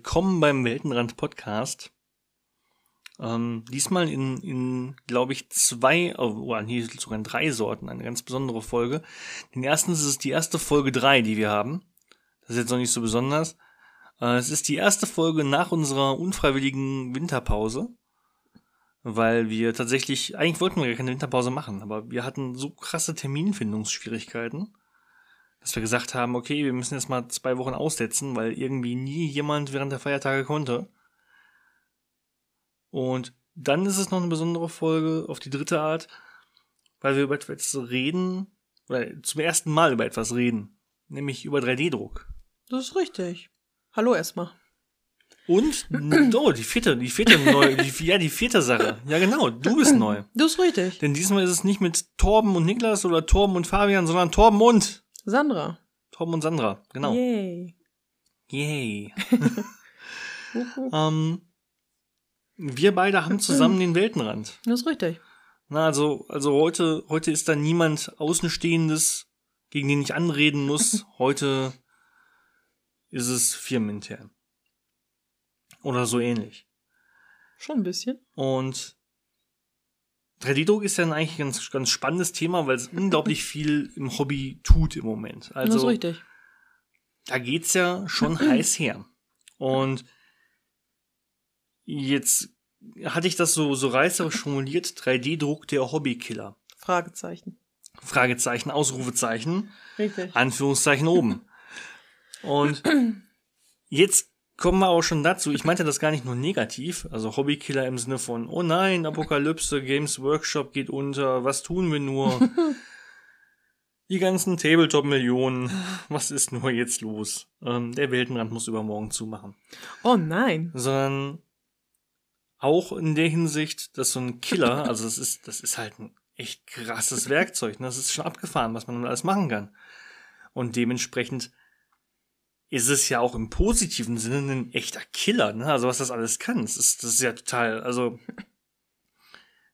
willkommen beim Weltenrand Podcast. Ähm, diesmal in, in glaube ich, zwei, oh, hier sogar in drei Sorten, eine ganz besondere Folge. Den ersten ist es die erste Folge drei, die wir haben. Das ist jetzt noch nicht so besonders. Äh, es ist die erste Folge nach unserer unfreiwilligen Winterpause. Weil wir tatsächlich, eigentlich wollten wir gar keine Winterpause machen, aber wir hatten so krasse Terminfindungsschwierigkeiten dass wir gesagt haben, okay, wir müssen jetzt mal zwei Wochen aussetzen, weil irgendwie nie jemand während der Feiertage konnte. Und dann ist es noch eine besondere Folge auf die dritte Art, weil wir über etwas reden, oder zum ersten Mal über etwas reden, nämlich über 3D-Druck. Das ist richtig. Hallo erstmal. Und, oh, die vierte, die vierte neue, die, ja, die vierte Sache. Ja, genau, du bist neu. Das ist richtig. Denn diesmal ist es nicht mit Torben und Niklas oder Torben und Fabian, sondern Torben und Sandra. Tom und Sandra, genau. Yay. Yay. ähm, wir beide haben zusammen den Weltenrand. Das ist richtig. Na, also, also heute, heute ist da niemand Außenstehendes, gegen den ich anreden muss. Heute ist es firmenintern. Oder so ähnlich. Schon ein bisschen. Und 3D-Druck ist ja eigentlich ein ganz, ganz spannendes Thema, weil es unglaublich viel im Hobby tut im Moment. Also, das ist richtig. Da geht's ja schon heiß her. Und jetzt hatte ich das so, so reißerisch formuliert, 3D-Druck der Hobbykiller. Fragezeichen. Fragezeichen, Ausrufezeichen. Richtig. Anführungszeichen oben. Und jetzt kommen wir auch schon dazu. Ich meinte das gar nicht nur negativ, also Hobbykiller im Sinne von, oh nein, Apokalypse, Games Workshop geht unter, was tun wir nur? Die ganzen Tabletop-Millionen, was ist nur jetzt los? Ähm, der Weltenrand muss übermorgen zumachen. Oh nein. Sondern auch in der Hinsicht, dass so ein Killer, also das ist, das ist halt ein echt krasses Werkzeug. Ne? Das ist schon abgefahren, was man alles machen kann. Und dementsprechend ist es ja auch im positiven Sinne ein echter Killer, ne? Also was das alles kann. Das ist, das ist ja total, also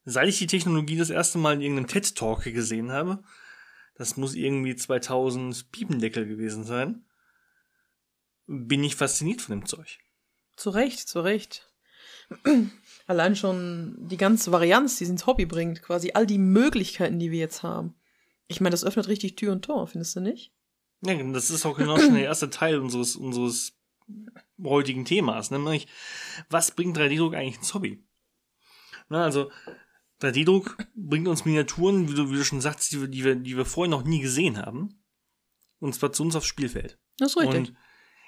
seit ich die Technologie das erste Mal in irgendeinem TED-Talk gesehen habe, das muss irgendwie 2000 Piependeckel gewesen sein, bin ich fasziniert von dem Zeug. Zu Recht, zu Recht. Allein schon die ganze Varianz, die es ins Hobby bringt, quasi all die Möglichkeiten, die wir jetzt haben. Ich meine, das öffnet richtig Tür und Tor, findest du nicht? Ja, das ist auch genau schon der erste Teil unseres, unseres heutigen Themas, nämlich, was bringt 3D-Druck eigentlich ins Hobby? Na, also, 3D-Druck bringt uns Miniaturen, wie du, wie du schon sagst, die, die, wir, die wir vorher noch nie gesehen haben. Und zwar zu uns aufs Spielfeld. Das ist richtig. Und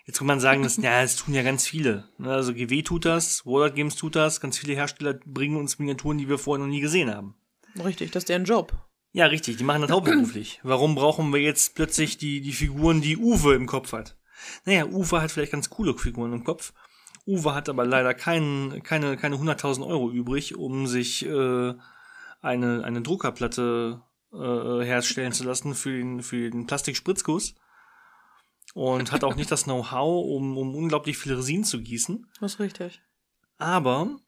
jetzt kann man sagen, dass, ja, das tun ja ganz viele. Also GW tut das, Warlord Games tut das, ganz viele Hersteller bringen uns Miniaturen, die wir vorher noch nie gesehen haben. Richtig, das ist deren Job. Ja, richtig, die machen das hauptberuflich. Warum brauchen wir jetzt plötzlich die, die Figuren, die Uwe im Kopf hat? Naja, Uwe hat vielleicht ganz coole Figuren im Kopf. Uwe hat aber leider kein, keine, keine 100.000 Euro übrig, um sich äh, eine, eine Druckerplatte äh, herstellen zu lassen für den, für den Plastikspritzguss. Und hat auch nicht das Know-how, um, um unglaublich viel Resin zu gießen. Das ist richtig. Aber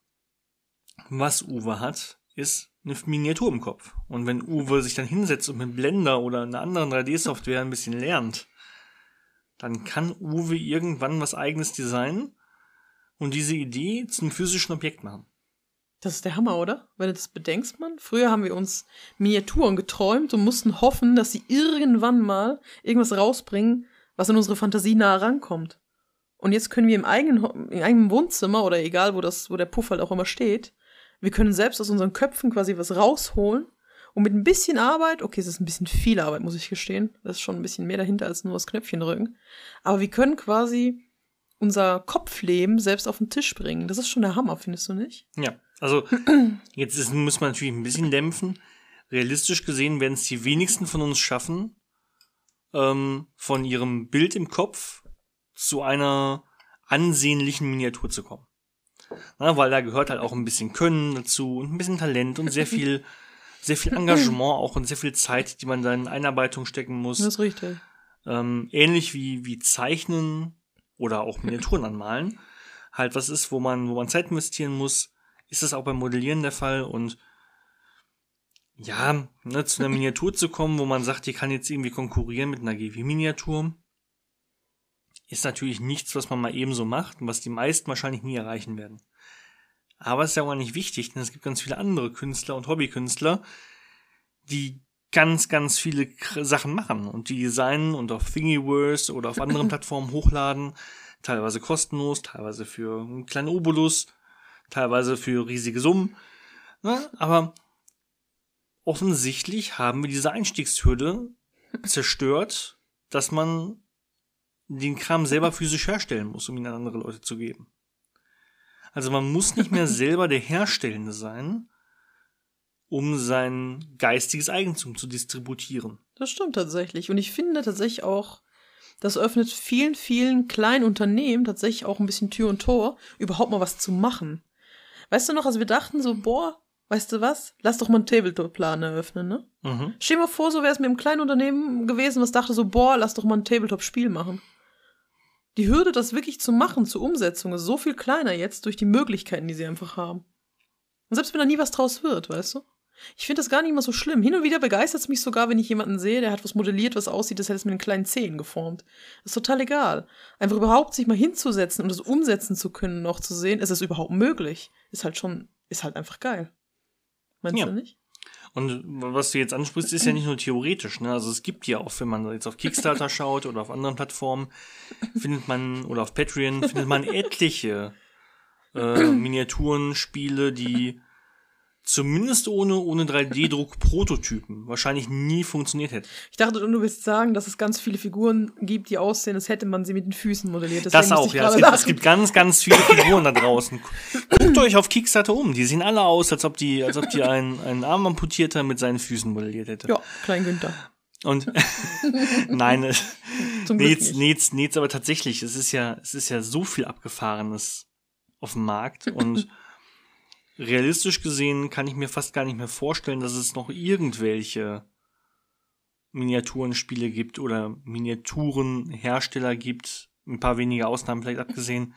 was Uwe hat, ist eine Miniatur im Kopf. Und wenn Uwe sich dann hinsetzt und mit Blender oder einer anderen 3D-Software ein bisschen lernt, dann kann Uwe irgendwann was eigenes designen und diese Idee zum physischen Objekt machen. Das ist der Hammer, oder? Wenn du das bedenkst, man. Früher haben wir uns Miniaturen geträumt und mussten hoffen, dass sie irgendwann mal irgendwas rausbringen, was in unsere Fantasie nah rankommt. Und jetzt können wir im eigenen, im eigenen Wohnzimmer oder egal, wo das, wo der Puff halt auch immer steht, wir können selbst aus unseren Köpfen quasi was rausholen und mit ein bisschen Arbeit, okay, es ist ein bisschen viel Arbeit, muss ich gestehen, das ist schon ein bisschen mehr dahinter als nur das Knöpfchen drücken, aber wir können quasi unser Kopfleben selbst auf den Tisch bringen. Das ist schon der Hammer, findest du nicht? Ja, also jetzt ist, muss man natürlich ein bisschen dämpfen. Realistisch gesehen werden es die wenigsten von uns schaffen, ähm, von ihrem Bild im Kopf zu einer ansehnlichen Miniatur zu kommen. Na, weil da gehört halt auch ein bisschen Können dazu und ein bisschen Talent und sehr viel, sehr viel Engagement auch und sehr viel Zeit, die man da in Einarbeitung stecken muss. Das ist richtig. Ähm, ähnlich wie, wie Zeichnen oder auch Miniaturen anmalen. Halt was ist, wo man, wo man Zeit investieren muss, ist das auch beim Modellieren der Fall und ja, ne, zu einer Miniatur zu kommen, wo man sagt, die kann jetzt irgendwie konkurrieren mit einer GW-Miniatur, ist natürlich nichts, was man mal ebenso macht und was die meisten wahrscheinlich nie erreichen werden. Aber es ist ja auch nicht wichtig, denn es gibt ganz viele andere Künstler und Hobbykünstler, die ganz, ganz viele Sachen machen und die designen und auf Thingiverse oder auf anderen Plattformen hochladen, teilweise kostenlos, teilweise für einen kleinen Obolus, teilweise für riesige Summen. Ne? Aber offensichtlich haben wir diese Einstiegshürde zerstört, dass man den Kram selber physisch herstellen muss, um ihn an andere Leute zu geben. Also man muss nicht mehr selber der Herstellende sein, um sein geistiges Eigentum zu distributieren. Das stimmt tatsächlich. Und ich finde tatsächlich auch, das öffnet vielen, vielen kleinen Unternehmen tatsächlich auch ein bisschen Tür und Tor, überhaupt mal was zu machen. Weißt du noch, als wir dachten so, boah, weißt du was, lass doch mal einen Tabletop-Plan eröffnen, ne? Mhm. Stell dir mal vor, so wäre es mit einem kleinen Unternehmen gewesen, was dachte so, boah, lass doch mal ein Tabletop-Spiel machen. Die Hürde, das wirklich zu machen, zur Umsetzung, ist so viel kleiner jetzt durch die Möglichkeiten, die sie einfach haben. Und selbst wenn da nie was draus wird, weißt du? Ich finde das gar nicht mal so schlimm. Hin und wieder begeistert es mich sogar, wenn ich jemanden sehe, der hat was modelliert, was aussieht, das hätte es mit den kleinen Zehen geformt. Das ist total egal. Einfach überhaupt sich mal hinzusetzen und das umsetzen zu können, noch zu sehen, ist es überhaupt möglich. Ist halt schon, ist halt einfach geil. Meinst ja. du nicht? Und was du jetzt ansprichst, ist ja nicht nur theoretisch. Ne? Also es gibt ja auch, wenn man jetzt auf Kickstarter schaut oder auf anderen Plattformen, findet man, oder auf Patreon, findet man etliche äh, Miniaturen, Spiele, die zumindest ohne, ohne 3D-Druck Prototypen wahrscheinlich nie funktioniert hätte. Ich dachte, du willst sagen, dass es ganz viele Figuren gibt, die aussehen, als hätte man sie mit den Füßen modelliert. Deswegen das auch, ja. Es gibt, es gibt, ganz, ganz viele Figuren da draußen. Guckt euch auf Kickstarter um. Die sehen alle aus, als ob die, als ob die einen, einen Arm amputierter mit seinen Füßen modelliert hätte. Ja, Klein Günther. Und nein, Zum nee, jetzt, nee, jetzt, nee, jetzt aber tatsächlich, es ist ja, es ist ja so viel Abgefahrenes auf dem Markt und realistisch gesehen kann ich mir fast gar nicht mehr vorstellen, dass es noch irgendwelche Miniaturenspiele gibt oder Miniaturenhersteller gibt, ein paar wenige Ausnahmen vielleicht abgesehen,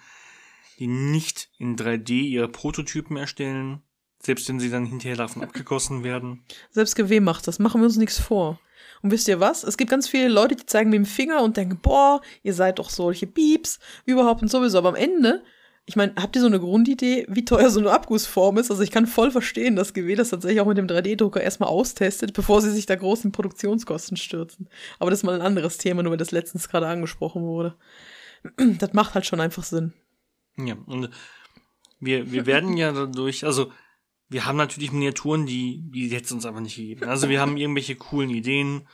die nicht in 3D ihre Prototypen erstellen, selbst wenn sie dann hinterher davon abgegossen werden. Selbst GW macht das, machen wir uns nichts vor. Und wisst ihr was? Es gibt ganz viele Leute, die zeigen mit dem Finger und denken, boah, ihr seid doch solche Beeps, überhaupt und sowieso. Aber am Ende ich meine, habt ihr so eine Grundidee, wie teuer so eine Abgussform ist? Also ich kann voll verstehen, dass GW das tatsächlich auch mit dem 3D-Drucker erstmal austestet, bevor sie sich da großen Produktionskosten stürzen. Aber das ist mal ein anderes Thema, nur weil das letztens gerade angesprochen wurde. Das macht halt schon einfach Sinn. Ja, und wir, wir werden ja dadurch, also wir haben natürlich Miniaturen, die, die es uns einfach nicht gegeben. Also wir haben irgendwelche coolen Ideen,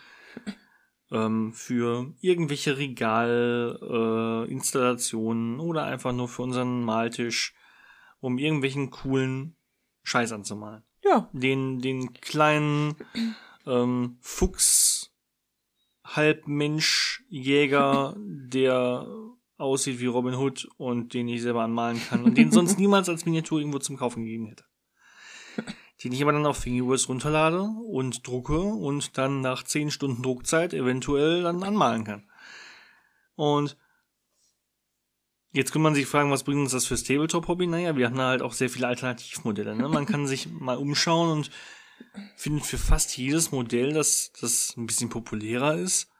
ähm, für irgendwelche Regalinstallationen äh, oder einfach nur für unseren Maltisch, um irgendwelchen coolen Scheiß anzumalen. Ja. Den, den kleinen ähm, Fuchs, Halbmensch, Jäger, der aussieht wie Robin Hood und den ich selber anmalen kann und den sonst niemals als Miniatur irgendwo zum Kaufen gegeben hätte den ich aber dann auf Thingiverse runterlade und drucke und dann nach 10 Stunden Druckzeit eventuell dann anmalen kann. Und jetzt kann man sich fragen, was bringt uns das fürs Tabletop-Hobby? Naja, wir haben da halt auch sehr viele Alternativmodelle. Ne? Man kann sich mal umschauen und findet für fast jedes Modell, das, das ein bisschen populärer ist,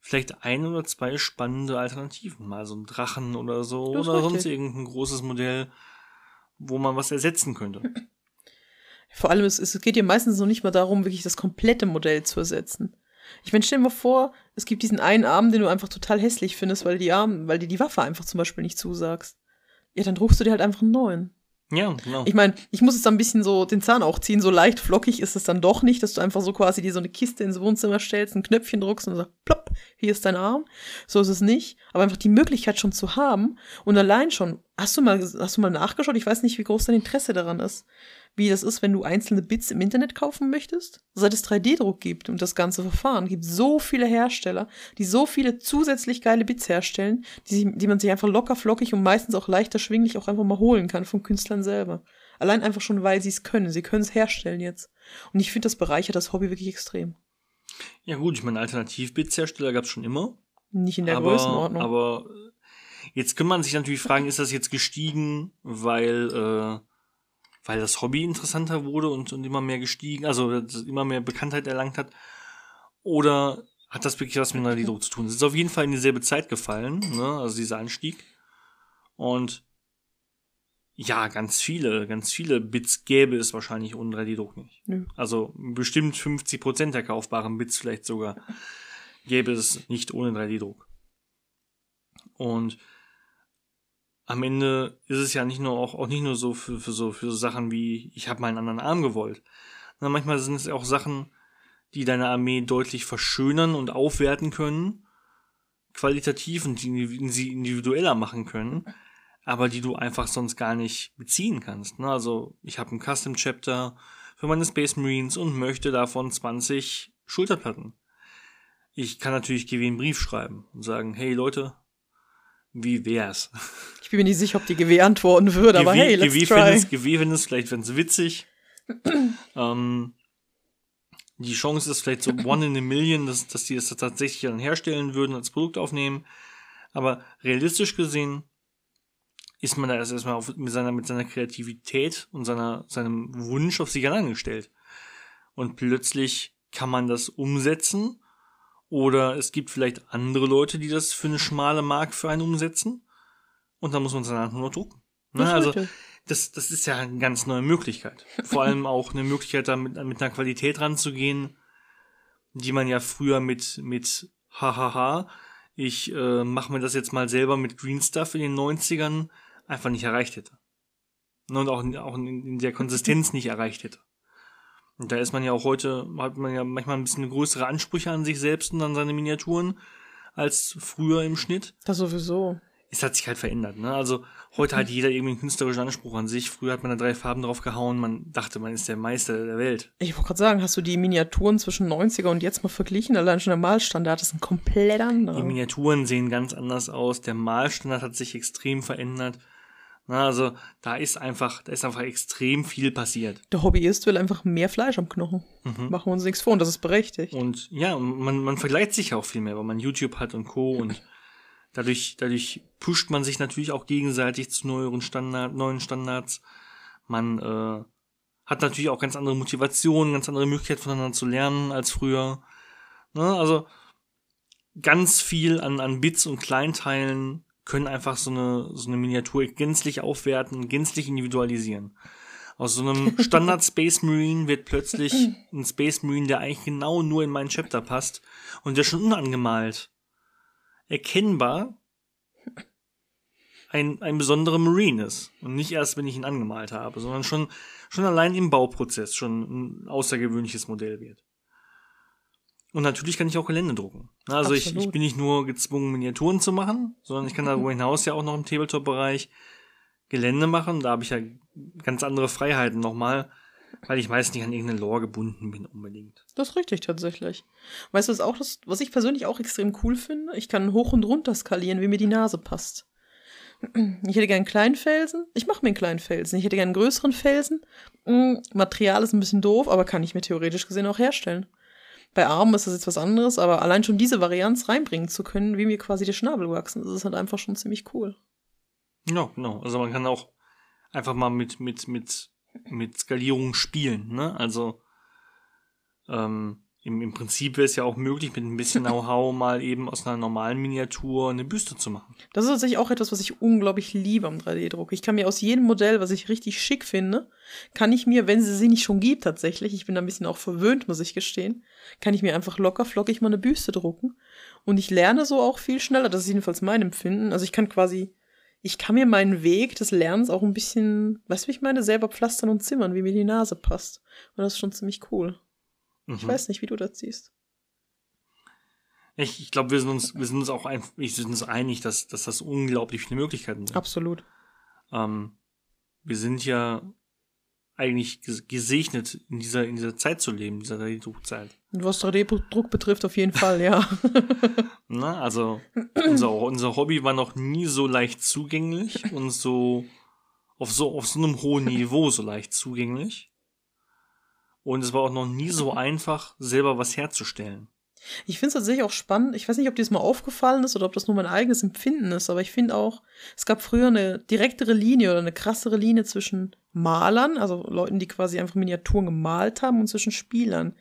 vielleicht ein oder zwei spannende Alternativen. Mal so ein Drachen oder so oder sonst irgendein großes Modell, wo man was ersetzen könnte. Vor allem, es, es geht ja meistens noch nicht mal darum, wirklich das komplette Modell zu ersetzen. Ich meine, stell dir mal vor, es gibt diesen einen Arm, den du einfach total hässlich findest, weil, die Arm, weil dir die Waffe einfach zum Beispiel nicht zusagst. Ja, dann druckst du dir halt einfach einen neuen. Ja, genau. Ich meine, ich muss jetzt ein bisschen so den Zahn auch ziehen, so leicht flockig ist es dann doch nicht, dass du einfach so quasi dir so eine Kiste ins Wohnzimmer stellst, ein Knöpfchen druckst und sagst, plopp, hier ist dein Arm. So ist es nicht. Aber einfach die Möglichkeit schon zu haben und allein schon, hast du mal, hast du mal nachgeschaut? Ich weiß nicht, wie groß dein Interesse daran ist wie das ist, wenn du einzelne Bits im Internet kaufen möchtest. Seit es 3D-Druck gibt und das ganze Verfahren, gibt so viele Hersteller, die so viele zusätzlich geile Bits herstellen, die, die man sich einfach locker flockig und meistens auch leichter schwinglich auch einfach mal holen kann von Künstlern selber. Allein einfach schon, weil sie es können. Sie können es herstellen jetzt. Und ich finde, das bereichert das Hobby wirklich extrem. Ja gut, ich meine, Alternativ-Bits-Hersteller gab es schon immer. Nicht in der aber, Größenordnung. Aber jetzt kann man sich natürlich fragen, ist das jetzt gestiegen, weil äh, weil das Hobby interessanter wurde und, und immer mehr gestiegen, also immer mehr Bekanntheit erlangt hat? Oder hat das wirklich was mit 3D-Druck zu tun. Es ist auf jeden Fall in dieselbe Zeit gefallen, ne? also dieser Anstieg. Und ja, ganz viele, ganz viele Bits gäbe es wahrscheinlich ohne 3D-Druck nicht. Nö. Also bestimmt 50% der kaufbaren Bits vielleicht sogar gäbe es nicht ohne 3D-Druck. Und am Ende ist es ja nicht nur auch, auch nicht nur so für, für so für so Sachen wie ich habe meinen anderen Arm gewollt. Na, manchmal sind es auch Sachen, die deine Armee deutlich verschönern und aufwerten können, qualitativ und die sie individueller machen können, aber die du einfach sonst gar nicht beziehen kannst. Ne? Also ich habe ein Custom Chapter für meine Space Marines und möchte davon 20 Schulterplatten. Ich kann natürlich GW einen Brief schreiben und sagen, hey Leute, wie wär's? Ich bin mir nicht sicher, ob die GW antworten würde, aber GW, hey, let's GW try. findest, GW findest, vielleicht findest witzig. ähm, die Chance ist vielleicht so one in a million, dass, dass die es das tatsächlich dann herstellen würden, als Produkt aufnehmen. Aber realistisch gesehen ist man da erst erstmal auf, mit, seiner, mit seiner Kreativität und seiner, seinem Wunsch auf sich allein gestellt. Und plötzlich kann man das umsetzen. Oder es gibt vielleicht andere Leute, die das für eine schmale Mark für einen umsetzen. Und dann muss man es dann nur noch drucken. Ne? Das Also, das, das ist ja eine ganz neue Möglichkeit. Vor allem auch eine Möglichkeit, da mit, mit einer Qualität ranzugehen, die man ja früher mit, mit hahaha, ich äh, mache mir das jetzt mal selber mit Green Stuff in den 90ern einfach nicht erreicht hätte. Und auch, auch in, in der Konsistenz nicht erreicht hätte. Und da ist man ja auch heute, hat man ja manchmal ein bisschen größere Ansprüche an sich selbst und an seine Miniaturen als früher im Schnitt Das sowieso. es hat sich halt verändert. Ne? Also heute hat jeder irgendwie einen künstlerischen Anspruch an sich. Früher hat man da drei Farben drauf gehauen, man dachte, man ist der Meister der Welt. Ich wollte gerade sagen, hast du die Miniaturen zwischen 90er und jetzt mal verglichen? Allein schon der Malstandard ist ein komplett Die anderer. Miniaturen sehen ganz anders aus, der Malstandard hat sich extrem verändert. Na, also da ist einfach, da ist einfach extrem viel passiert. Der Hobbyist will einfach mehr Fleisch am Knochen. Mhm. Machen wir uns nichts vor und das ist berechtigt. Und ja, man, man vergleicht sich auch viel mehr, weil man YouTube hat und Co. und dadurch, dadurch pusht man sich natürlich auch gegenseitig zu neueren Standard, neuen Standards. Man äh, hat natürlich auch ganz andere Motivationen, ganz andere Möglichkeiten voneinander zu lernen als früher. Ne? Also ganz viel an, an Bits und Kleinteilen können einfach so eine, so eine Miniatur gänzlich aufwerten, gänzlich individualisieren. Aus so einem Standard Space Marine wird plötzlich ein Space Marine, der eigentlich genau nur in meinen Chapter passt und der schon unangemalt erkennbar ein, ein besonderer Marine ist. Und nicht erst, wenn ich ihn angemalt habe, sondern schon, schon allein im Bauprozess schon ein außergewöhnliches Modell wird. Und natürlich kann ich auch Gelände drucken. Also ich, ich bin nicht nur gezwungen, Miniaturen zu machen, sondern ich kann darüber hinaus ja auch noch im Tabletop-Bereich Gelände machen. Da habe ich ja ganz andere Freiheiten nochmal, weil ich meist nicht an irgendeine Lore gebunden bin unbedingt. Das ist richtig tatsächlich. Weißt du, was auch das, was ich persönlich auch extrem cool finde? Ich kann hoch und runter skalieren, wie mir die Nase passt. Ich hätte gern einen kleinen Felsen. Ich mache mir einen kleinen Felsen. Ich hätte gern einen größeren Felsen. Mm, Material ist ein bisschen doof, aber kann ich mir theoretisch gesehen auch herstellen. Bei Armen ist das jetzt was anderes, aber allein schon diese Varianz reinbringen zu können, wie mir quasi der Schnabel wachsen, das ist halt einfach schon ziemlich cool. Ja, genau. Also man kann auch einfach mal mit, mit, mit, mit Skalierung spielen, ne? Also ähm, im, im Prinzip wäre es ja auch möglich, mit ein bisschen Know-how mal eben aus einer normalen Miniatur eine Büste zu machen. Das ist tatsächlich auch etwas, was ich unglaublich liebe am 3D-Druck. Ich kann mir aus jedem Modell, was ich richtig schick finde, kann ich mir, wenn es sie nicht schon gibt tatsächlich, ich bin da ein bisschen auch verwöhnt, muss ich gestehen, kann ich mir einfach locker flockig mal eine Büste drucken. Und ich lerne so auch viel schneller, das ist jedenfalls mein Empfinden. Also ich kann quasi, ich kann mir meinen Weg des Lernens auch ein bisschen, weißt du, wie ich meine, selber pflastern und zimmern, wie mir die Nase passt. Und das ist schon ziemlich cool. Ich Mhm. weiß nicht, wie du das siehst. Ich, ich glaube, wir sind uns, wir sind uns auch ein, wir sind uns einig, dass, dass das unglaublich viele Möglichkeiten sind. Absolut. Ähm, wir sind ja eigentlich ges- gesegnet, in dieser, in dieser Zeit zu leben, dieser 3D-Druckzeit. Und was 3D-Druck betrifft, auf jeden Fall, ja. Na, also unser, unser Hobby war noch nie so leicht zugänglich und so auf so auf so einem hohen Niveau so leicht zugänglich. Und es war auch noch nie so einfach, selber was herzustellen. Ich finde es tatsächlich auch spannend. Ich weiß nicht, ob dir das mal aufgefallen ist oder ob das nur mein eigenes Empfinden ist, aber ich finde auch, es gab früher eine direktere Linie oder eine krassere Linie zwischen Malern, also Leuten, die quasi einfach Miniaturen gemalt haben, und zwischen Spielern.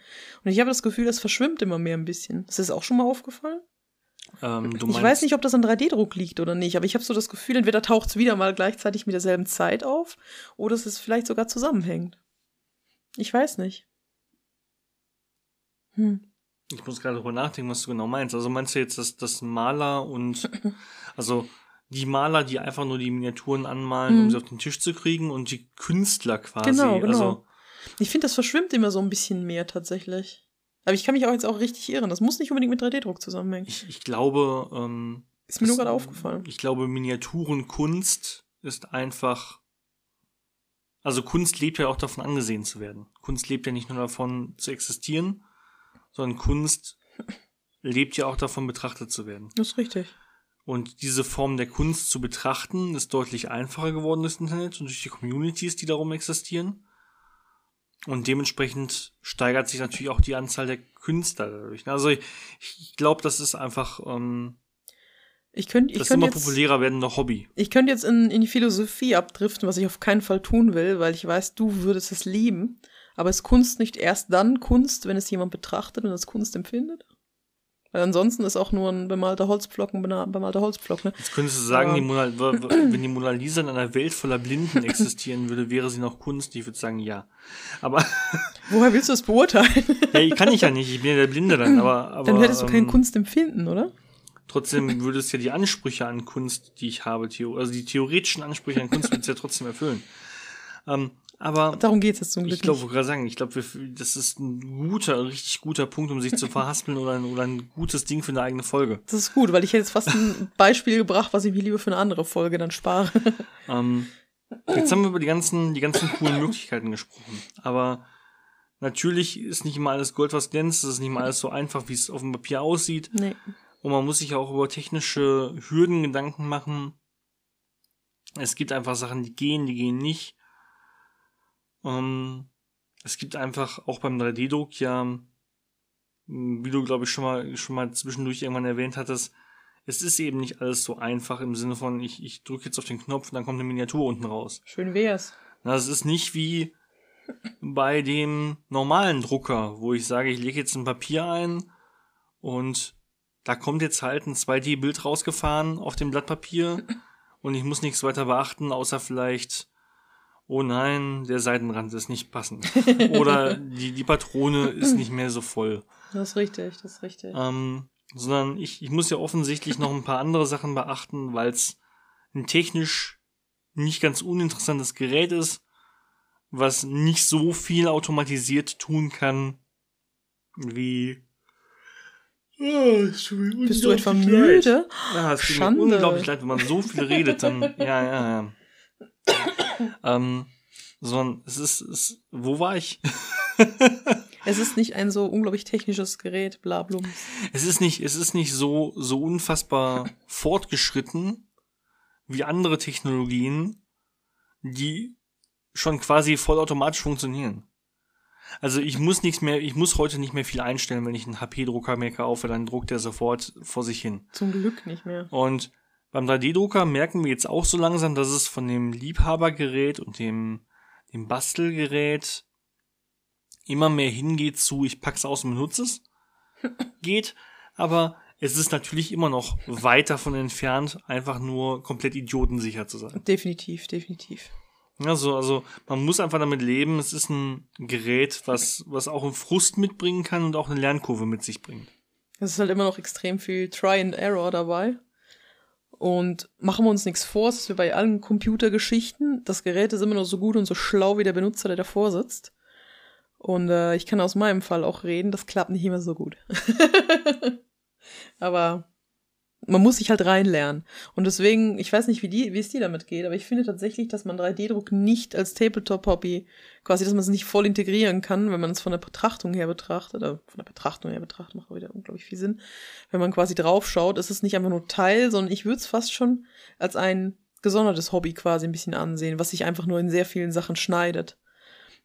Und ich habe das Gefühl, das verschwimmt immer mehr ein bisschen. Ist das auch schon mal aufgefallen? Ähm, ich weiß nicht, ob das an 3D-Druck liegt oder nicht, aber ich habe so das Gefühl, entweder taucht es wieder mal gleichzeitig mit derselben Zeit auf oder es ist vielleicht sogar zusammenhängt. Ich weiß nicht. Hm. Ich muss gerade darüber nachdenken, was du genau meinst. Also meinst du jetzt, dass das Maler und also die Maler, die einfach nur die Miniaturen anmalen, um Mhm. sie auf den Tisch zu kriegen, und die Künstler quasi. Genau, genau. Also Ich finde, das verschwimmt immer so ein bisschen mehr tatsächlich. Aber ich kann mich auch jetzt auch richtig irren. Das muss nicht unbedingt mit 3D-Druck zusammenhängen. ich, ich glaube, ähm, Ist mir nur gerade aufgefallen. Ich glaube, Miniaturenkunst ist einfach. Also Kunst lebt ja auch davon, angesehen zu werden. Kunst lebt ja nicht nur davon zu existieren, sondern Kunst lebt ja auch davon, betrachtet zu werden. Das ist richtig. Und diese Form der Kunst zu betrachten, ist deutlich einfacher geworden durchs Internet und durch die Communities, die darum existieren. Und dementsprechend steigert sich natürlich auch die Anzahl der Künstler dadurch. Also ich, ich glaube, das ist einfach ähm, Ich könnte ich das könnt immer jetzt, populärer werdende Hobby. ich könnt jetzt in, in die Philosophie abdriften, was ich auf keinen Fall tun will, weil ich weiß, du würdest es lieben. Aber ist Kunst nicht erst dann Kunst, wenn es jemand betrachtet und als Kunst empfindet? Weil ansonsten ist auch nur ein bemalter Holzpflock ein bemalter Holzpflock, ne? Jetzt könntest du sagen, die Mona, wenn die Mona Lisa in einer Welt voller Blinden existieren würde, wäre sie noch Kunst. Ich würde sagen, ja. Aber Woher willst du das beurteilen? ja, kann ich ja nicht. Ich bin ja der Blinde dann. Aber, aber Dann hättest du kein ähm, Kunstempfinden, oder? Trotzdem würde es ja die Ansprüche an Kunst, die ich habe, also die theoretischen Ansprüche an Kunst, würde es ja trotzdem erfüllen. Ähm, aber Darum geht es jetzt zum Glück ich glaube, gerade sagen, ich glaube, das ist ein guter, richtig guter Punkt, um sich zu verhaspeln oder ein, oder ein gutes Ding für eine eigene Folge. Das ist gut, weil ich hätte jetzt fast ein Beispiel gebracht, was ich mir lieber für eine andere Folge dann spare. Ähm, jetzt haben wir über die ganzen, die ganzen coolen Möglichkeiten gesprochen. Aber natürlich ist nicht immer alles Gold, was glänzt. Es ist nicht immer alles so einfach, wie es auf dem Papier aussieht. nee. Und man muss sich auch über technische Hürden Gedanken machen. Es gibt einfach Sachen, die gehen, die gehen nicht. Ähm, es gibt einfach auch beim 3D-Druck ja, wie du glaube ich schon mal schon mal zwischendurch irgendwann erwähnt hattest, es ist eben nicht alles so einfach im Sinne von ich ich drücke jetzt auf den Knopf und dann kommt eine Miniatur unten raus. Schön wär's. Na, es ist nicht wie bei dem normalen Drucker, wo ich sage, ich lege jetzt ein Papier ein und da kommt jetzt halt ein 2D-Bild rausgefahren auf dem Blatt Papier und ich muss nichts weiter beachten, außer vielleicht, oh nein, der Seitenrand ist nicht passend. Oder die, die Patrone ist nicht mehr so voll. Das ist richtig, das ist richtig. Ähm, sondern ich, ich muss ja offensichtlich noch ein paar andere Sachen beachten, weil es ein technisch nicht ganz uninteressantes Gerät ist, was nicht so viel automatisiert tun kann, wie. Oh, Bist du etwa müde? Ja, es tut mir Schande. unglaublich leid, wenn man so viel redet, dann. Ja, ja, ja. ähm, sondern es ist, es, wo war ich? Es ist nicht ein so unglaublich technisches Gerät, blablum. Es ist nicht, es ist nicht so, so unfassbar fortgeschritten wie andere Technologien, die schon quasi vollautomatisch funktionieren. Also ich muss nichts mehr, ich muss heute nicht mehr viel einstellen, wenn ich einen HP-Drucker mir kaufe, dann druckt der sofort vor sich hin. Zum Glück nicht mehr. Und beim 3D-Drucker merken wir jetzt auch so langsam, dass es von dem Liebhabergerät und dem, dem Bastelgerät immer mehr hingeht zu, ich pack's aus und benutze es. Geht, aber es ist natürlich immer noch weit davon entfernt, einfach nur komplett idiotensicher zu sein. Definitiv, definitiv. Also, also man muss einfach damit leben, es ist ein Gerät, was, was auch einen Frust mitbringen kann und auch eine Lernkurve mit sich bringt. Es ist halt immer noch extrem viel Try and Error dabei. Und machen wir uns nichts vor, es ist wie bei allen Computergeschichten. Das Gerät ist immer noch so gut und so schlau wie der Benutzer, der davor sitzt. Und äh, ich kann aus meinem Fall auch reden, das klappt nicht immer so gut. aber man muss sich halt reinlernen. Und deswegen, ich weiß nicht, wie, die, wie es dir damit geht, aber ich finde tatsächlich, dass man 3D-Druck nicht als Tabletop-Hobby, quasi, dass man es nicht voll integrieren kann, wenn man es von der Betrachtung her betrachtet, oder von der Betrachtung her betrachtet, macht auch wieder unglaublich viel Sinn. Wenn man quasi draufschaut, ist es nicht einfach nur Teil, sondern ich würde es fast schon als ein gesondertes Hobby quasi ein bisschen ansehen, was sich einfach nur in sehr vielen Sachen schneidet.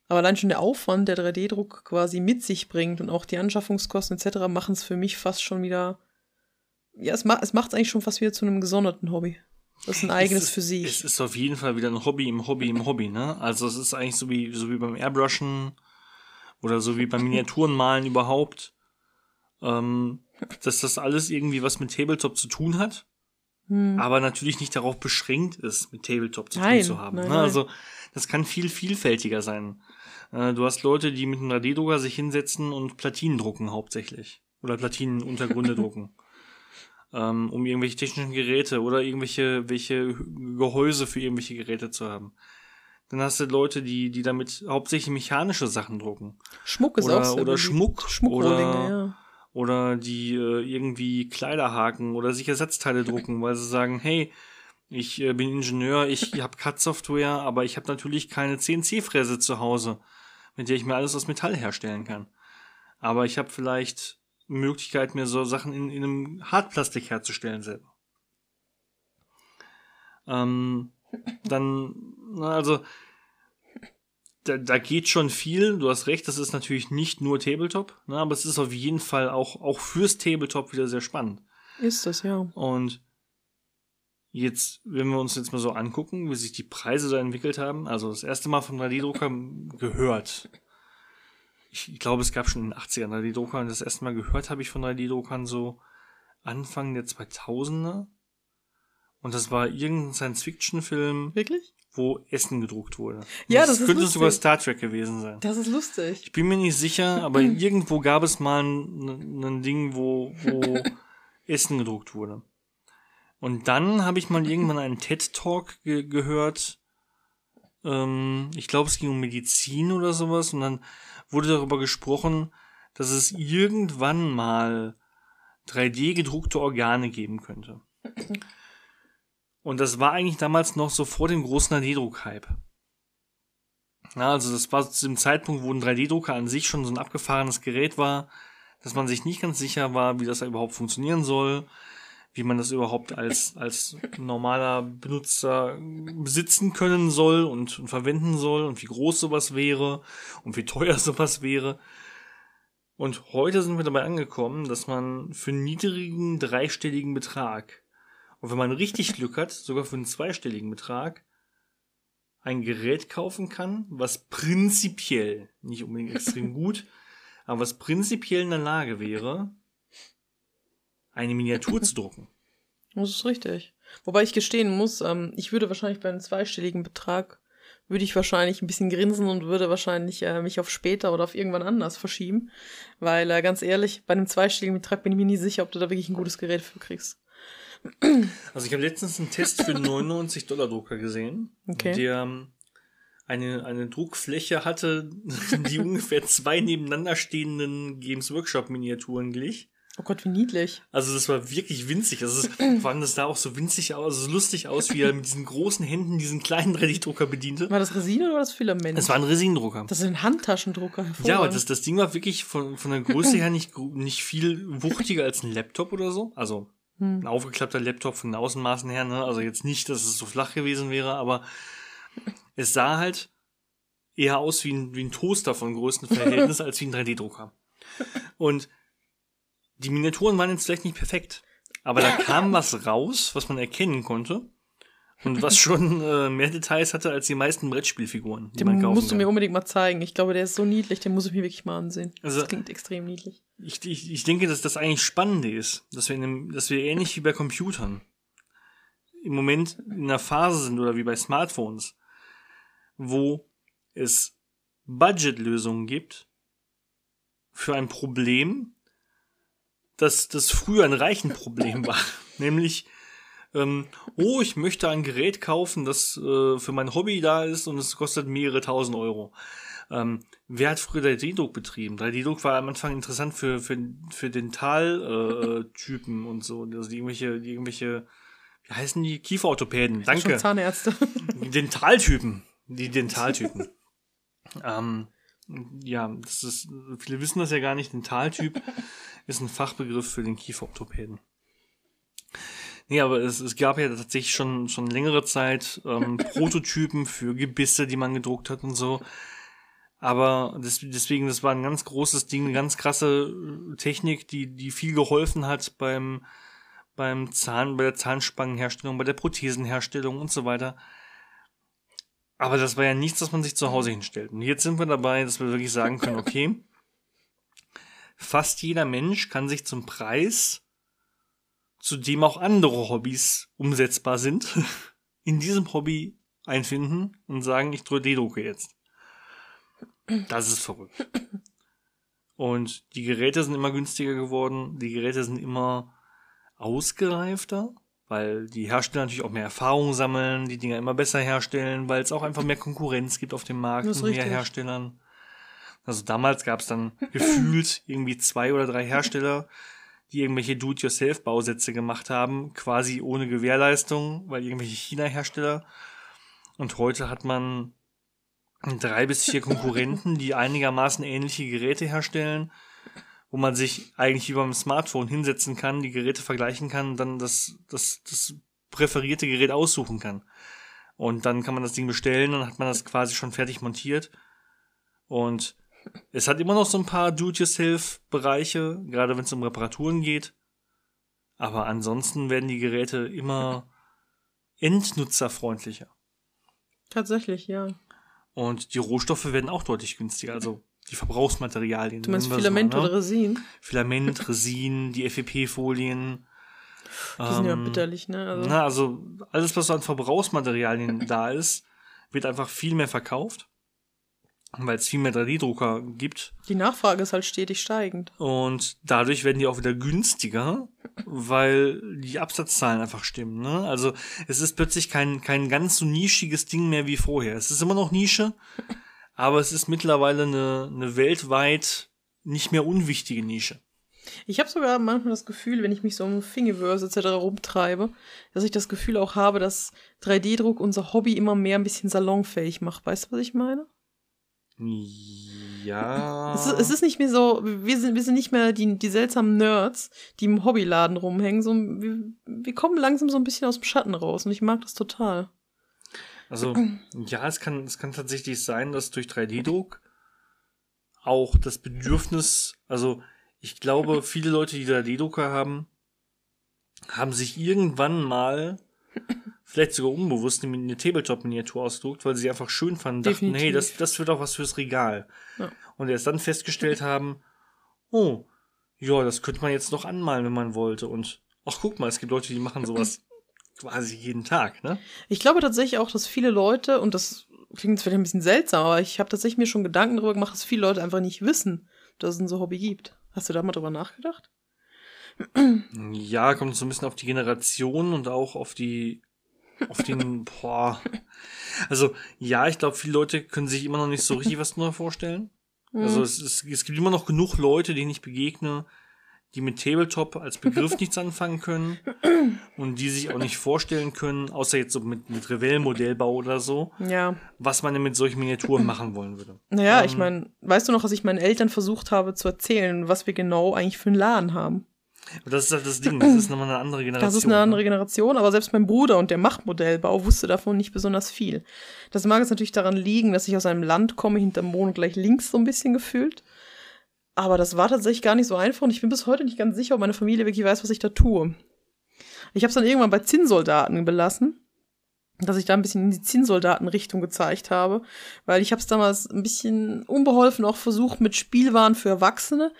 Aber allein schon der Aufwand, der 3D-Druck quasi mit sich bringt und auch die Anschaffungskosten etc. machen es für mich fast schon wieder. Ja, es, ma es macht es eigentlich schon fast wieder zu einem gesonderten Hobby. Das ist ein eigenes es ist, für sich. Es ist auf jeden Fall wieder ein Hobby im Hobby im Hobby, ne? Also es ist eigentlich so wie, so wie beim Airbrushen oder so wie beim Miniaturenmalen überhaupt. Ähm, dass das alles irgendwie was mit Tabletop zu tun hat, Hm. aber natürlich nicht darauf beschränkt ist, mit Tabletop zu Nein, tun zu haben. nein, ne? nein. Also das kann viel vielfältiger sein. Äh, du hast Leute, die mit einem 3D-Drucker sich hinsetzen und Platinen drucken hauptsächlich. Oder Platinenuntergründe drucken. Ähm, um irgendwelche technischen Geräte oder irgendwelche welche Gehäuse für irgendwelche Geräte zu haben. Dann hast du Leute, die, die damit hauptsächlich mechanische Sachen drucken. Schmuck ist oder- auch sehr oder. Schmuck, Schmuckrohlinge, oder- ja. Oder die äh, irgendwie Kleider haken oder sich Ersatzteile drucken, weil sie sagen, hey, ich äh, bin Ingenieur, ich habe CAD-Software, aber ich habe natürlich keine CNC-Fräse zu Hause, mit der ich mir alles aus Metall herstellen kann. Aber ich habe vielleicht Möglichkeit, mir so Sachen in, in einem Hartplastik herzustellen selber. Ähm, dann, also, da, da geht schon viel. Du hast recht, das ist natürlich nicht nur Tabletop, ne, aber es ist auf jeden Fall auch, auch fürs Tabletop wieder sehr spannend. Ist das, ja. Und jetzt, wenn wir uns jetzt mal so angucken, wie sich die Preise da entwickelt haben, also das erste Mal vom 3D-Drucker gehört. Ich, ich glaube, es gab schon in den 80ern 3D-Drucker und das erste Mal gehört habe ich von 3D-Druckern so Anfang der 2000er. Und das war irgendein Science-Fiction-Film, Wirklich? wo Essen gedruckt wurde. Ja, das ist könnte lustig. sogar Star Trek gewesen sein. Das ist lustig. Ich bin mir nicht sicher, aber irgendwo gab es mal ein, ein Ding, wo, wo Essen gedruckt wurde. Und dann habe ich mal irgendwann einen TED-Talk ge gehört. Ähm, ich glaube, es ging um Medizin oder sowas. Und dann wurde darüber gesprochen, dass es irgendwann mal 3D gedruckte Organe geben könnte. Und das war eigentlich damals noch so vor dem großen 3D-Druck-Hype. Ja, also das war zu dem Zeitpunkt, wo ein 3D-Drucker an sich schon so ein abgefahrenes Gerät war, dass man sich nicht ganz sicher war, wie das überhaupt funktionieren soll, wie man das überhaupt als, als normaler Benutzer besitzen können soll und, und verwenden soll und wie groß sowas wäre und wie teuer sowas wäre. Und heute sind wir dabei angekommen, dass man für einen niedrigen dreistelligen Betrag und wenn man richtig Glück hat, sogar für einen zweistelligen Betrag, ein Gerät kaufen kann, was prinzipiell, nicht unbedingt extrem gut, aber was prinzipiell in der Lage wäre, eine Miniatur zu drucken. Das ist richtig. Wobei ich gestehen muss, ähm, ich würde wahrscheinlich bei einem zweistelligen Betrag, würde ich wahrscheinlich ein bisschen grinsen und würde wahrscheinlich äh, mich auf später oder auf irgendwann anders verschieben. Weil, äh, ganz ehrlich, bei einem zweistelligen Betrag bin ich mir nie sicher, ob du da wirklich ein gutes Gerät für kriegst. Also ich habe letztens einen Test für einen 99 Dollar Drucker gesehen, Okay. der ähm, eine, eine Druckfläche hatte, die ungefähr zwei nebeneinander stehenden Games Workshop Miniaturen glich. Oh Gott, wie niedlich. Also das war wirklich winzig. Also es, vor allem das sah auch so winzig aus, so lustig aus, wie er mit diesen großen Händen diesen kleinen 3D-Drucker bediente. War das Resin oder war das Filament? Es war ein Resinendrucker. das ist ein Handtaschendrucker. Ja, aber das, das Ding war wirklich von, von der Größe her nicht, nicht viel wuchtiger als ein Laptop oder so. Also Hm. ein aufgeklappter Laptop von den Außenmaßen her, ne? Also jetzt nicht, dass es so flach gewesen wäre, aber es sah halt eher aus wie ein, wie ein Toaster von größten Verhältnis als wie ein 3D-Drucker. Und die Miniaturen waren jetzt vielleicht nicht perfekt, aber da kam was raus, was man erkennen konnte. Und was schon äh, mehr Details hatte als die meisten Brettspielfiguren, die man Den kaufen musst du kann. mir unbedingt mal zeigen. Ich glaube, der ist so niedlich, den muss ich mir wirklich mal ansehen. Also- das klingt extrem niedlich. Ich, ich, ich denke, dass das eigentlich Spannende ist, dass wir, in einem, dass wir ähnlich wie bei Computern im Moment in einer Phase sind oder wie bei Smartphones, wo es Budgetlösungen gibt für ein Problem, das, das früher ein reichen Problem war. Nämlich, ähm, oh, ich möchte ein Gerät kaufen, das äh, für mein Hobby da ist und es kostet mehrere tausend Euro. Ähm, wer hat früher 3D-Druck betrieben? 3D-Druck war am Anfang interessant für, für, für Dental-Typen äh, und so. Also die irgendwelche, die irgendwelche, wie heißen die? Kieferorthopäden. Schon Danke. Zahnärzte. Die Dentaltypen. Die Dentaltypen. ähm, ja, das ist, viele wissen das ja gar nicht. Dentaltyp ist ein Fachbegriff für den Kieferorthopäden. Nee, aber es, es gab ja tatsächlich schon, schon längere Zeit ähm, Prototypen für Gebisse, die man gedruckt hat und so. Aber das, deswegen, das war ein ganz großes Ding, eine ganz krasse äh, Technik, die, die viel geholfen hat beim, beim Zahn, bei der Zahnspangenherstellung, bei der Prothesenherstellung und so weiter. Aber das war ja nichts, das man sich zu Hause hinstellt. Und jetzt sind wir dabei, dass wir wirklich sagen können, okay, fast jeder Mensch kann sich zum Preis, zu dem auch andere Hobbys umsetzbar sind, in diesem Hobby einfinden und sagen, ich 3D-drucke jetzt. Das ist verrückt. Und die Geräte sind immer günstiger geworden, die Geräte sind immer ausgereifter, weil die Hersteller natürlich auch mehr Erfahrung sammeln, die Dinger immer besser herstellen, weil es auch einfach mehr Konkurrenz gibt auf dem Markt und mehr. Herstellern. Also damals gab es dann gefühlt irgendwie zwei oder drei Hersteller, die irgendwelche Do-it-yourself-Bausätze gemacht haben, quasi ohne Gewährleistung, weil irgendwelche China-Hersteller. Und heute hat man drei bis vier Konkurrenten, die einigermaßen ähnliche Geräte herstellen, wo man sich eigentlich wie beim Smartphone hinsetzen kann, die Geräte vergleichen kann, dann das, das, das präferierte Gerät aussuchen kann. Und dann kann man das Ding bestellen und hat man das quasi schon fertig montiert. Und es hat immer noch so ein paar Do-it-yourself-Bereiche, gerade wenn es um Reparaturen geht. Aber ansonsten werden die Geräte immer endnutzerfreundlicher. Tatsächlich, ja. Und die Rohstoffe werden auch deutlich günstiger. Also die Verbrauchsmaterialien. Du meinst Filament mal, ne? oder Resin? Filament, Resin, die FEP-Folien. Die sind ja Ähm, bitterlich, ne? Also, Na, also alles, was so an Verbrauchsmaterialien da ist, wird einfach viel mehr verkauft, weil es viel mehr 3D-Drucker gibt. die Nachfrage ist halt stetig steigend. Und dadurch werden die auch wieder günstiger, weil die Absatzzahlen einfach stimmen. Ne? Also es ist plötzlich kein, kein ganz so nischiges Ding mehr wie vorher. Es ist immer noch Nische, aber es ist mittlerweile eine, eine weltweit nicht mehr unwichtige Nische. Ich habe sogar manchmal das Gefühl, wenn ich mich so um Thingiverse etc. rumtreibe, dass ich das Gefühl auch habe, dass 3D-Druck unser Hobby immer mehr ein bisschen salonfähig macht. Weißt du, was ich meine? Ja. Es, ist, es ist nicht mehr so, wir sind, wir sind nicht mehr die, die seltsamen Nerds, die im Hobbyladen rumhängen. So, wir, wir kommen langsam so ein bisschen aus dem Schatten raus und ich mag das total. Also, ja, es kann, es kann tatsächlich sein, dass durch 3D-Druck auch das Bedürfnis, also ich glaube, viele Leute, die 3D-Drucker haben, haben sich irgendwann mal, vielleicht sogar unbewusst, eine Tabletop-Miniatur ausgedruckt, weil sie sie einfach schön fanden, dachten, Definitiv. hey, das, das wird auch was fürs Regal. Ja. Und erst dann festgestellt haben, oh, ja, das könnte man jetzt noch anmalen, wenn man wollte. Und ach, guck mal, es gibt Leute, die machen sowas quasi jeden Tag, ne? Ich glaube tatsächlich auch, dass viele Leute, und das klingt jetzt vielleicht ein bisschen seltsam, aber ich habe tatsächlich mir schon Gedanken darüber gemacht, dass viele Leute einfach nicht wissen, dass es ein so Hobby gibt. Hast du da mal drüber nachgedacht? Ja, kommt so ein bisschen auf die Generation und auch auf die, auf den, boah. Also, ja, ich glaube, viele Leute können sich immer noch nicht so richtig was drunter vorstellen. Also, es, es, es gibt immer noch genug Leute, denen ich begegne, die mit Tabletop als Begriff nichts anfangen können und die sich auch nicht vorstellen können, außer jetzt so mit, mit Revell-Modellbau oder so, Ja. was man denn mit solchen Miniaturen machen wollen würde. Naja, Ähm. ich meine, weißt du noch, dass ich meinen Eltern versucht habe zu erzählen, was wir genau eigentlich für einen Laden haben? Das ist halt das Ding, das ist nochmal eine andere Generation. Das ist eine andere ne? Generation, aber selbst mein Bruder und der macht Modellbau wusste davon nicht besonders viel. Das mag jetzt natürlich daran liegen, dass ich aus einem Land komme, hinterm Mond gleich links so ein bisschen gefühlt. Aber das war tatsächlich gar nicht so einfach und ich bin bis heute nicht ganz sicher, ob meine Familie wirklich weiß, was ich da tue. Ich habe es dann irgendwann bei Zinnsoldaten belassen, dass ich da ein bisschen in die Zinnsoldatenrichtung gezeigt habe, weil ich habe es damals ein bisschen unbeholfen auch versucht mit Spielwaren für Erwachsene.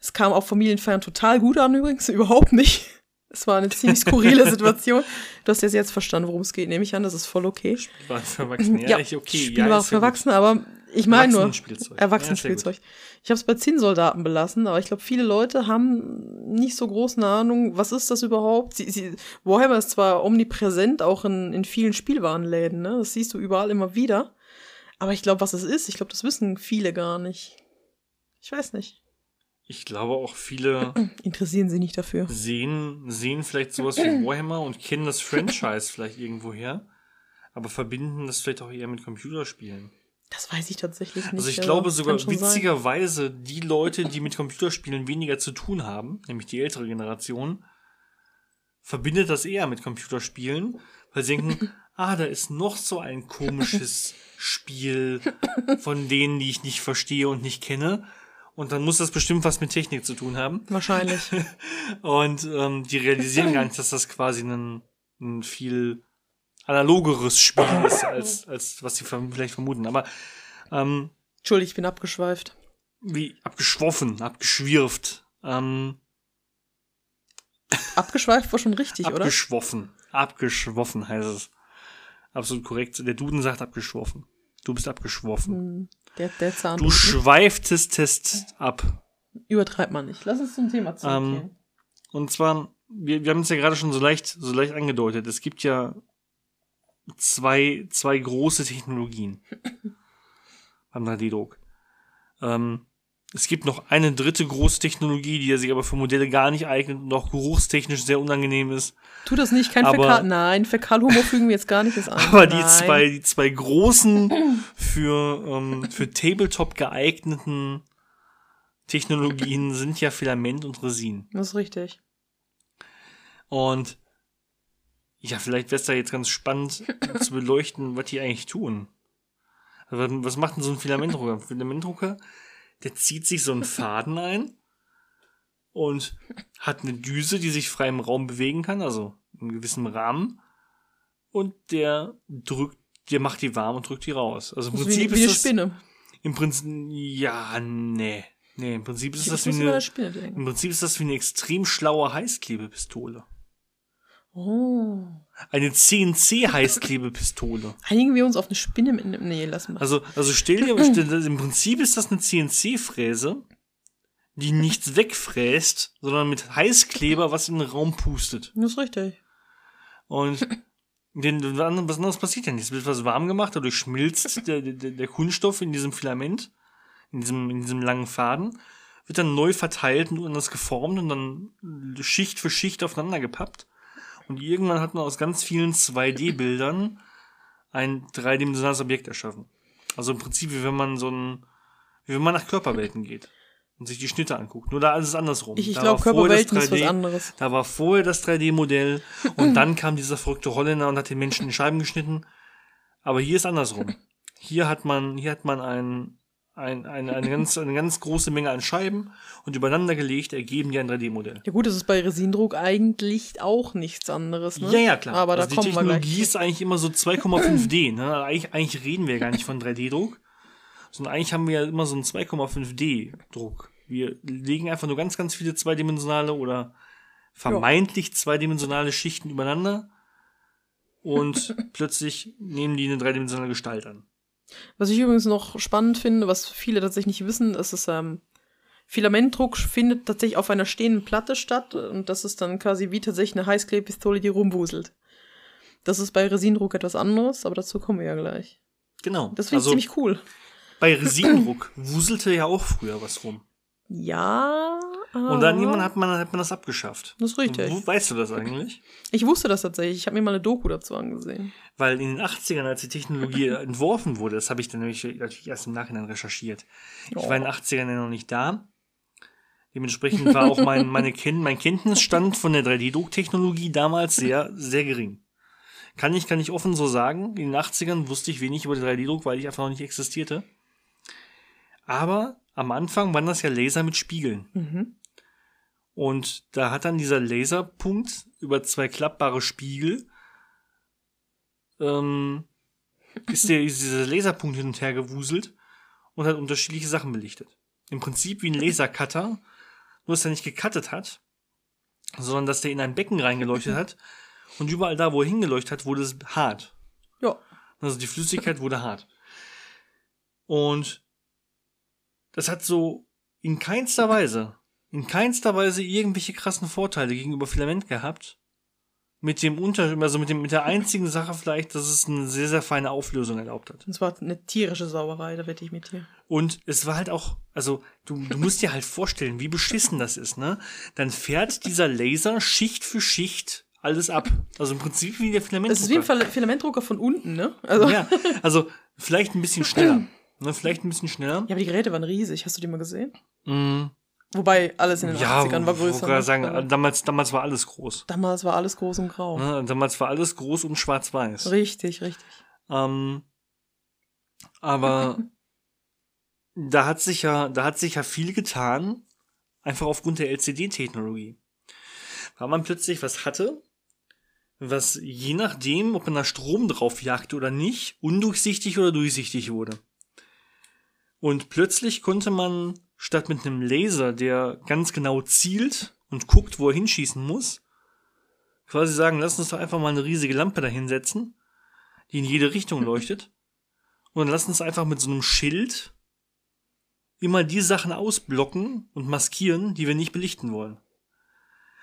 Es kam auf Familienfeiern total gut an übrigens, überhaupt nicht. Es war eine ziemlich skurrile Situation. Du hast jetzt jetzt verstanden, worum es geht, nehme ich an, das ist voll okay. War für Erwachsene, ja, ich, okay. Spielware ja, für ja. Erwachsene, aber ich meine nur Erwachsenenspielzeug. Erwachsenenspielzeug. ich habe es bei Zinnsoldaten belassen, aber ich glaube, viele Leute haben nicht so große Ahnung, was ist das überhaupt? Sie, sie, Warhammer ist zwar omnipräsent, auch in, in vielen Spielwarenläden, ne? Das siehst du überall immer wieder. Aber ich glaube, was es ist, ich glaube, das wissen viele gar nicht. Ich weiß nicht. Ich glaube auch viele Interessieren sie nicht dafür. sehen, sehen vielleicht sowas wie Warhammer und kennen das Franchise vielleicht irgendwoher, aber verbinden das vielleicht auch eher mit Computerspielen. Das weiß ich tatsächlich nicht. Also ich aber glaube sogar schon sein. witzigerweise die Leute, die mit Computerspielen weniger zu tun haben, nämlich die ältere Generation, verbindet das eher mit Computerspielen, weil sie denken, ah, da ist noch so ein komisches Spiel von denen, die ich nicht verstehe und nicht kenne. Und dann muss das bestimmt was mit Technik zu tun haben. Wahrscheinlich. Und ähm, die realisieren gar nicht, dass das quasi ein, ein viel analogeres Spiel ist, als, als was sie vielleicht vermuten. Aber ähm, Entschuldigung, ich bin abgeschweift. wie abgeschwoffen, abgeschwirft, ähm, Abgeschweift war schon richtig, oder? abgeschwoffen, abgeschwoffen heißt es. Absolut korrekt. Der Duden sagt abgeschwoffen. Du bist abgeschwoffen. Hm, Der, der Zahn. Du schweiftest Test ab. Übertreibt man nicht. Lass uns zum Thema zurückkehren. Und zwar, wir, wir haben es ja gerade schon so leicht, so leicht angedeutet. Es gibt ja zwei, zwei große Technologien beim 3D-Druck. Ähm, es gibt noch eine dritte große Technologie, die sich aber für Modelle gar nicht eignet und auch geruchstechnisch sehr unangenehm ist. Tu das nicht, kein aber- Fäkal. Nein, Fäkalhumor fügen wir jetzt gar nicht an. Aber die zwei, die zwei großen für, ähm, für Tabletop geeigneten Technologien sind ja Filament und Resin. Das ist richtig. Und ja, vielleicht wäre es da jetzt ganz spannend zu beleuchten, was die eigentlich tun. Also, was- macht denn so ein Filamentdrucker? Ein Filamentdrucker, der zieht sich so einen Faden ein und hat eine Düse, die sich frei im Raum bewegen kann, also in gewissem Rahmen. Und der drückt, der macht die warm und drückt die raus. Also im Das ist wie, Prinzip wie eine ist das, Spinne. im Prinzip, ja, nee. Nee, im Prinzip ist Ich das wie eine, Spinne im Prinzip ist das wie eine extrem schlaue Heißklebepistole. Oh. Eine CNC-Heißklebepistole. Einigen wir uns auf eine Spinne mit. Nee, lass mal. Also, also stell dir, stell, dir- im Prinzip ist das eine CNC-Fräse, die nichts wegfräst, sondern mit Heißkleber was in den Raum pustet. Das ist richtig. Und den, was anderes passiert ja nicht. Es wird was warm gemacht, dadurch schmilzt der, der, der Kunststoff in diesem Filament, in diesem, in diesem langen Faden, wird dann neu verteilt und anders geformt und dann Schicht für Schicht aufeinander gepappt. Und irgendwann hat man aus ganz vielen 2D-Bildern ein dreidimensionales Objekt erschaffen. Also im Prinzip, wie wenn man so ein, wie wenn man nach Körperwelten geht und sich die Schnitte anguckt. Nur da ist es andersrum. Ich, ich glaube, Körperwelten ist was 3D anderes. da war vorher das 3D-Modell und dann kam dieser verrückte Holländer und hat den Menschen in Scheiben geschnitten. Aber hier ist andersrum. Hier hat man, hier hat man ein, ein, ein, eine, ganz, eine ganz große Menge an Scheiben und übereinander gelegt ergeben die ein 3D-Modell. Ja gut, das ist bei Resindruck eigentlich auch nichts anderes, ne? Ja, ja, klar. Aber da also die kommen wir Technologie ist eigentlich immer so 2,5D. Ne? Eigentlich, eigentlich reden wir gar nicht von 3D-Druck, sondern eigentlich haben wir ja immer so einen 2,5D-Druck. Wir legen einfach nur ganz, ganz viele zweidimensionale oder vermeintlich zweidimensionale Schichten übereinander und plötzlich nehmen die eine dreidimensionale Gestalt an. Was ich übrigens noch spannend finde, was viele tatsächlich nicht wissen, ist, dass ähm, Filamentdruck findet tatsächlich auf einer stehenden Platte statt und das ist dann quasi wie tatsächlich eine Heißklebpistole, die rumwuselt. Das ist bei Resindruck etwas anderes, aber dazu kommen wir ja gleich. Genau. Das finde ich also ziemlich cool. bei Resindruck wuselte ja auch früher was rum. Ja. Und dann irgendwann hat man, hat man das abgeschafft. Das ist richtig. Wo, weißt du das eigentlich? Ich wusste das tatsächlich. Ich habe mir mal eine Doku dazu angesehen. Weil in den 80ern, als die Technologie entworfen wurde, das habe ich dann nämlich natürlich erst im Nachhinein recherchiert. Ich war in den 80ern ja noch nicht da. Dementsprechend war auch mein, meine Ken mein Kenntnisstand von der 3D-Drucktechnologie damals sehr, sehr gering. Kann ich, kann ich offen so sagen. In den 80ern wusste ich wenig über den 3D-Druck, weil ich einfach noch nicht existierte. Aber am Anfang waren das ja Laser mit Spiegeln. Mhm. Und da hat dann dieser Laserpunkt über zwei klappbare Spiegel ähm, ist, der, ist dieser Laserpunkt hin und her gewuselt und hat unterschiedliche Sachen belichtet. Im Prinzip wie ein Lasercutter, nur dass er nicht gecuttet hat, sondern dass der in ein Becken reingeleuchtet hat und überall da, wo er hingeleuchtet hat, wurde es hart. Ja. Also die Flüssigkeit wurde hart. Und das hat so in keinster Weise, in keinster Weise irgendwelche krassen Vorteile gegenüber Filament gehabt. Mit dem Unter, also mit dem, mit der einzigen Sache vielleicht, dass es eine sehr, sehr feine Auflösung erlaubt hat. Das war eine tierische Sauerei, da wette ich mit dir. Und es war halt auch, also du, du musst dir halt vorstellen, wie beschissen das ist, ne? Dann fährt dieser Laser Schicht für Schicht alles ab. Also im Prinzip wie der Filament. Das ist wie ein Fil- Filamentdrucker von unten, ne? Also, ja. Ja, also vielleicht ein bisschen schneller. Ne, vielleicht ein bisschen schneller. aber die Geräte waren riesig. Hast du die mal gesehen? Mm, Wobei alles in den Ja, 80ern war größer. wollte ne? sagen, damals, damals war alles groß. damals war alles groß und grau. Ne? Damals war alles groß und schwarz-weiß. Richtig, richtig. Ähm, aber da hat sich ja, da hat sich ja viel getan, einfach aufgrund der LCD-Technologie. Weil man plötzlich was hatte, was je nachdem, ob man da Strom drauf jagte oder nicht, undurchsichtig oder durchsichtig wurde. Und plötzlich konnte man statt mit einem Laser, der ganz genau zielt und guckt, wo er hinschießen muss, quasi sagen, lass uns doch einfach mal eine riesige Lampe dahinsetzen, die in jede Richtung leuchtet. Und dann lass uns einfach mit so einem Schild immer die Sachen ausblocken und maskieren, die wir nicht belichten wollen.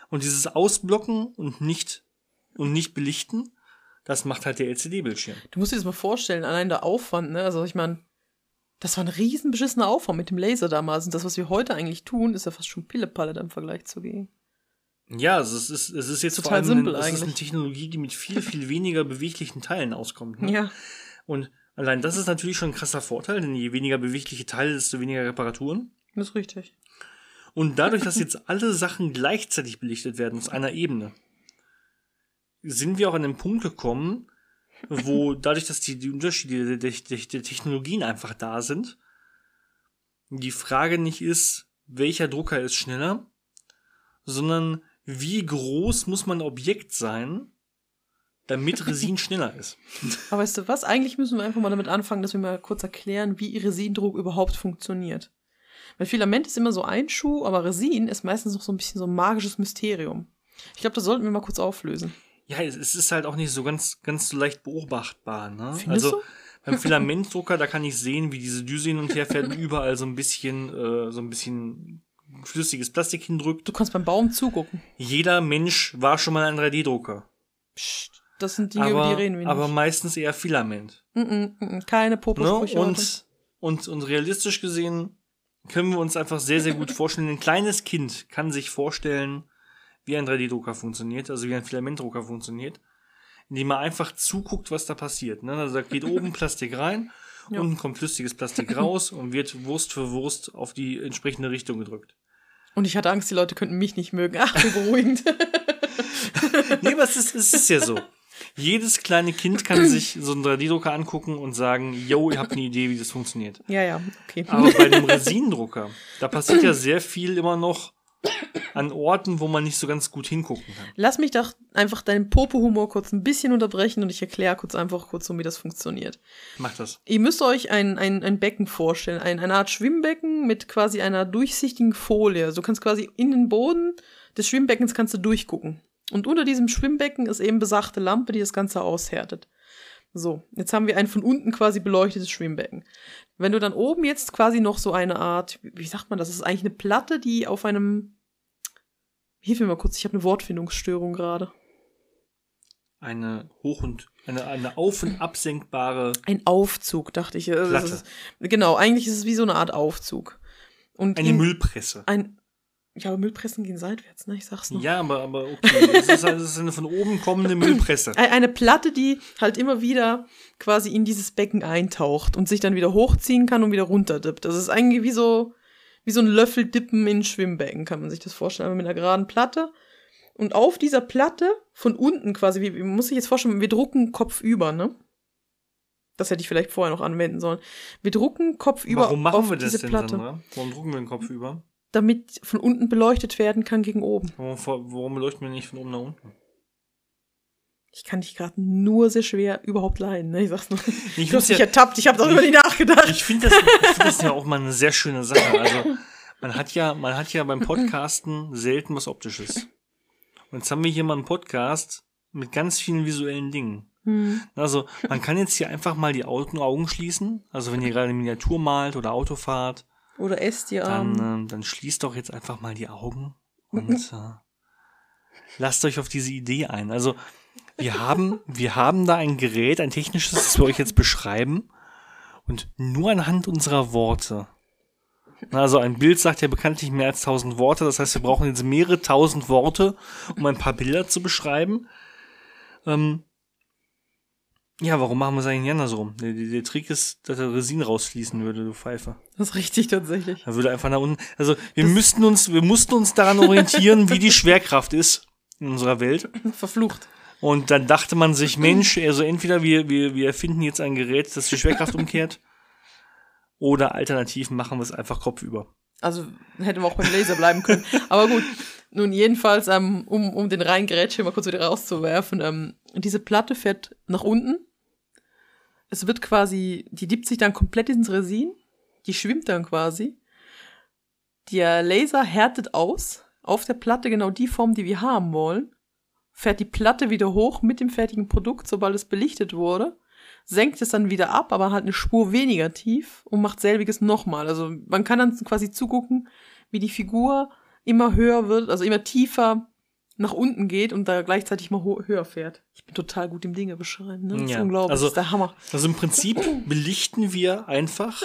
Und dieses Ausblocken und nicht, und nicht belichten, das macht halt der LCD-Bildschirm. Du musst dir das mal vorstellen, allein der Aufwand, ne? Also ich meine, das war ein riesen beschissener Aufwand mit dem Laser damals. Und das, was wir heute eigentlich tun, ist ja fast schon Pillepalle im Vergleich zu gehen. Ja, also es ist, es ist jetzt Total vor allem simpel eine, es ist eine eigentlich. Technologie, die mit viel, viel weniger beweglichen Teilen auskommt. Ne? Ja. Und allein das ist natürlich schon ein krasser Vorteil, denn je weniger bewegliche Teile, desto weniger Reparaturen. Das ist richtig. Und dadurch, dass jetzt alle Sachen gleichzeitig belichtet werden aus einer Ebene, sind wir auch an den Punkt gekommen, wo dadurch, dass die, die Unterschiede der, der, der Technologien einfach da sind, die Frage nicht ist, welcher Drucker ist schneller, sondern wie groß muss mein Objekt sein, damit Resin schneller ist. Aber weißt du was? Eigentlich müssen wir einfach mal damit anfangen, dass wir mal kurz erklären, wie Resindruck überhaupt funktioniert. Weil Filament ist immer so ein Schuh, aber Resin ist meistens noch so ein bisschen so ein magisches Mysterium. Ich glaube, das sollten wir mal kurz auflösen. Ja, es ist halt auch nicht so ganz, ganz so leicht beobachtbar. Ne? Findest also du? beim Filamentdrucker, da kann ich sehen, wie diese Düse hin und her fährt und überall so ein bisschen, äh, so ein bisschen flüssiges Plastik hindrückt. Du kannst beim Baum zugucken. Jeder Mensch war schon mal ein 3D-Drucker. Psst, das sind Dinge, über die Aber, reden wir aber nicht. meistens eher Filament. Mm -mm, mm -mm, keine Ne? Popo-Sprüche. heute. Und, und, und realistisch gesehen können wir uns einfach sehr, sehr gut vorstellen. Ein kleines Kind kann sich vorstellen, wie ein 3D-Drucker funktioniert, also wie ein Filamentdrucker funktioniert, indem er einfach zuguckt, was da passiert. Ne? Also da geht oben Plastik rein, Ja. unten kommt flüssiges Plastik raus und wird Wurst für Wurst auf die entsprechende Richtung gedrückt. Und ich hatte Angst, die Leute könnten mich nicht mögen. Ach, wie beruhigend. Nee, aber es ist, es ist ja so. Jedes kleine Kind kann sich so einen 3D-Drucker angucken und sagen, yo, ihr habt eine Idee, wie das funktioniert. ja, ja, okay. Aber bei dem Resindrucker, da passiert ja sehr viel immer noch an Orten, wo man nicht so ganz gut hingucken kann. Lass mich doch einfach deinen Popo-Humor kurz ein bisschen unterbrechen und ich erkläre kurz einfach kurz, um wie das funktioniert. Mach das. Ihr müsst euch ein, ein, ein Becken vorstellen, ein, eine Art Schwimmbecken mit quasi einer durchsichtigen Folie. Also du kannst quasi in den Boden des Schwimmbeckens kannst du durchgucken. Und unter diesem Schwimmbecken ist eben besagte Lampe, die das Ganze aushärtet. So, jetzt haben wir ein von unten quasi beleuchtetes Schwimmbecken. Wenn du dann oben jetzt quasi noch so eine Art, wie sagt man das? Das ist eigentlich eine Platte, die auf einem. Hilf mir mal kurz, ich habe eine Wortfindungsstörung gerade. Eine hoch- und, eine, eine auf- und absenkbare Ein Aufzug, dachte ich. Also, Platte. Ist, genau, eigentlich ist es wie so eine Art Aufzug. Und Eine in- Müllpresse. Ein, ja, aber Müllpressen gehen seitwärts, ne? Ich sag's noch. Ja, aber, aber okay. Es ist, halt- es ist eine von oben kommende Müllpresse. Ein- Eine Platte, die halt immer wieder quasi in dieses Becken eintaucht und sich dann wieder hochziehen kann und wieder runterdippt. Das ist eigentlich wie so, wie so ein Löffeldippen in ein Schwimmbecken, kann man sich das vorstellen. Aber mit einer geraden Platte. Und auf dieser Platte von unten quasi, wie, muss sich jetzt vorstellen, wir drucken Kopf über, ne? Das hätte ich vielleicht vorher noch anwenden sollen. Wir drucken Kopf über Warum machen auf wir das diese denn, Platte, Sandra? Warum drucken wir den Kopf über? damit von unten beleuchtet werden kann gegen oben. Warum, warum beleuchten wir nicht von oben nach unten? Ich kann dich gerade nur sehr schwer überhaupt leiden, ne? Ich sag's nur. Ich Du hast find's ja- ertappt, ich habe darüber nicht nachgedacht. Ich finde das, ich find das ja auch mal eine sehr schöne Sache. Also, man hat ja, man hat ja beim Podcasten selten was Optisches. Und jetzt haben wir hier mal einen Podcast mit ganz vielen visuellen Dingen. Hm. Also, man kann jetzt hier einfach mal die Augen, schließen. Also, wenn ihr gerade eine Miniatur malt oder Auto fahrt, Oder esst ihr dann, ähm, dann schließt doch jetzt einfach mal die Augen und äh, lasst euch auf diese Idee ein. Also, wir haben, wir haben da ein Gerät, ein technisches, das wir euch jetzt beschreiben. Und nur anhand unserer Worte. Also ein Bild sagt ja bekanntlich mehr als tausend Worte. Das heißt, wir brauchen jetzt mehrere tausend Worte, um ein paar Bilder zu beschreiben. Ähm, Ja, warum machen wir es eigentlich andersrum? Der, der, der Trick ist, dass der Resin rausfließen würde, du Pfeife. Das ist richtig tatsächlich. Er würde einfach nach unten. Also wir müssten uns, wir mussten uns daran orientieren, wie die Schwerkraft ist in unserer Welt. Verflucht. Und dann dachte man sich, Mensch, also entweder wir, wir, wir erfinden jetzt ein Gerät, das die Schwerkraft umkehrt, oder alternativ machen wir es einfach kopfüber. Also hätten wir auch beim Laser bleiben können. Aber gut. Nun, jedenfalls, ähm, um, um den reinen Gerätschirm mal kurz wieder rauszuwerfen, ähm, diese Platte fährt nach unten. Es wird quasi, die dippt sich dann komplett ins Resin. Die schwimmt dann quasi. Der Laser härtet aus. Auf der Platte genau die Form, die wir haben wollen. Fährt die Platte wieder hoch mit dem fertigen Produkt, sobald es belichtet wurde senkt es dann wieder ab, aber halt eine Spur weniger tief und macht selbiges nochmal. Also man kann dann quasi zugucken, wie die Figur immer höher wird, also immer tiefer nach unten geht und da gleichzeitig mal höher fährt. Ich bin total gut im Dinge beschreiben, ne? Das Ja, ist unglaublich, also- das ist der Hammer. Also im Prinzip belichten wir einfach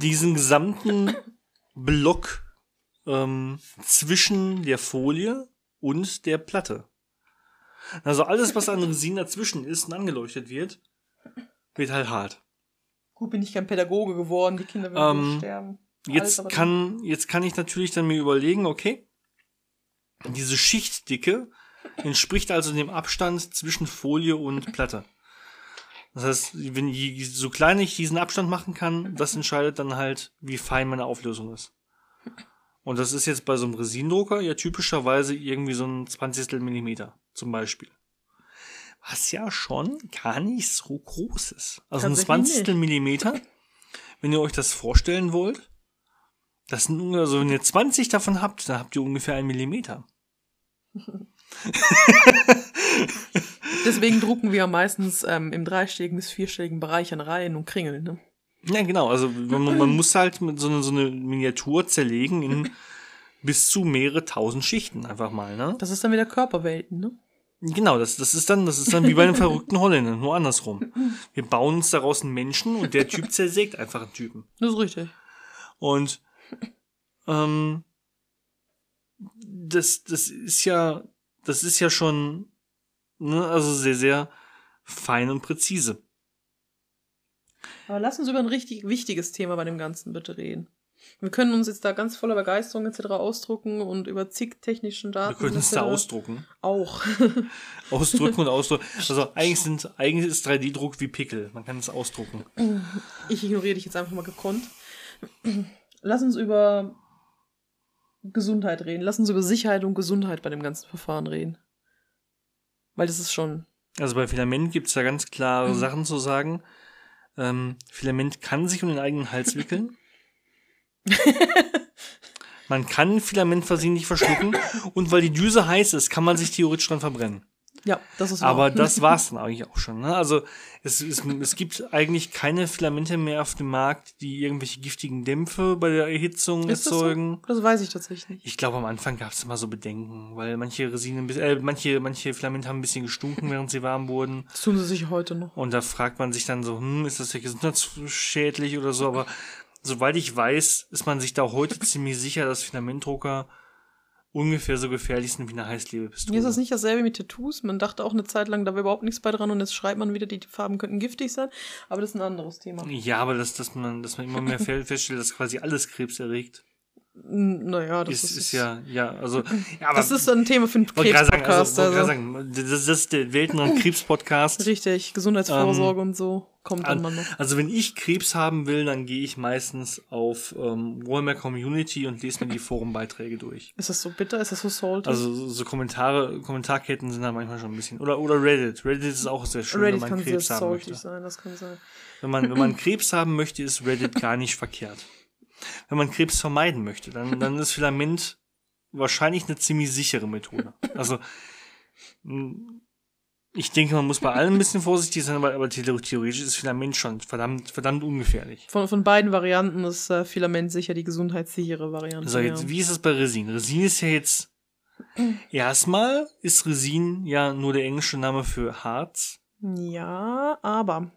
diesen gesamten Block ähm, zwischen der Folie und der Platte. Also alles, was an Resin dazwischen ist und angeleuchtet wird, wird halt hart. Gut bin ich kein Pädagoge geworden, die Kinder werden Ähm, sterben. Jetzt Alles aber kann, jetzt kann ich natürlich dann mir überlegen, okay, diese Schichtdicke entspricht also dem Abstand zwischen Folie und Platte. Das heißt, wenn je, so klein ich diesen Abstand machen kann, das entscheidet dann halt, wie fein meine Auflösung ist. Und das ist jetzt bei so einem Resindrucker ja typischerweise irgendwie so ein 20. Millimeter zum Beispiel. Was ja schon gar nicht so groß ist. Also ein Tatsächlich 20. nicht. Millimeter, wenn ihr euch das vorstellen wollt, das sind ungefähr, also wenn ihr 20 davon habt, dann habt ihr ungefähr einen Millimeter. Deswegen drucken wir meistens ähm, im dreistelligen bis vierstelligen Bereich an Reihen und Kringeln. Ne? Ja, genau. Also man, man muss halt mit so eine, so eine Miniatur zerlegen in bis zu mehrere tausend Schichten einfach mal, ne? Das ist dann wieder Körperwelten. Ne? Genau, das, das ist dann, das ist dann wie bei einem verrückten Holländer, nur andersrum. Wir bauen uns daraus einen Menschen und der Typ zersägt einfach einen Typen. Das ist richtig. Und ähm, das, das ist ja, das ist ja schon, ne, also sehr, sehr fein und präzise. Aber lass uns über ein richtig wichtiges Thema bei dem Ganzen bitte reden. Wir können uns jetzt da ganz voller Begeisterung etc. ausdrucken und über zig technischen Daten. Wir können es da ausdrucken. Auch. Ausdrücken und ausdrücken. Also eigentlich sind, eigentlich ist 3D-Druck wie Pickel. Man kann es ausdrucken. Ich ignoriere dich jetzt einfach mal gekonnt. Lass uns über Gesundheit reden. Lass uns über Sicherheit und Gesundheit bei dem ganzen Verfahren reden. Weil das ist schon. Also bei Filament gibt es da ganz klare Sachen zu sagen. Ähm, Filament kann sich um den eigenen Hals wickeln. man kann Filament versehentlich verschlucken und weil die Düse heiß ist, kann man sich theoretisch dran verbrennen. Ja, das ist Aber wahr. das war's dann eigentlich auch schon. Ne? Also es, es, es gibt eigentlich keine Filamente mehr auf dem Markt, die irgendwelche giftigen Dämpfe bei der Erhitzung Ist das so? erzeugen. Das weiß ich tatsächlich nicht. Ich glaube, am Anfang gab es immer so Bedenken, weil manche Resinen, äh, manche, manche Filamente haben ein bisschen gestunken, während sie warm wurden. Das tun sie sich heute noch. Und da fragt man sich dann so, hm, ist das ja gesundheitsschädlich oder so? Aber soweit ich weiß, ist man sich da heute ziemlich sicher, dass Filamentdrucker ungefähr so gefährlich sind wie eine Heißklebepistole. Mir ist das nicht dasselbe mit Tattoos. Man dachte auch eine Zeit lang, da wäre überhaupt nichts bei dran und jetzt schreibt man wieder, die Farben könnten giftig sein. Aber das ist ein anderes Thema. Ja, aber dass, dass man, dass man immer mehr fe- feststellt, dass quasi alles Krebs erregt, Naja, das ist, ist, ist ja, ja, also, ja, aber Das ist ein Thema für einen sagen, Krebs-Podcast. also, Also, sagen, das, das ist der Welten- Krebs-Podcast. Richtig, Gesundheitsvorsorge und so kommt dann mal noch. Also wenn ich Krebs haben will, dann gehe ich meistens auf ähm, Warhammer Community und lese mir die Forumbeiträge durch. Ist das so bitter? Ist das so salty? Also so- so Kommentare, Kommentarketten sind da manchmal schon ein bisschen. Oder oder Reddit. Reddit ist auch sehr schön, Reddit wenn kann man Krebs haben möchte. sein, das kann sein. Wenn man, wenn man Krebs haben möchte, ist Reddit gar nicht verkehrt. Wenn man Krebs vermeiden möchte, dann, dann ist Filament wahrscheinlich eine ziemlich sichere Methode. Also ich denke, man muss bei allem ein bisschen vorsichtig sein, aber, aber theor- theoretisch ist Filament schon verdammt, verdammt ungefährlich. Von, von beiden Varianten ist äh, Filament sicher die gesundheitssichere Variante. So, jetzt, ja. wie ist es bei Resin? Resin ist ja jetzt, erstmal ist Resin ja nur der englische Name für Harz. ja, aber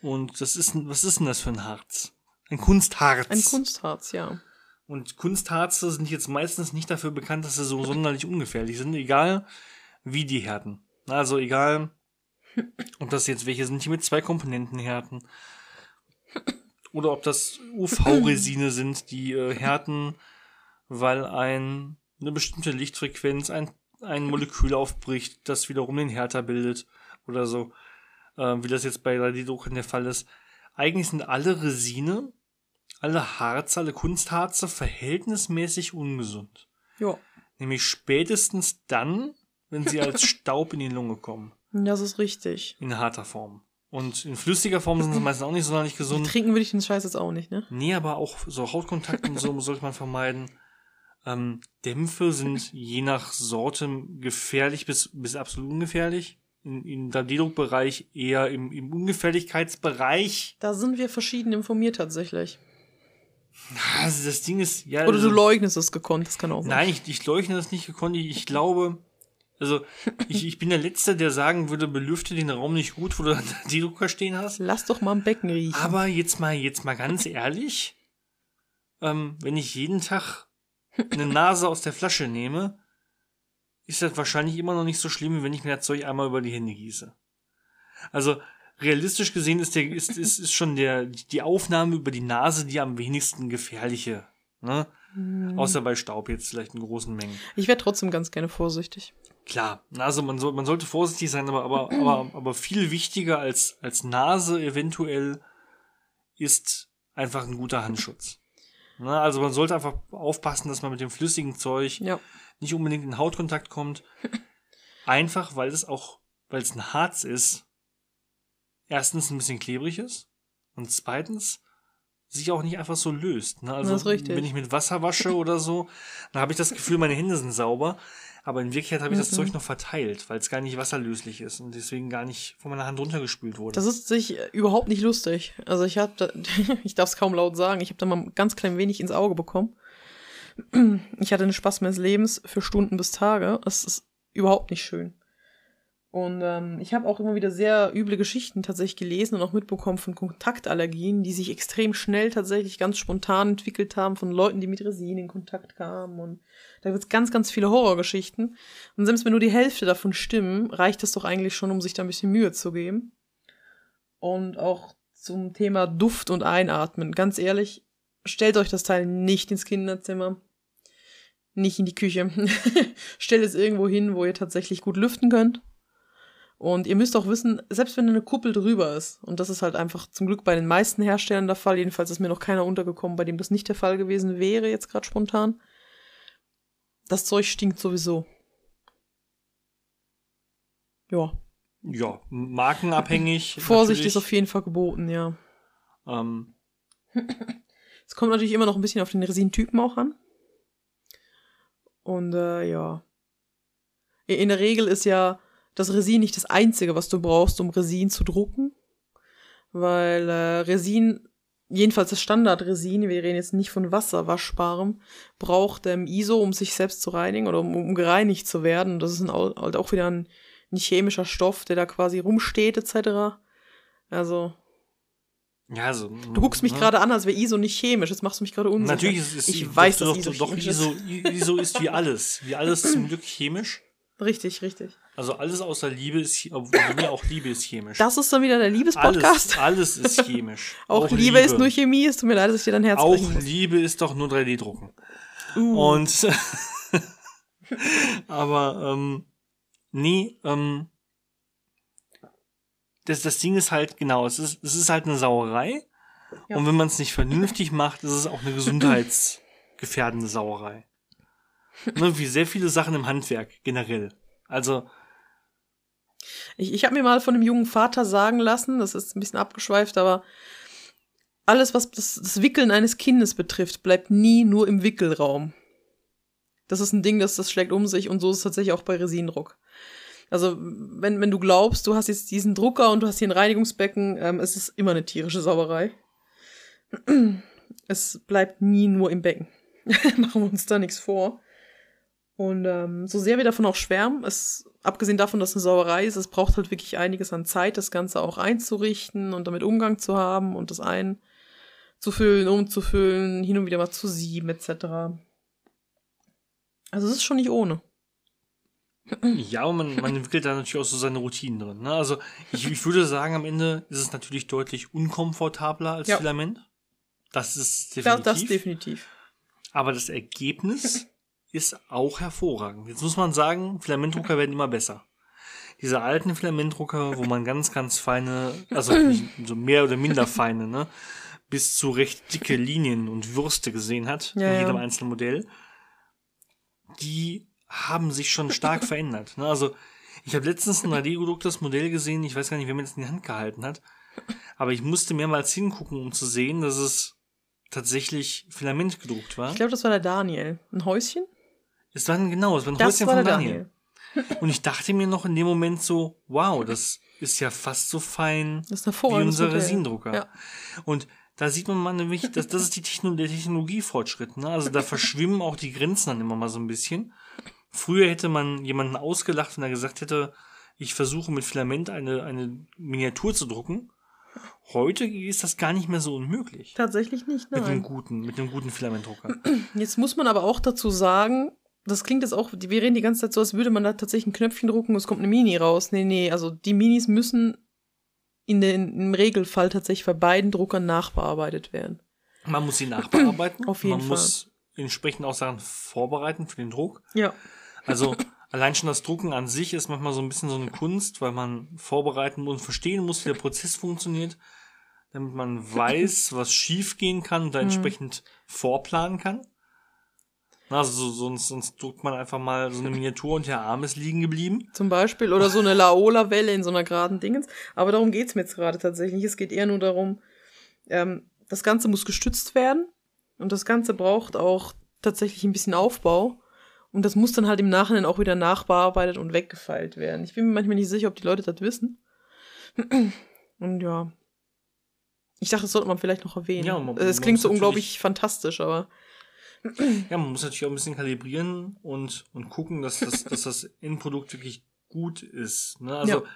Und das ist, was ist denn das für ein Harz? Ein Kunstharz. ein Kunstharz, ja. Und Kunstharze sind jetzt meistens nicht dafür bekannt, dass sie so sonderlich ungefährlich sind, egal wie die härten. Also egal, Ob das jetzt welche sind, die mit zwei Komponenten härten. Oder ob das UV-Resine sind, die äh, härten, weil ein, eine bestimmte Lichtfrequenz ein, ein Molekül aufbricht, das wiederum den Härter bildet oder so. Äh, wie das jetzt bei 3D-Druckern der Fall ist. Eigentlich sind alle Resine, alle Harze, alle Kunstharze verhältnismäßig ungesund. Ja. Nämlich spätestens dann, wenn sie als Staub in die Lunge kommen. Das ist richtig. In harter Form. Und in flüssiger Form sind sie meistens auch nicht sonderlich gesund. Trinken würde ich den Scheiß jetzt auch nicht, ne? Nee, aber auch so Hautkontakt und so sollte man vermeiden. Ähm, Dämpfe sind je nach Sorte gefährlich bis, bis absolut ungefährlich. In, in der Dedruckbereich eher im, im Ungefährlichkeitsbereich. Da sind wir verschieden informiert tatsächlich. Also das Ding ist, ja. Oder also, du leugnest es gekonnt, das kann auch sein. Nein, ich, ich leugne das nicht gekonnt. Ich, ich glaube, also ich, ich bin der Letzte, der sagen würde, belüfte den Raum nicht gut, wo du die Drucker stehen hast. Lass doch mal im Becken riechen. Aber jetzt mal, jetzt mal ganz ehrlich, ähm, wenn ich jeden Tag eine Nase aus der Flasche nehme, ist das wahrscheinlich immer noch nicht so schlimm, wie wenn ich mir das Zeug einmal über die Hände gieße. Also realistisch gesehen ist, der, ist, ist, ist schon der, die Aufnahme über die Nase die am wenigsten gefährliche. Ne? Hm. Außer bei Staub jetzt vielleicht in großen Mengen. Ich wäre trotzdem ganz gerne vorsichtig. Klar, Nase, man, soll, man sollte vorsichtig sein, aber, aber, aber, aber viel wichtiger als, als Nase eventuell ist einfach ein guter Handschutz. Ne? Also man sollte einfach aufpassen, dass man mit dem flüssigen Zeug Ja. nicht unbedingt in Hautkontakt kommt. Einfach, weil es auch, weil es ein Harz ist, erstens ein bisschen klebrig ist und zweitens sich auch nicht einfach so löst. Ne? Also Das ist richtig. wenn ich mit Wasser wasche oder so, dann habe ich das Gefühl, meine Hände sind sauber, aber in Wirklichkeit habe ich das Mhm. Zeug noch verteilt, weil es gar nicht wasserlöslich ist und deswegen gar nicht von meiner Hand runtergespült wurde. Das ist sich äh, überhaupt nicht lustig. Also ich habe, da, ich darf es kaum laut sagen, ich habe da mal ganz klein wenig ins Auge bekommen. Ich hatte einen Spaß meines Lebens für Stunden bis Tage. Das ist überhaupt nicht schön. Und ähm, ich habe auch immer wieder sehr üble Geschichten tatsächlich gelesen und auch mitbekommen von Kontaktallergien, die sich extrem schnell tatsächlich ganz spontan entwickelt haben von Leuten, die mit Resin in Kontakt kamen. Und da gibt es ganz, ganz viele Horrorgeschichten. Und selbst wenn nur die Hälfte davon stimmen, reicht das doch eigentlich schon, um sich da ein bisschen Mühe zu geben. Und auch zum Thema Duft und Einatmen. Ganz ehrlich, stellt euch das Teil nicht ins Kinderzimmer. Nicht in die Küche. Stellt es irgendwo hin, wo ihr tatsächlich gut lüften könnt. Und ihr müsst auch wissen, selbst wenn eine Kuppel drüber ist, und das ist halt einfach zum Glück bei den meisten Herstellern der Fall, jedenfalls ist mir noch keiner untergekommen, bei dem das nicht der Fall gewesen wäre, jetzt gerade spontan. Das Zeug stinkt sowieso. Ja. ja, markenabhängig. Vorsicht natürlich. ist auf jeden Fall geboten, ja. ähm, Es kommt natürlich immer noch ein bisschen auf den Resintypen auch an. Und äh, ja. In in der Regel ist ja das Resin nicht das Einzige, was du brauchst, um Resin zu drucken. Weil äh, Resin, jedenfalls das Standardresin, wir reden jetzt nicht von wasserwaschbarem, braucht ähm, ISO, um sich selbst zu reinigen oder um, um gereinigt zu werden. Das ist ein, halt auch wieder ein, ein chemischer Stoff, der da quasi rumsteht, etc. Also, ja, also, Du guckst mich ne? gerade an, als wäre ISO nicht chemisch. Jetzt machst du mich gerade unsicher. Natürlich ist es ich weiß, doch, dass ISO doch, doch ISO, ist. ISO ist wie alles. Wie alles zum Glück chemisch. Richtig, richtig. Also alles außer Liebe ist, obwohl mir auch Liebe ist chemisch. Das ist dann wieder der Liebespodcast. Alles, alles ist chemisch. Auch, Liebe, ist nur Chemie. Es tut mir leid, dass ich dir dein Herz Auch. Liebe ist doch nur 3D-Drucken. Uh, Und aber ähm, nee, ähm, das, das Ding ist halt, genau, es ist, es ist halt eine Sauerei. Ja. Und wenn man es nicht vernünftig macht, ist es auch eine gesundheitsgefährdende Sauerei. Ne, wie sehr viele Sachen im Handwerk generell. Also, ich ich habe mir mal von einem jungen Vater sagen lassen, das ist ein bisschen abgeschweift, aber alles, was das, das Wickeln eines Kindes betrifft, bleibt nie nur im Wickelraum. Das ist ein Ding, das, das schlägt um sich und so ist es tatsächlich auch bei Resindruck. Also, wenn, wenn du glaubst, du hast jetzt diesen Drucker und du hast hier ein Reinigungsbecken, ähm, es ist immer eine tierische Sauerei. Es bleibt nie nur im Becken. Machen wir uns da nichts vor. Und ähm, so sehr wir davon auch schwärmen, es, abgesehen davon, dass es eine Sauerei ist, es braucht halt wirklich einiges an Zeit, das Ganze auch einzurichten und damit Umgang zu haben und das einzufüllen, umzufüllen, hin und wieder mal zu sieben, etc. Also es ist schon nicht ohne. Ja, aber man, man entwickelt da natürlich auch so seine Routinen drin. Ne? Also ich, ich würde sagen, am Ende ist es natürlich deutlich unkomfortabler als Ja. Filament. Das ist Das, definitiv. das definitiv. Aber das Ergebnis ist auch hervorragend. Jetzt muss man sagen, Filamentdrucker werden immer besser. Diese alten Filamentdrucker, wo man ganz, ganz feine, also so mehr oder minder feine, ne, bis zu recht dicke Linien und Würste gesehen hat Ja, in ja. jedem einzelnen Modell, die haben sich schon stark verändert. Ne? Also ich habe letztens ein 3D-gedrucktes Modell gesehen, ich weiß gar nicht, wer mir das in die Hand gehalten hat, aber ich musste mehrmals hingucken, um zu sehen, dass es tatsächlich Filament gedruckt war. Ich glaube, das war der Daniel. Ein Häuschen? Es war ein, genau, es war ein Das Häuschen war von der Daniel. Und ich dachte mir noch in dem Moment so, wow, das ist ja fast so fein wie unser. Resindrucker. Ja. Und da sieht man mal nämlich, das, das ist die Techno der Technologiefortschritt. Ne? Also da verschwimmen auch die Grenzen dann immer mal so ein bisschen. Früher hätte man jemanden ausgelacht, wenn er gesagt hätte, ich versuche mit Filament eine, eine Miniatur zu drucken. Heute ist das gar nicht mehr so unmöglich. Tatsächlich nicht, Mit einem nein. guten, mit einem guten Filamentdrucker. Jetzt muss man aber auch dazu sagen, das klingt jetzt auch, wir reden die ganze Zeit so, als würde man da tatsächlich ein Knöpfchen drucken und es kommt eine Mini raus. Nee, nee, also die Minis müssen in den, im Regelfall tatsächlich bei beiden Druckern nachbearbeitet werden. Man muss sie nachbearbeiten. Auf jeden man Fall. muss entsprechend auch Sachen vorbereiten für den Druck. Ja. Also allein schon das Drucken an sich ist manchmal so ein bisschen so eine Kunst, weil man vorbereiten und verstehen muss, wie der Prozess funktioniert, damit man weiß, was schief gehen kann und da entsprechend vorplanen kann. Also so- sonst, sonst druckt man einfach mal so eine Miniatur und der Arm ist liegen geblieben. Zum Beispiel. Oder so eine Laola-Welle in so einer geraden Dingens. Aber darum geht's mir jetzt gerade tatsächlich. Es geht eher nur darum, ähm, das Ganze muss gestützt werden. Und das Ganze braucht auch tatsächlich ein bisschen Aufbau. Und das muss dann halt im Nachhinein auch wieder nachbearbeitet und weggefeilt werden. Ich bin mir manchmal nicht sicher, ob die Leute das wissen. Und ja. Ich dachte, das sollte man vielleicht noch erwähnen. Ja, man- es klingt so unglaublich fantastisch, aber Ja, man muss natürlich auch ein bisschen kalibrieren und, und gucken, dass das, dass das Endprodukt wirklich gut ist. Ne? Also Ja.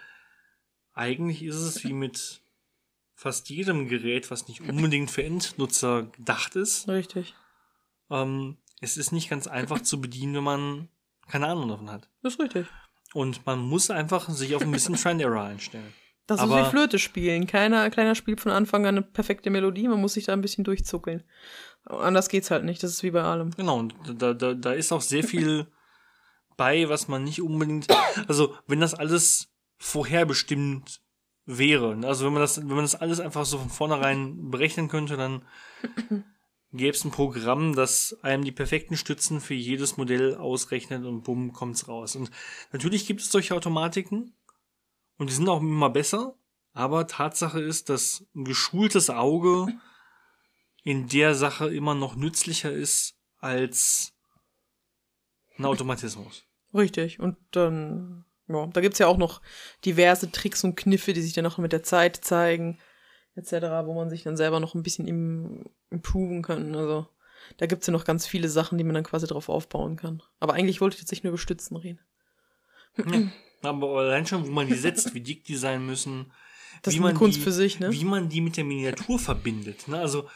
eigentlich ist es wie mit fast jedem Gerät, was nicht unbedingt für Endnutzer gedacht ist. richtig. Ähm, es ist nicht ganz einfach zu bedienen, wenn man keine Ahnung davon hat. Das ist richtig. Und man muss einfach sich auf ein bisschen Try and Error einstellen. Das ist Aber- wie Flöte spielen. Keiner, kleiner spielt von Anfang an eine perfekte Melodie, man muss sich da ein bisschen durchzuckeln. Anders geht's halt nicht, das ist wie bei allem. Genau, und da, da, da ist auch sehr viel bei, was man nicht unbedingt. Also, wenn das alles vorherbestimmt wäre, ne, also wenn man das, wenn man das alles einfach so von vornherein berechnen könnte, dann gäbe es ein Programm, das einem die perfekten Stützen für jedes Modell ausrechnet und bumm, kommt's raus. Und natürlich gibt es solche Automatiken und die sind auch immer besser, aber Tatsache ist, dass ein geschultes Auge in der Sache immer noch nützlicher ist als ein Automatismus. Richtig. Und dann, ja, da gibt's ja auch noch diverse Tricks und Kniffe, die sich dann auch mit der Zeit zeigen, etc., wo man sich dann selber noch ein bisschen im, improven kann. Also, da gibt's ja noch ganz viele Sachen, die man dann quasi drauf aufbauen kann. Aber eigentlich wollte ich jetzt nicht nur über Stützen reden. Ja. Aber allein schon, wo man die setzt, wie dick die sein müssen, Das wie ist eine man Kunst die, für sich, ne? wie man die mit der Miniatur verbindet. Ne? Also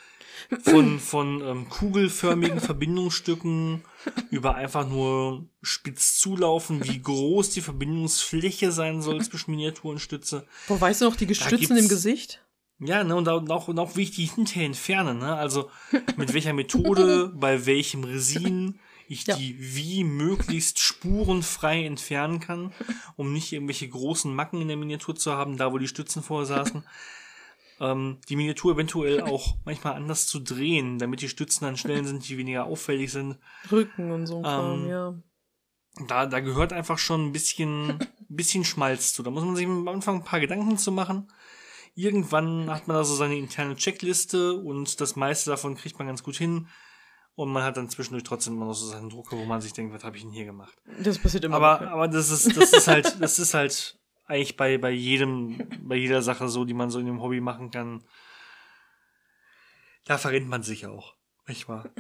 von, von ähm, kugelförmigen Verbindungsstücken über einfach nur spitz zulaufen, wie groß die Verbindungsfläche sein soll zwischen Miniatur und Stütze. Boah, weißt du noch, die Gestützen im Gesicht? Ja, ne, und auch, und auch, und auch wie ich die hinterher entferne, ne? Also mit welcher Methode, bei welchem Resin ich Ja. die wie möglichst spurenfrei entfernen kann, um nicht irgendwelche großen Macken in der Miniatur zu haben, da wo die Stützen vorher saßen. Ähm, die Miniatur eventuell auch manchmal anders zu drehen, damit die Stützen an Stellen sind, die weniger auffällig sind. Rücken und so ein Kram, Ähm, ja. Da, da gehört einfach schon ein bisschen, bisschen Schmalz zu. Da muss man sich am Anfang ein paar Gedanken zu machen. Irgendwann hat man also seine interne Checkliste und das meiste davon kriegt man ganz gut hin. Und man hat dann zwischendurch trotzdem immer noch so seinen Drucker, wo man sich denkt, was habe ich denn hier gemacht? Das passiert immer. Aber, aber das ist, das ist halt, das ist halt eigentlich bei, bei jedem, bei jeder Sache so, die man so in dem Hobby machen kann. Da verrennt man sich auch. Nicht wahr?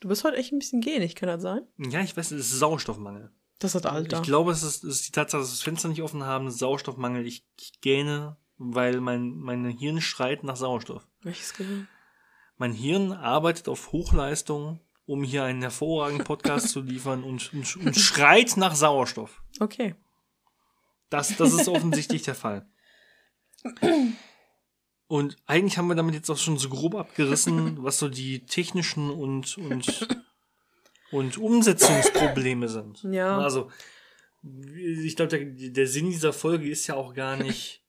Du bist heute echt ein bisschen gähnig, kann das sein? Ja, ich weiß, es ist Sauerstoffmangel. Das hat Alter. Ich glaube, es ist, es ist die Tatsache, dass wir das Fenster nicht offen haben, Sauerstoffmangel. Ich, ich gähne, weil mein, mein Hirn schreit nach Sauerstoff. Welches Gehirn? Mein Hirn arbeitet auf Hochleistung um hier einen hervorragenden Podcast zu liefern und, und, und schreit nach Sauerstoff. Okay. Das, das ist offensichtlich der Fall. Und eigentlich haben wir damit jetzt auch schon so grob abgerissen, was so die technischen und, und, und Umsetzungsprobleme sind. Ja. Also, ich glaube, der, der Sinn dieser Folge ist ja auch gar nicht,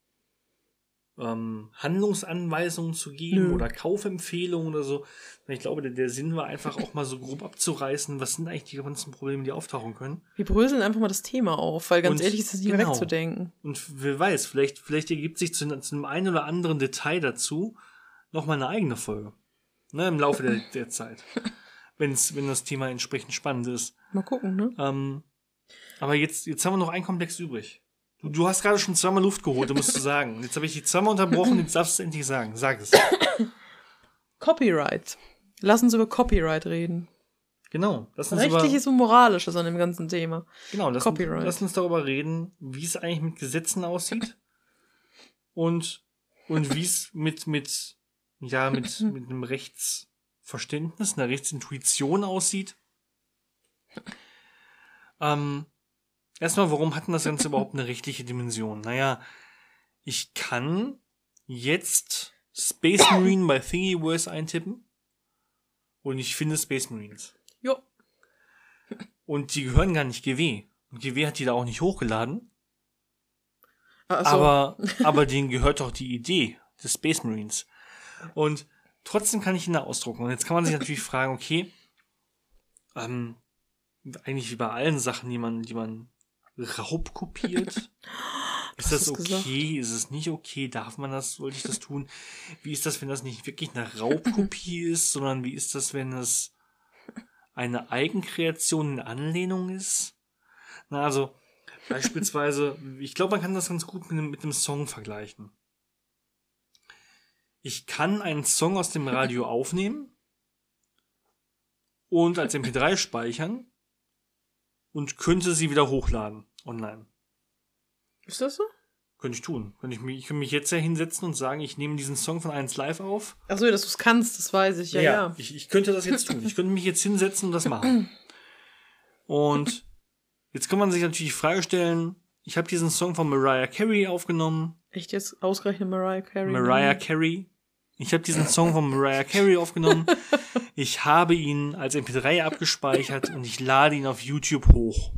ähm, Handlungsanweisungen zu geben Nö. oder Kaufempfehlungen oder so. Ich glaube, der, der Sinn war einfach auch mal so grob abzureißen, was sind eigentlich die ganzen Probleme, die auftauchen können. Wir bröseln einfach mal das Thema auf, weil ganz Und ehrlich ist es nicht genau. wegzudenken. Und wer weiß, vielleicht, vielleicht ergibt sich zu, zu einem einen oder anderen Detail dazu nochmal eine eigene Folge. Ne, Im Laufe der, der Zeit. Wenn's, wenn das Thema entsprechend spannend ist. Mal gucken, ne? Ähm, aber jetzt, jetzt haben wir noch einen Komplex übrig. Du, du hast gerade schon zweimal Luft geholt, musst du sagen. Jetzt habe ich dich zweimal unterbrochen, jetzt darfst du es endlich sagen. Sag es. Copyright. Lass uns über Copyright reden. Genau. Lass uns über, Rechtliches und moralisches an dem ganzen Thema. genau, lass, Copyright. lass uns darüber reden, wie es eigentlich mit Gesetzen aussieht. Und, und wie es mit, mit, ja, mit, mit einem Rechtsverständnis, einer Rechtsintuition aussieht. Ähm, erstmal, warum hat denn das Ganze überhaupt eine rechtliche Dimension? Naja, ich kann jetzt Space Marine bei Thingiverse eintippen und ich finde Space Marines. Jo. Und die gehören gar nicht GW. Und GW hat die da auch nicht hochgeladen. Also, Aber, aber denen gehört doch die Idee des Space Marines. Und trotzdem kann ich ihn da ausdrucken. Und jetzt kann man sich natürlich fragen, okay, ähm, eigentlich wie bei allen Sachen, die man, die man raubkopiert. Ist das du gesagt. okay? Ist es nicht okay? Darf man das? Sollte ich das tun? Wie ist das, wenn das nicht wirklich eine Raubkopie ist, sondern wie ist das, wenn es eine Eigenkreation in Anlehnung ist? Na, also, beispielsweise, ich glaube, man kann das ganz gut mit einem, mit einem Song vergleichen. Ich kann einen Song aus dem Radio aufnehmen und als MP3 speichern und könnte sie wieder hochladen online. ist das so? Könnte ich tun. Könnte ich, mich, ich könnte mich jetzt ja hinsetzen und sagen, ich nehme diesen Song von 1 Live auf. Achso, dass du es kannst, das weiß ich, ja, ja. Ich, ich könnte das jetzt tun. Ich könnte mich jetzt hinsetzen und das machen. Und jetzt kann man sich natürlich die Frage stellen, ich habe diesen Song von Mariah Carey aufgenommen. Echt jetzt ausgerechnet Mariah Carey? Mariah Carey. Ich habe diesen Song von Mariah Carey aufgenommen. Ich habe ihn als MP3 abgespeichert und ich lade ihn auf YouTube hoch.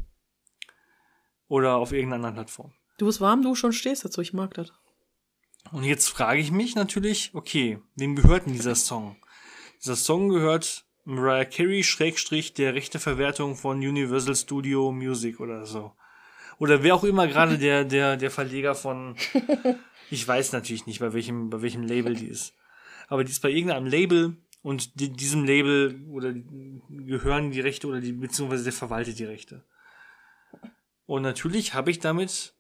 Oder auf irgendeiner anderen Plattform. Du bist warm, du schon stehst dazu, ich mag das. Und jetzt frage ich mich natürlich, okay, wem gehört denn dieser Song? Dieser Song gehört Mariah Carey Schrägstrich der rechte Verwertung von Universal Studio Music oder so. Oder wer auch immer gerade der, der, der Verleger von, ich weiß natürlich nicht, bei welchem, bei welchem Label die ist. Aber die ist bei irgendeinem Label und die, diesem Label oder gehören die Rechte oder die, beziehungsweise der verwaltet die Rechte. Und natürlich habe ich damit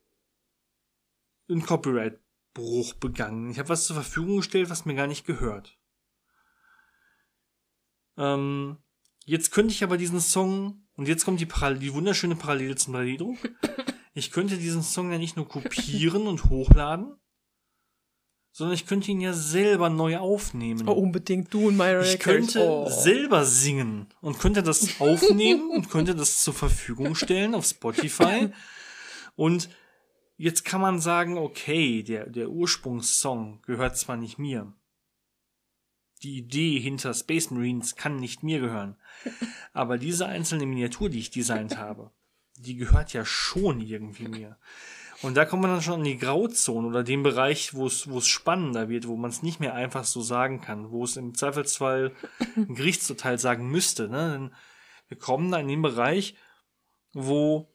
einen Copyright-Bruch begangen. Ich habe was zur Verfügung gestellt, was mir gar nicht gehört. Ähm, jetzt könnte ich aber diesen Song, und jetzt kommt die, Paral die wunderschöne Parallele zum 3D-Druck. Ich könnte diesen Song ja nicht nur kopieren und hochladen, sondern ich könnte ihn ja selber neu aufnehmen. Oh, unbedingt du und Mariah Ich könnte oh. selber singen und könnte das aufnehmen und könnte das zur Verfügung stellen auf Spotify. Und jetzt kann man sagen, okay, der, der Ursprungssong gehört zwar nicht mir. Die Idee hinter Space Marines kann nicht mir gehören. Aber diese einzelne Miniatur, die ich designt habe, die gehört ja schon irgendwie mir. Und da kommt man dann schon an die Grauzone oder den Bereich, wo es, wo es spannender wird, wo man es nicht mehr einfach so sagen kann, wo es im Zweifelsfall ein Gerichtsurteil sagen müsste. Ne? Denn wir kommen da in den Bereich, wo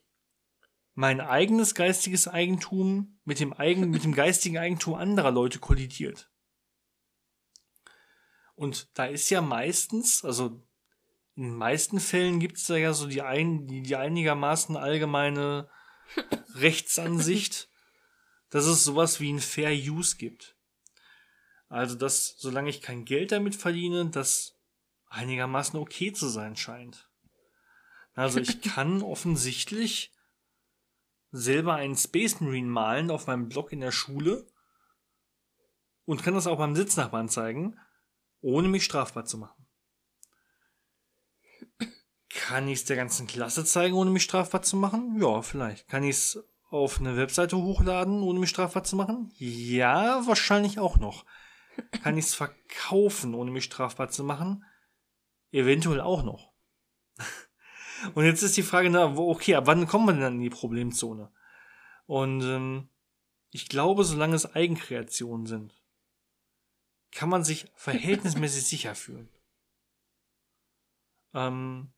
mein eigenes geistiges Eigentum mit dem, eigen, mit dem geistigen Eigentum anderer Leute kollidiert. Und da ist ja meistens, also in den meisten Fällen gibt es da ja so die, ein, die, die einigermaßen allgemeine Rechtsansicht, dass es sowas wie ein Fair Use gibt. Also, dass solange ich kein Geld damit verdiene, das einigermaßen okay zu sein scheint. Also ich kann offensichtlich selber einen Space Marine malen auf meinem Blog in der Schule und kann das auch beim Sitznachbarn zeigen, ohne mich strafbar zu machen. Kann ich es der ganzen Klasse zeigen, ohne mich strafbar zu machen? Ja, vielleicht. Kann ich es auf eine Webseite hochladen, ohne mich strafbar zu machen? Ja, wahrscheinlich auch noch. Kann ich es verkaufen, ohne mich strafbar zu machen? Eventuell auch noch. Und jetzt ist die Frage, na, okay, ab wann kommen wir denn in die Problemzone? Und ähm, ich glaube, solange es Eigenkreationen sind, kann man sich verhältnismäßig sicher fühlen. Ähm,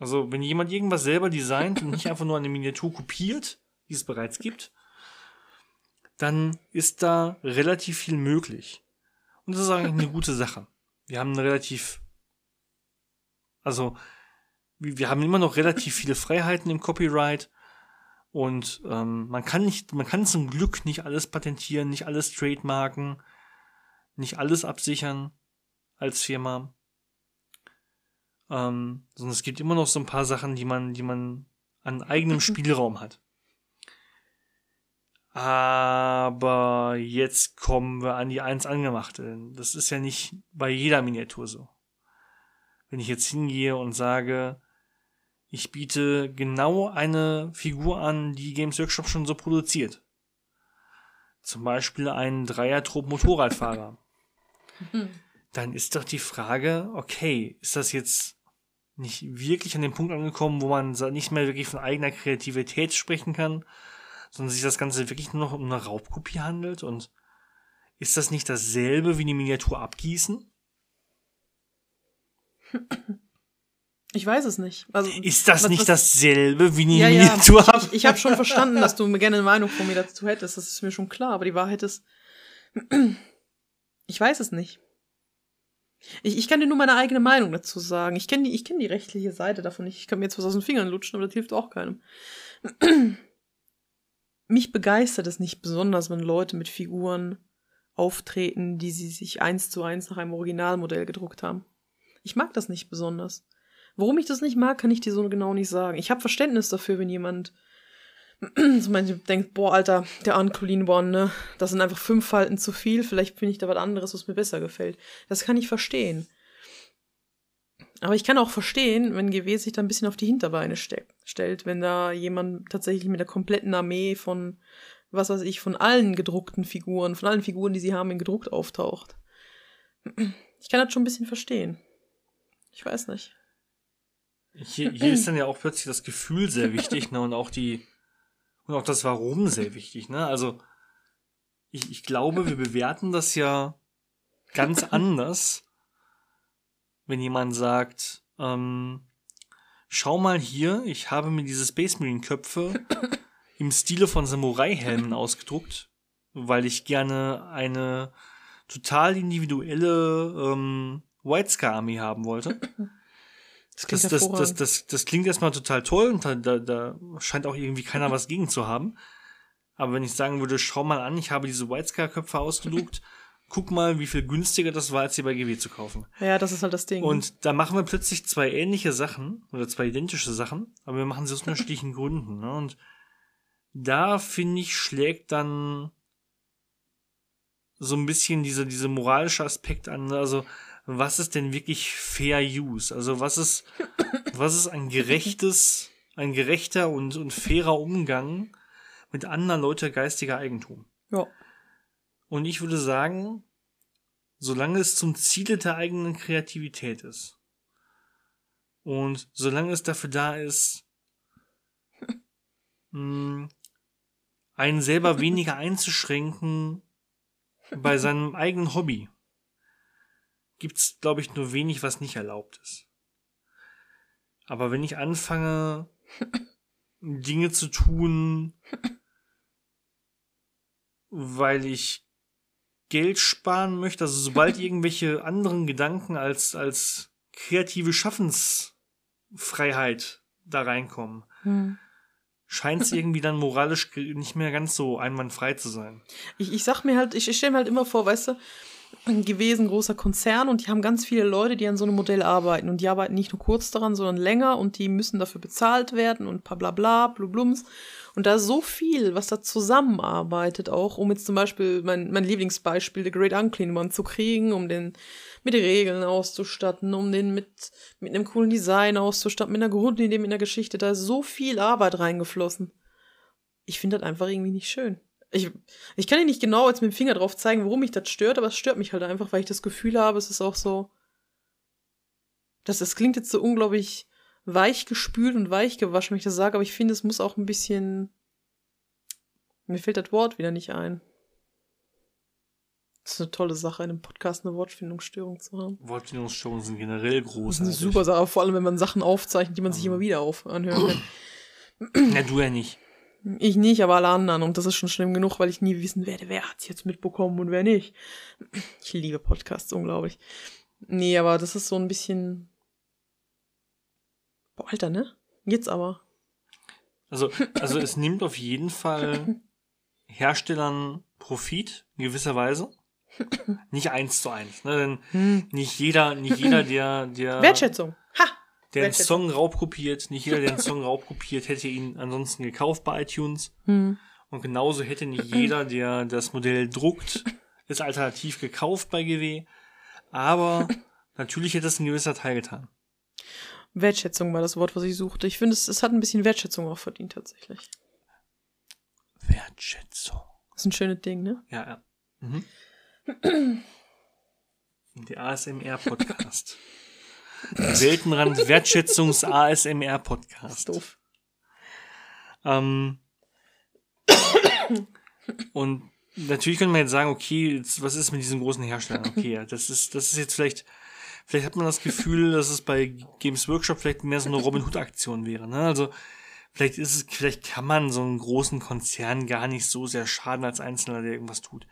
also, wenn jemand irgendwas selber designt und nicht einfach nur eine Miniatur kopiert, die es bereits gibt, dann ist da relativ viel möglich. Und das ist eigentlich eine gute Sache. Wir haben relativ, also, wir haben immer noch relativ viele Freiheiten im Copyright und ähm, man kann nicht, man kann zum Glück nicht alles patentieren, nicht alles trademarken, nicht alles absichern als Firma. Ähm, sondern es gibt immer noch so ein paar Sachen, die man, die man an eigenem Spielraum hat. Aber jetzt kommen wir an die eins angemachte. Das ist ja nicht bei jeder Miniatur so. Wenn ich jetzt hingehe und sage, ich biete genau eine Figur an, die Games Workshop schon so produziert. Zum Beispiel einen Dreier-Trupp-Motorradfahrer. Dann ist doch die Frage, okay, ist das jetzt nicht wirklich an den Punkt angekommen, wo man nicht mehr wirklich von eigener Kreativität sprechen kann, sondern sich das Ganze wirklich nur noch um eine Raubkopie handelt? Und ist das nicht dasselbe wie die Miniatur abgießen? Ich weiß es nicht. Also, ist das was, nicht was, dasselbe wie eine ja, Miniatur? Ja, ich, ich habe schon verstanden, dass du gerne eine Meinung von mir dazu hättest. Das ist mir schon klar. Aber die Wahrheit ist, ich weiß es nicht. Ich, ich kann dir nur meine eigene Meinung dazu sagen. Ich kenne die, ich kenn die rechtliche Seite davon nicht. Ich kann mir jetzt was aus den Fingern lutschen, aber das hilft auch keinem. Mich begeistert es nicht besonders, wenn Leute mit Figuren auftreten, die sie sich eins zu eins nach einem Originalmodell gedruckt haben. Ich mag das nicht besonders. Warum ich das nicht mag, kann ich dir so genau nicht sagen. Ich habe Verständnis dafür, wenn jemand zum Beispiel denkt, boah, Alter, der Unclean One, ne? Das sind einfach fünf Falten zu viel, vielleicht finde ich da was anderes, was mir besser gefällt. Das kann ich verstehen. Aber ich kann auch verstehen, wenn GW sich da ein bisschen auf die Hinterbeine ste stellt, wenn da jemand tatsächlich mit der kompletten Armee von, was weiß ich, von allen gedruckten Figuren, von allen Figuren, die sie haben, in gedruckt auftaucht. Ich kann das schon ein bisschen verstehen. Ich weiß nicht. Hier, hier ist dann ja auch plötzlich das Gefühl sehr wichtig, ne? Und auch die, und auch das Warum sehr wichtig, ne? Also, ich, ich glaube, wir bewerten das ja ganz anders, wenn jemand sagt, ähm, schau mal hier, ich habe mir diese Space Marine Köpfe im Stile von Samurai-Helmen ausgedruckt, weil ich gerne eine total individuelle ähm, White Scar Army haben wollte. Das, das, das, das, das, das klingt erstmal total toll und da, da, da scheint auch irgendwie keiner was gegen zu haben. Aber wenn ich sagen würde, schau mal an, ich habe diese Whitescar-Köpfe ausgedruckt, guck mal, wie viel günstiger das war, als sie bei GW zu kaufen. Ja, das ist halt das Ding. Und da machen wir plötzlich zwei ähnliche Sachen oder zwei identische Sachen, aber wir machen sie aus unterschiedlichen Gründen. Ne? Und da finde ich, schlägt dann so ein bisschen dieser diese moralische Aspekt an. Also, was ist denn wirklich Fair Use? Also was ist, was ist ein gerechtes, ein gerechter und, und fairer Umgang mit anderen Leute geistiger Eigentum? Ja. Und ich würde sagen, solange es zum Ziele der eigenen Kreativität ist und solange es dafür da ist, hm, einen selber weniger einzuschränken bei seinem eigenen Hobby gibt's, glaube ich, nur wenig, was nicht erlaubt ist. Aber wenn ich anfange, Dinge zu tun, weil ich Geld sparen möchte, also sobald irgendwelche anderen Gedanken als, als kreative Schaffensfreiheit da reinkommen, hm. scheint es irgendwie dann moralisch nicht mehr ganz so einwandfrei zu sein. Ich, ich sag mir halt, ich, ich stelle mir halt immer vor, weißt du, gewesen, großer Konzern und die haben ganz viele Leute, die an so einem Modell arbeiten und die arbeiten nicht nur kurz daran, sondern länger und die müssen dafür bezahlt werden und bla bla bla, blums. Und da ist so viel, was da zusammenarbeitet auch, um jetzt zum Beispiel mein, mein Lieblingsbeispiel, The Great Unclean One zu kriegen, um den mit Regeln auszustatten, um den mit, mit einem coolen Design auszustatten, mit einer Grundidee, mit einer Geschichte. Da ist so viel Arbeit reingeflossen. Ich finde das einfach irgendwie nicht schön. Ich, ich kann dir nicht genau jetzt mit dem Finger drauf zeigen, warum mich das stört, aber es stört mich halt einfach, weil ich das Gefühl habe, es ist auch so. Das, das klingt jetzt so unglaublich weich gespült und weich gewaschen, wenn ich das sage, aber ich finde, es muss auch ein bisschen. Mir fällt das Wort wieder nicht ein. Das ist eine tolle Sache, in einem Podcast eine Wortfindungsstörung zu haben. Wortfindungsstörungen sind generell groß. Das ist eine super Sache, vor allem wenn man Sachen aufzeichnet, die man sich immer wieder auf anhören kann. Ja, du ja nicht. Ich nicht, aber alle anderen. Und das ist schon schlimm genug, weil ich nie wissen werde, wer hat's jetzt mitbekommen und wer nicht. Ich liebe Podcasts, unglaublich. Nee, aber das ist so ein bisschen. Boah, Alter, ne? Jetzt aber. Also, also es nimmt auf jeden Fall Herstellern Profit in gewisser Weise. Nicht eins zu eins, ne? Denn Hm. nicht jeder, nicht jeder, der, der, Wertschätzung. Der Wertschätzung. Song raubkopiert, nicht jeder, der einen Song raubkopiert, hätte ihn ansonsten gekauft bei iTunes. Hm. Und genauso hätte nicht jeder, der das Modell druckt, es alternativ gekauft bei GW. Aber natürlich hätte es ein gewisser Teil getan. Wertschätzung war das Wort, was ich suchte. Ich finde, es, es hat ein bisschen Wertschätzung auch verdient, tatsächlich. Wertschätzung. Das ist ein schönes Ding, ne? Ja, ja. Mhm. Der ASMR-Podcast. Weltenrand Wertschätzungs ASMR-Podcast. Doof. Ähm, und natürlich könnte man jetzt sagen, okay, jetzt, was ist mit diesen großen Herstellern? Okay, ja, das ist, das ist jetzt vielleicht, vielleicht hat man das Gefühl, dass es bei Games Workshop vielleicht mehr so eine Robin Hood Aktion wäre, ne? Also, vielleicht ist es, vielleicht kann man so einen großen Konzern gar nicht so sehr schaden als Einzelner, der irgendwas tut.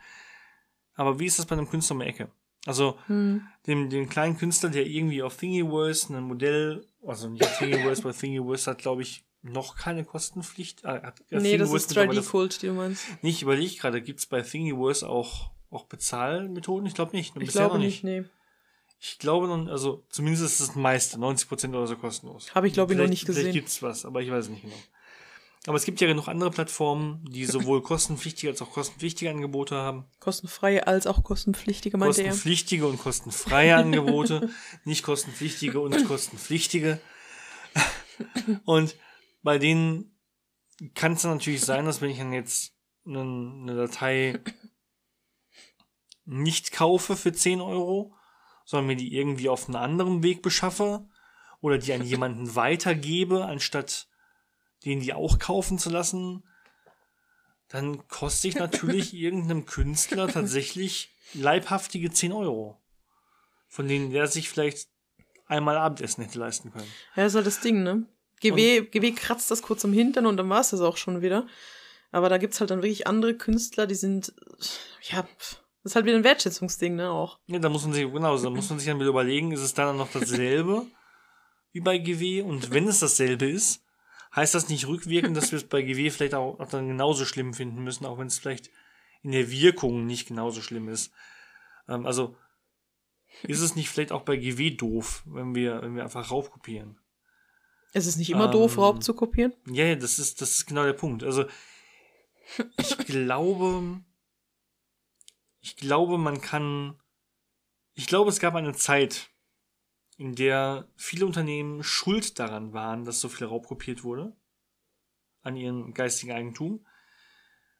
Aber wie ist das bei einem Künstler um die Ecke? Also, Hm. dem, dem kleinen Künstler, der irgendwie auf Thingiverse ein Modell, also nicht auf Thingiverse, weil Thingiverse hat, glaube ich, noch keine Kostenpflicht. Äh, hat, Nee, das ist mittlerweile- 3D-Kult, die du meinst. Nicht, überlege ich gerade, gibt's bei Thingiverse auch, auch Bezahlmethoden? Ich glaube nicht. Ich glaube noch nicht, nee. Ich glaube noch, also zumindest ist es das meiste, 90% oder so kostenlos. Habe ich, glaube ich, noch nicht gesehen. Vielleicht gibt's was, aber ich weiß es nicht genau. Aber es gibt ja genug andere Plattformen, die sowohl kostenpflichtige als auch kostenpflichtige Angebote haben. Kostenfreie als auch kostenpflichtige, meinte er. Kostenpflichtige und kostenfreie Angebote, nicht kostenpflichtige und kostenpflichtige. Und bei denen kann es dann natürlich sein, dass wenn ich dann jetzt eine, eine Datei nicht kaufe für 10 Euro, sondern mir die irgendwie auf einem anderen Weg beschaffe oder die an jemanden weitergebe, anstatt den die auch kaufen zu lassen, dann koste ich natürlich irgendeinem Künstler tatsächlich leibhaftige 10 Euro. Von denen der sich vielleicht einmal Abendessen hätte leisten können. Ja, ist halt das Ding, ne? GW, GW kratzt das kurz am Hintern und dann war es das auch schon wieder. Aber da gibt's halt dann wirklich andere Künstler, die sind, ja, das ist halt wieder ein Wertschätzungsding, ne, auch. Ja, da muss man sich, genau, da muss man sich dann wieder überlegen, ist es dann noch dasselbe wie bei GW? Und wenn es dasselbe ist, heißt das nicht rückwirkend, dass wir es bei GW vielleicht auch, auch dann genauso schlimm finden müssen, auch wenn es vielleicht in der Wirkung nicht genauso schlimm ist. Ähm, also, ist es nicht vielleicht auch bei GW doof, wenn wir, wenn wir einfach raufkopieren? Es ist nicht immer doof, Ähm, Raub zu kopieren. Ja, ja, das ist, das ist genau der Punkt. Also, ich glaube, ich glaube, man kann, ich glaube, es gab eine Zeit, in der viele Unternehmen schuld daran waren, dass so viel raubkopiert wurde an ihrem geistigen Eigentum,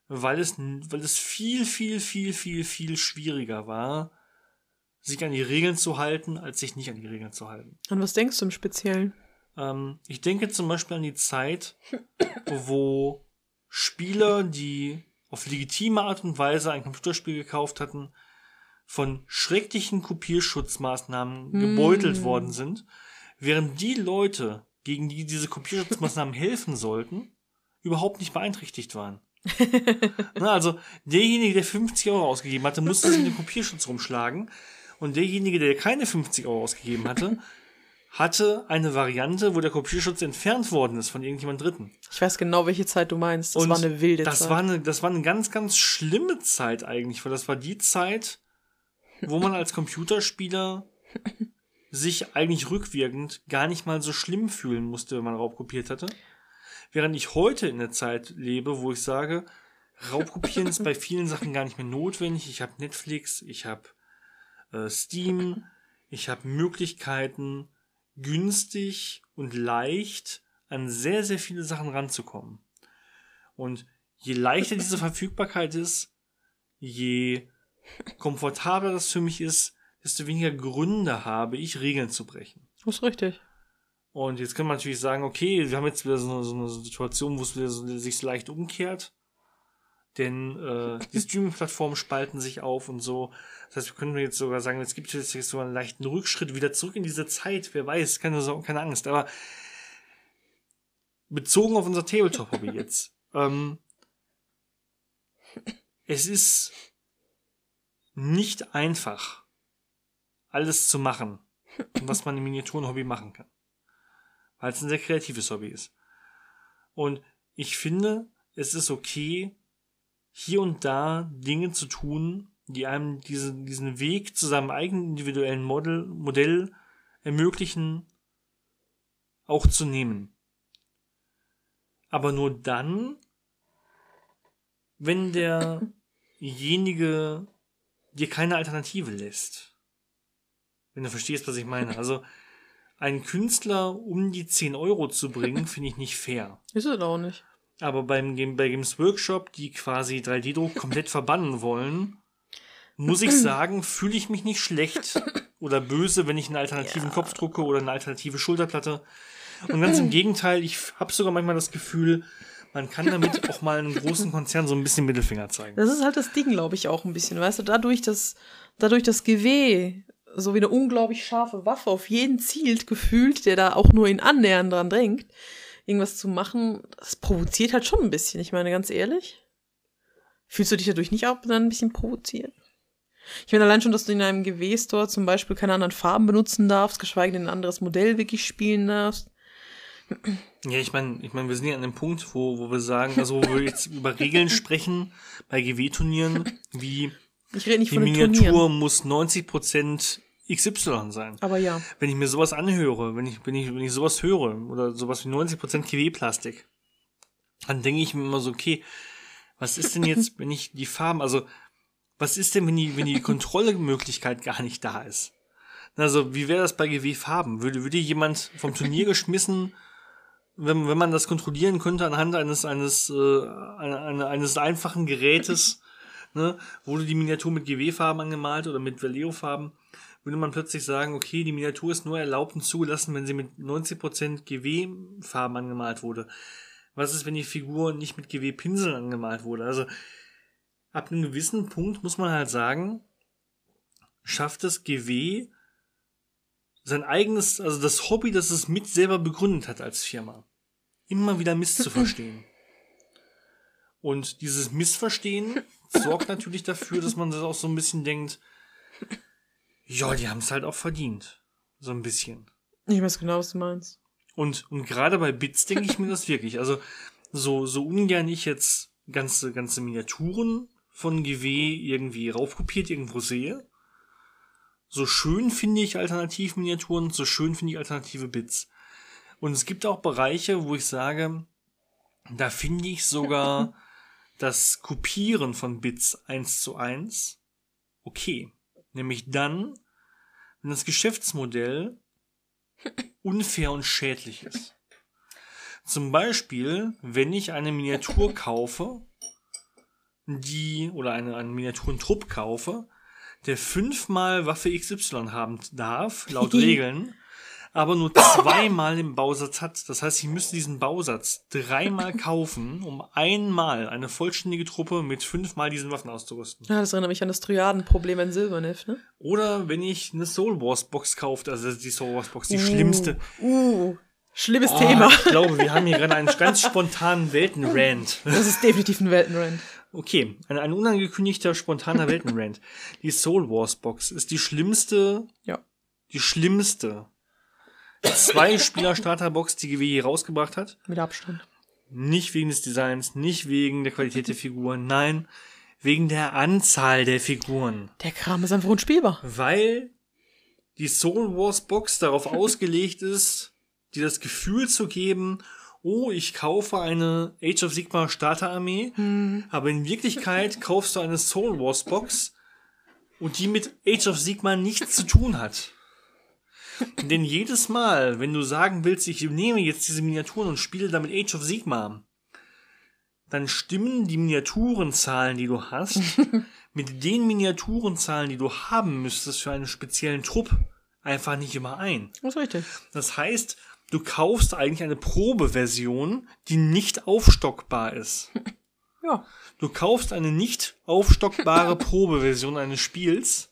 weil es, weil es viel, viel, viel, viel, viel schwieriger war, sich an die Regeln zu halten, als sich nicht an die Regeln zu halten. An was denkst du im Speziellen? Ähm, ich denke zum Beispiel an die Zeit, wo Spieler, die auf legitime Art und Weise ein Computerspiel gekauft hatten, von schrecklichen Kopierschutzmaßnahmen gebeutelt worden sind, während die Leute, gegen die diese Kopierschutzmaßnahmen helfen sollten, überhaupt nicht beeinträchtigt waren. Na, also derjenige, der 50 Euro ausgegeben hatte, musste sich mit dem Kopierschutz rumschlagen und derjenige, der keine 50 Euro ausgegeben hatte, hatte eine Variante, wo der Kopierschutz entfernt worden ist von irgendjemand Dritten. Ich weiß genau, welche Zeit du meinst. Das Und war eine wilde das Zeit. War eine, das war eine ganz, ganz schlimme Zeit eigentlich, weil das war die Zeit, wo man als Computerspieler sich eigentlich rückwirkend gar nicht mal so schlimm fühlen musste, wenn man Raubkopiert hatte. Während ich heute in der Zeit lebe, wo ich sage, Raubkopieren ist bei vielen Sachen gar nicht mehr notwendig. Ich habe Netflix, ich habe äh, Steam, ich habe Möglichkeiten, günstig und leicht an sehr, sehr viele Sachen ranzukommen. Und je leichter diese Verfügbarkeit ist, je komfortabler das für mich ist, desto weniger Gründe habe ich, Regeln zu brechen. Das ist richtig. Und jetzt kann man natürlich sagen, okay, wir haben jetzt wieder so eine, so eine Situation, wo es wieder so, sich leicht umkehrt. Denn äh, die Streaming-Plattformen spalten sich auf und so. Das heißt, wir können jetzt sogar sagen, es gibt jetzt so einen leichten Rückschritt wieder zurück in diese Zeit. Wer weiß, keine, Sorge, keine Angst. Aber bezogen auf unser Tabletop-Hobby jetzt. ähm, es ist nicht einfach, alles zu machen, was man im Miniaturenhobby machen kann. Weil es ein sehr kreatives Hobby ist. Und ich finde, es ist okay, hier und da Dinge zu tun, die einem diese, diesen Weg zu seinem eigenen individuellen Model, Modell ermöglichen, auch zu nehmen. Aber nur dann, wenn derjenige dir keine Alternative lässt. Wenn du verstehst, was ich meine. Also, einen Künstler um die 10 Euro zu bringen, finde ich nicht fair. Ist es auch nicht. Aber beim Game, bei Games Workshop, die quasi 3D-Druck komplett verbannen wollen, muss ich sagen, fühle ich mich nicht schlecht oder böse, wenn ich einen alternativen Ja. Kopf drucke oder eine alternative Schulterplatte. Und ganz im Gegenteil, ich habe sogar manchmal das Gefühl, man kann damit auch mal einem großen Konzern so ein bisschen Mittelfinger zeigen. Das ist halt das Ding, glaube ich, auch ein bisschen. Weißt du, dadurch, dass, dadurch das GW so wie eine unglaublich scharfe Waffe auf jeden zielt, gefühlt, der da auch nur in annähernd dran drängt, irgendwas zu machen, das provoziert halt schon ein bisschen. Ich meine, ganz ehrlich. Fühlst du dich dadurch nicht auch dann ein bisschen provoziert? Ich meine, allein schon, dass du in einem GW-Store zum Beispiel keine anderen Farben benutzen darfst, geschweige denn ein anderes Modell wirklich spielen darfst. Ja, ich meine, ich meine, wir sind ja an dem Punkt, wo, wo wir sagen, also wo wir jetzt über Regeln sprechen bei GW-Turnieren, wie Ich rede nicht die von Miniatur Turnieren. muss 90% XY sein. Aber ja. Wenn ich mir sowas anhöre, wenn ich, wenn ich, wenn ich sowas höre, oder sowas wie 90% GW-Plastik, dann denke ich mir immer so, okay, was ist denn jetzt, wenn ich die Farben, also, was ist denn, wenn die, wenn die Kontrollmöglichkeit gar nicht da ist? Also, wie wäre das bei GW-Farben? Würde, würde jemand vom Turnier geschmissen, wenn, wenn man das kontrollieren könnte anhand eines, eines, äh, eine, eine, eines einfachen Gerätes, ne, wurde die Miniatur mit GW-Farben angemalt oder mit Vallejo-Farben, würde man plötzlich sagen, okay, die Miniatur ist nur erlaubt und zugelassen, wenn sie mit 90% GW-Farben angemalt wurde. Was ist, wenn die Figur nicht mit GW-Pinseln angemalt wurde? Also, ab einem gewissen Punkt muss man halt sagen, schafft es GW sein eigenes, also das Hobby, das es mit selber begründet hat als Firma, immer wieder misszuverstehen. Und dieses Missverstehen sorgt natürlich dafür, dass man das auch so ein bisschen denkt, ja, die haben es halt auch verdient. So ein bisschen. Ich weiß genau, was du meinst. Und, und gerade bei Bits denke ich mir das wirklich. Also, so, so ungern ich jetzt ganze, ganze Miniaturen von GW irgendwie raufkopiert irgendwo sehe, so schön finde ich Alternativminiaturen, so schön finde ich alternative Bits. Und es gibt auch Bereiche, wo ich sage, da finde ich sogar das Kopieren von Bits eins zu eins okay. Nämlich dann, wenn das Geschäftsmodell unfair und schädlich ist. Zum Beispiel, wenn ich eine Miniatur kaufe, die, oder eine, einen Miniaturentrupp kaufe, der fünfmal Waffe XY haben darf, laut Regeln, aber nur zweimal den Bausatz hat. Das heißt, ich müsste diesen Bausatz dreimal kaufen, um einmal eine vollständige Truppe mit fünfmal diesen Waffen auszurüsten. Ja, das erinnert mich an das Triadenproblem in Silberneff, ne? Oder wenn ich eine Soul Wars Box kauft, also die Soul Wars Box, die schlimmste. Uh, schlimmes Oh, Thema. Ich glaube, wir haben hier gerade einen ganz spontanen Weltenrand. Das ist definitiv ein Weltenrand. Okay, ein, ein unangekündigter, spontaner Weltenrand. Die Soul Wars Box ist die schlimmste, Ja. die schlimmste zwei Spieler Starter Box, die GW rausgebracht hat. Mit Abstand. Nicht wegen des Designs, nicht wegen der Qualität der Figuren, nein, wegen der Anzahl der Figuren. Der Kram ist einfach unspielbar. Weil die Soul Wars Box darauf ausgelegt ist, dir das Gefühl zu geben, oh, ich kaufe eine Age of Sigmar Starterarmee, aber in Wirklichkeit kaufst du eine Soul Wars Box und die mit Age of Sigmar nichts zu tun hat. Denn jedes Mal, wenn du sagen willst, ich nehme jetzt diese Miniaturen und spiele damit Age of Sigmar, dann stimmen die Miniaturenzahlen, die du hast, mit den Miniaturenzahlen, die du haben müsstest für einen speziellen Trupp, einfach nicht immer ein. Das ist richtig. Das heißt, du kaufst eigentlich eine Probeversion, die nicht aufstockbar ist. Ja. Du kaufst eine nicht aufstockbare Probeversion eines Spiels.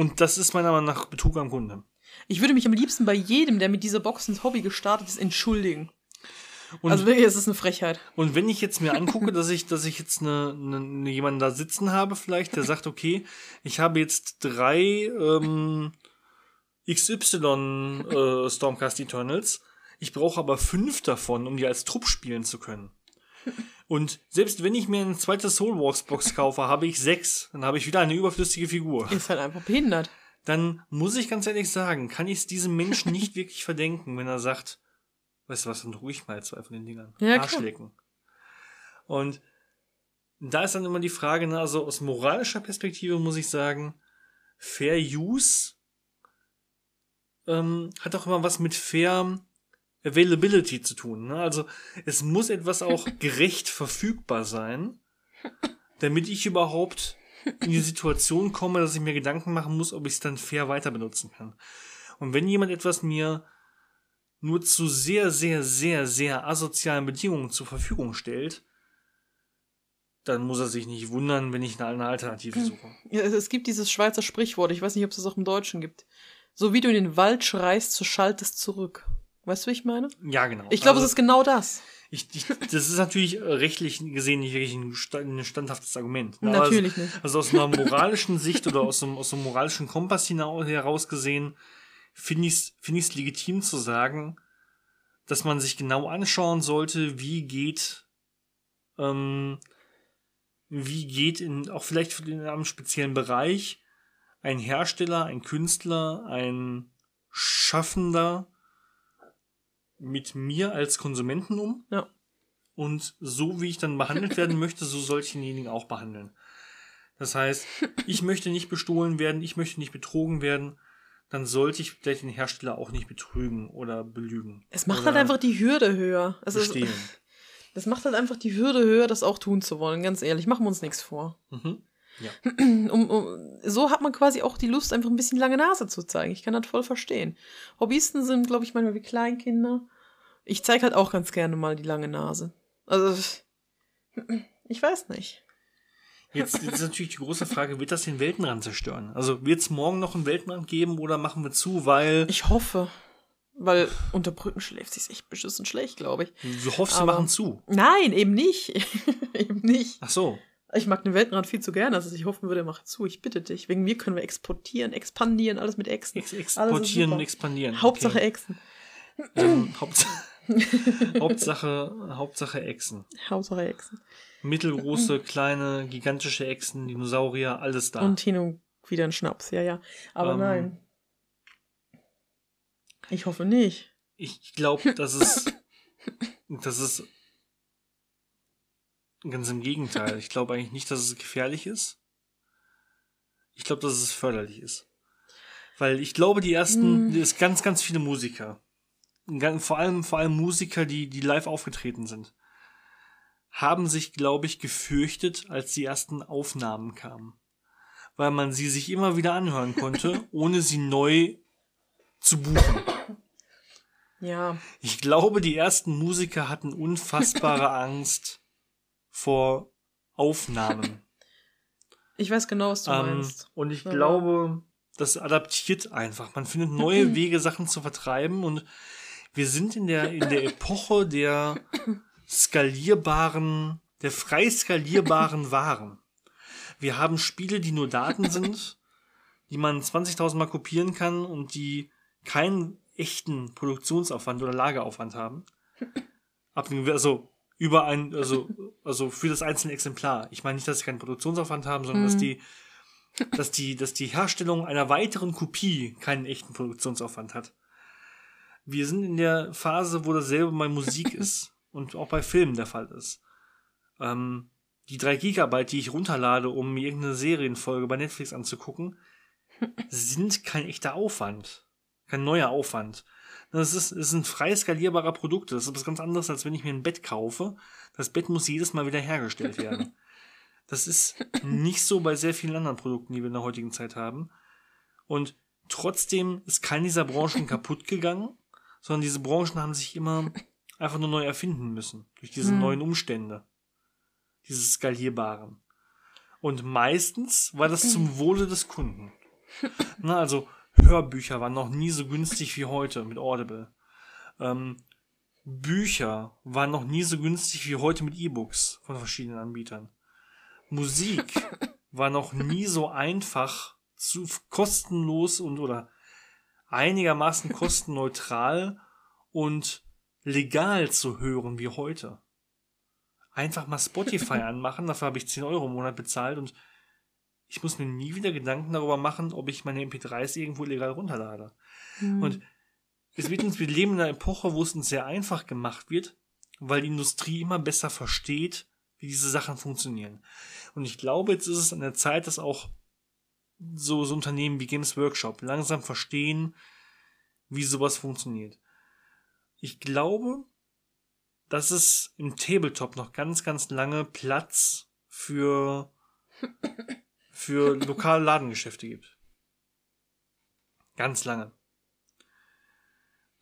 Und das ist meiner Meinung nach Betrug am Kunden. Ich würde mich am liebsten bei jedem, der mit dieser Box ins Hobby gestartet ist, entschuldigen. Und, also wirklich, es ist eine Frechheit. und wenn ich jetzt mir angucke, dass ich, dass ich jetzt eine, eine, jemanden da sitzen habe, vielleicht, der sagt, okay, ich habe jetzt drei ähm, XY äh, Stormcast Eternals, ich brauche aber fünf davon, um die als Trupp spielen zu können. Und selbst wenn ich mir eine zweite Soul Wars Box kaufe, habe ich sechs. Dann habe ich wieder eine überflüssige Figur. Ist halt einfach behindert. Dann muss ich ganz ehrlich sagen, kann ich es diesem Menschen nicht wirklich verdenken, wenn er sagt, weißt du was, dann ruhig mal zwei von den Dingern. Ja. Arschlecken. Und da ist dann immer die Frage, ne, also aus moralischer Perspektive muss ich sagen, Fair Use ähm, hat auch immer was mit Fair Availability zu tun. Ne? Also es muss etwas auch gerecht verfügbar sein, damit ich überhaupt in die Situation komme, dass ich mir Gedanken machen muss, ob ich es dann fair weiter benutzen kann. Und wenn jemand etwas mir nur zu sehr, sehr, sehr, sehr asozialen Bedingungen zur Verfügung stellt, dann muss er sich nicht wundern, wenn ich eine Alternative suche. Ja, es- gibt dieses Schweizer Sprichwort, ich weiß nicht, ob es das auch im Deutschen gibt. So wie du in den Wald schreist, so schallt es zurück. Weißt du, wie ich meine? Ja, genau. Ich glaube, Also- es ist genau das. Ich, ich, das ist natürlich rechtlich gesehen nicht wirklich ein, sta- ein standhaftes Argument. ne? Natürlich also, nicht. Also aus einer moralischen Sicht oder aus einem, aus einem moralischen Kompass heraus gesehen, finde ich es find ich's legitim zu sagen, dass man sich genau anschauen sollte, wie geht, ähm, wie geht in, auch vielleicht in einem speziellen Bereich ein Hersteller, ein Künstler, ein Schaffender mit mir als Konsumenten um. Ja. Und so wie ich dann behandelt werden möchte, so soll ich denjenigen auch behandeln. Das heißt, ich möchte nicht bestohlen werden, ich möchte nicht betrogen werden, dann sollte ich vielleicht den Hersteller auch nicht betrügen oder belügen. Es macht halt einfach die Hürde höher. Es ist, bestehlen. das macht halt einfach die Hürde höher, das auch tun zu wollen. Ganz ehrlich, machen wir uns nichts vor. Mhm. Ja. Um, um, so hat man quasi auch die Lust, einfach ein bisschen lange Nase zu zeigen. Ich kann das voll verstehen. Hobbyisten sind, glaube ich, manchmal wie Kleinkinder. Ich zeige halt auch ganz gerne mal die lange Nase. Also, ich weiß nicht. Jetzt, ist natürlich die große Frage, wird das den Weltenrand zerstören? Also wird es morgen noch einen Weltenrand geben oder machen wir zu, weil Ich hoffe. Weil unter Brücken schläft sich's echt beschissen schlecht, glaube ich. du hoffst, sie machen zu. Nein, eben nicht. eben nicht. Ach so. Ich mag den Weltenrand viel zu gerne, also ich hoffen würde, mach zu. Ich bitte dich. Wegen mir können wir exportieren, expandieren, alles mit Echsen. Ex exportieren und expandieren. Hauptsache Okay. Echsen. Ähm, Hauptsache, Hauptsache, Hauptsache Echsen. Hauptsache Echsen. Mittelgroße, kleine, gigantische Echsen, Dinosaurier, alles da. Und hin und wieder ein Schnaps, ja, ja. Aber Ähm. nein. Ich hoffe nicht. ich glaube, das ist, das ist ganz im Gegenteil. Ich glaube eigentlich nicht, dass es gefährlich ist. Ich glaube, dass es förderlich ist. Weil ich glaube, die ersten, Hm. es ganz, ganz viele Musiker, vor allem, vor allem Musiker, die, die live aufgetreten sind, haben sich, glaube ich, gefürchtet, als die ersten Aufnahmen kamen. Weil man sie sich immer wieder anhören konnte, ohne sie neu zu buchen. Ja. Ich glaube, die ersten Musiker hatten unfassbare Angst vor Aufnahmen. Ich weiß genau, was du Ähm, meinst. und ich Ja. glaube, das adaptiert einfach. Man findet neue Wege, Sachen zu vertreiben und wir sind in der, in der Epoche der skalierbaren, der frei skalierbaren Waren. Wir haben Spiele, die nur Daten sind, die man 20.000 Mal kopieren kann und die keinen echten Produktionsaufwand oder Lageraufwand haben. Ab also über ein, also, also für das einzelne Exemplar. Ich meine nicht, dass sie keinen Produktionsaufwand haben, sondern dass die, dass die, dass die Herstellung einer weiteren Kopie keinen echten Produktionsaufwand hat. Wir sind in der Phase, wo dasselbe bei Musik ist und auch bei Filmen der Fall ist. Ähm, die drei Gigabyte, die ich runterlade, um mir irgendeine Serienfolge bei Netflix anzugucken, sind kein echter Aufwand. Kein neuer Aufwand. Das ist, das sind frei skalierbarer Produkte. Das ist was ganz anderes, als wenn ich mir ein Bett kaufe. Das Bett muss jedes Mal wieder hergestellt werden. Das ist nicht so bei sehr vielen anderen Produkten, die wir in der heutigen Zeit haben. Und trotzdem ist keine dieser Branchen kaputt gegangen, sondern diese Branchen haben sich immer einfach nur neu erfinden müssen. Durch diese Hm. neuen Umstände. Dieses Skalierbaren. Und meistens war das zum Wohle des Kunden. Na, also Hörbücher waren noch nie so günstig wie heute mit Audible. Ähm, Bücher waren noch nie so günstig wie heute mit E-Books von verschiedenen Anbietern. Musik war noch nie so einfach zu kostenlos und oder einigermaßen kostenneutral und legal zu hören wie heute. Einfach mal Spotify anmachen, dafür habe ich 10 Euro im Monat bezahlt und ich muss mir nie wieder Gedanken darüber machen, ob ich meine MP3s irgendwo illegal runterlade. Hm. Und es wird uns, wir leben in einer Epoche, wo es uns sehr einfach gemacht wird, weil die Industrie immer besser versteht, wie diese Sachen funktionieren. Und ich glaube, jetzt ist es an der Zeit, dass auch so, so Unternehmen wie Games Workshop langsam verstehen, wie sowas funktioniert. Ich glaube, dass es im Tabletop noch ganz, ganz lange Platz für, für lokale Ladengeschäfte gibt. Ganz lange.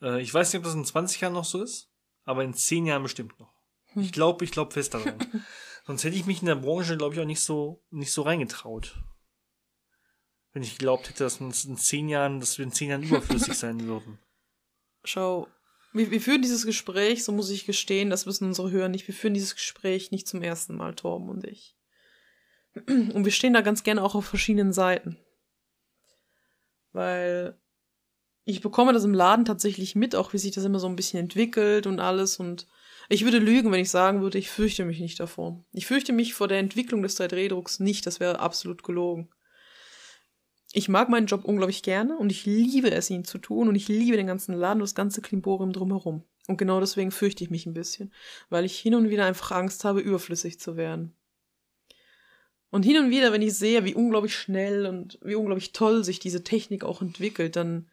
Äh, ich weiß nicht, ob das in 20 Jahren noch so ist, aber in 10 Jahren bestimmt noch. Ich glaube, ich glaube fest daran. Sonst hätte ich mich in der Branche, glaube ich, auch nicht so, nicht so reingetraut. Wenn ich geglaubt hätte, dass uns in 10 Jahren, dass wir in 10 Jahren überflüssig sein würden. Schau, wir, wir führen dieses Gespräch, so muss ich gestehen, das wissen unsere Hörer nicht, wir führen dieses Gespräch nicht zum ersten Mal, Torben und ich. Und wir stehen da ganz gerne auch auf verschiedenen Seiten. Weil ich bekomme das im Laden tatsächlich mit, auch wie sich das immer so ein bisschen entwickelt und alles. Und ich würde lügen, wenn ich sagen würde, ich fürchte mich nicht davor. Ich fürchte mich vor der Entwicklung des 3D-Drucks nicht, das wäre absolut gelogen. Ich mag meinen Job unglaublich gerne und ich liebe es, ihn zu tun und ich liebe den ganzen Laden und das ganze Klimborium drumherum. Und genau deswegen fürchte ich mich ein bisschen, weil ich hin und wieder einfach Angst habe, überflüssig zu werden. Und hin und wieder, wenn ich sehe, wie unglaublich schnell und wie unglaublich toll sich diese Technik auch entwickelt, dann,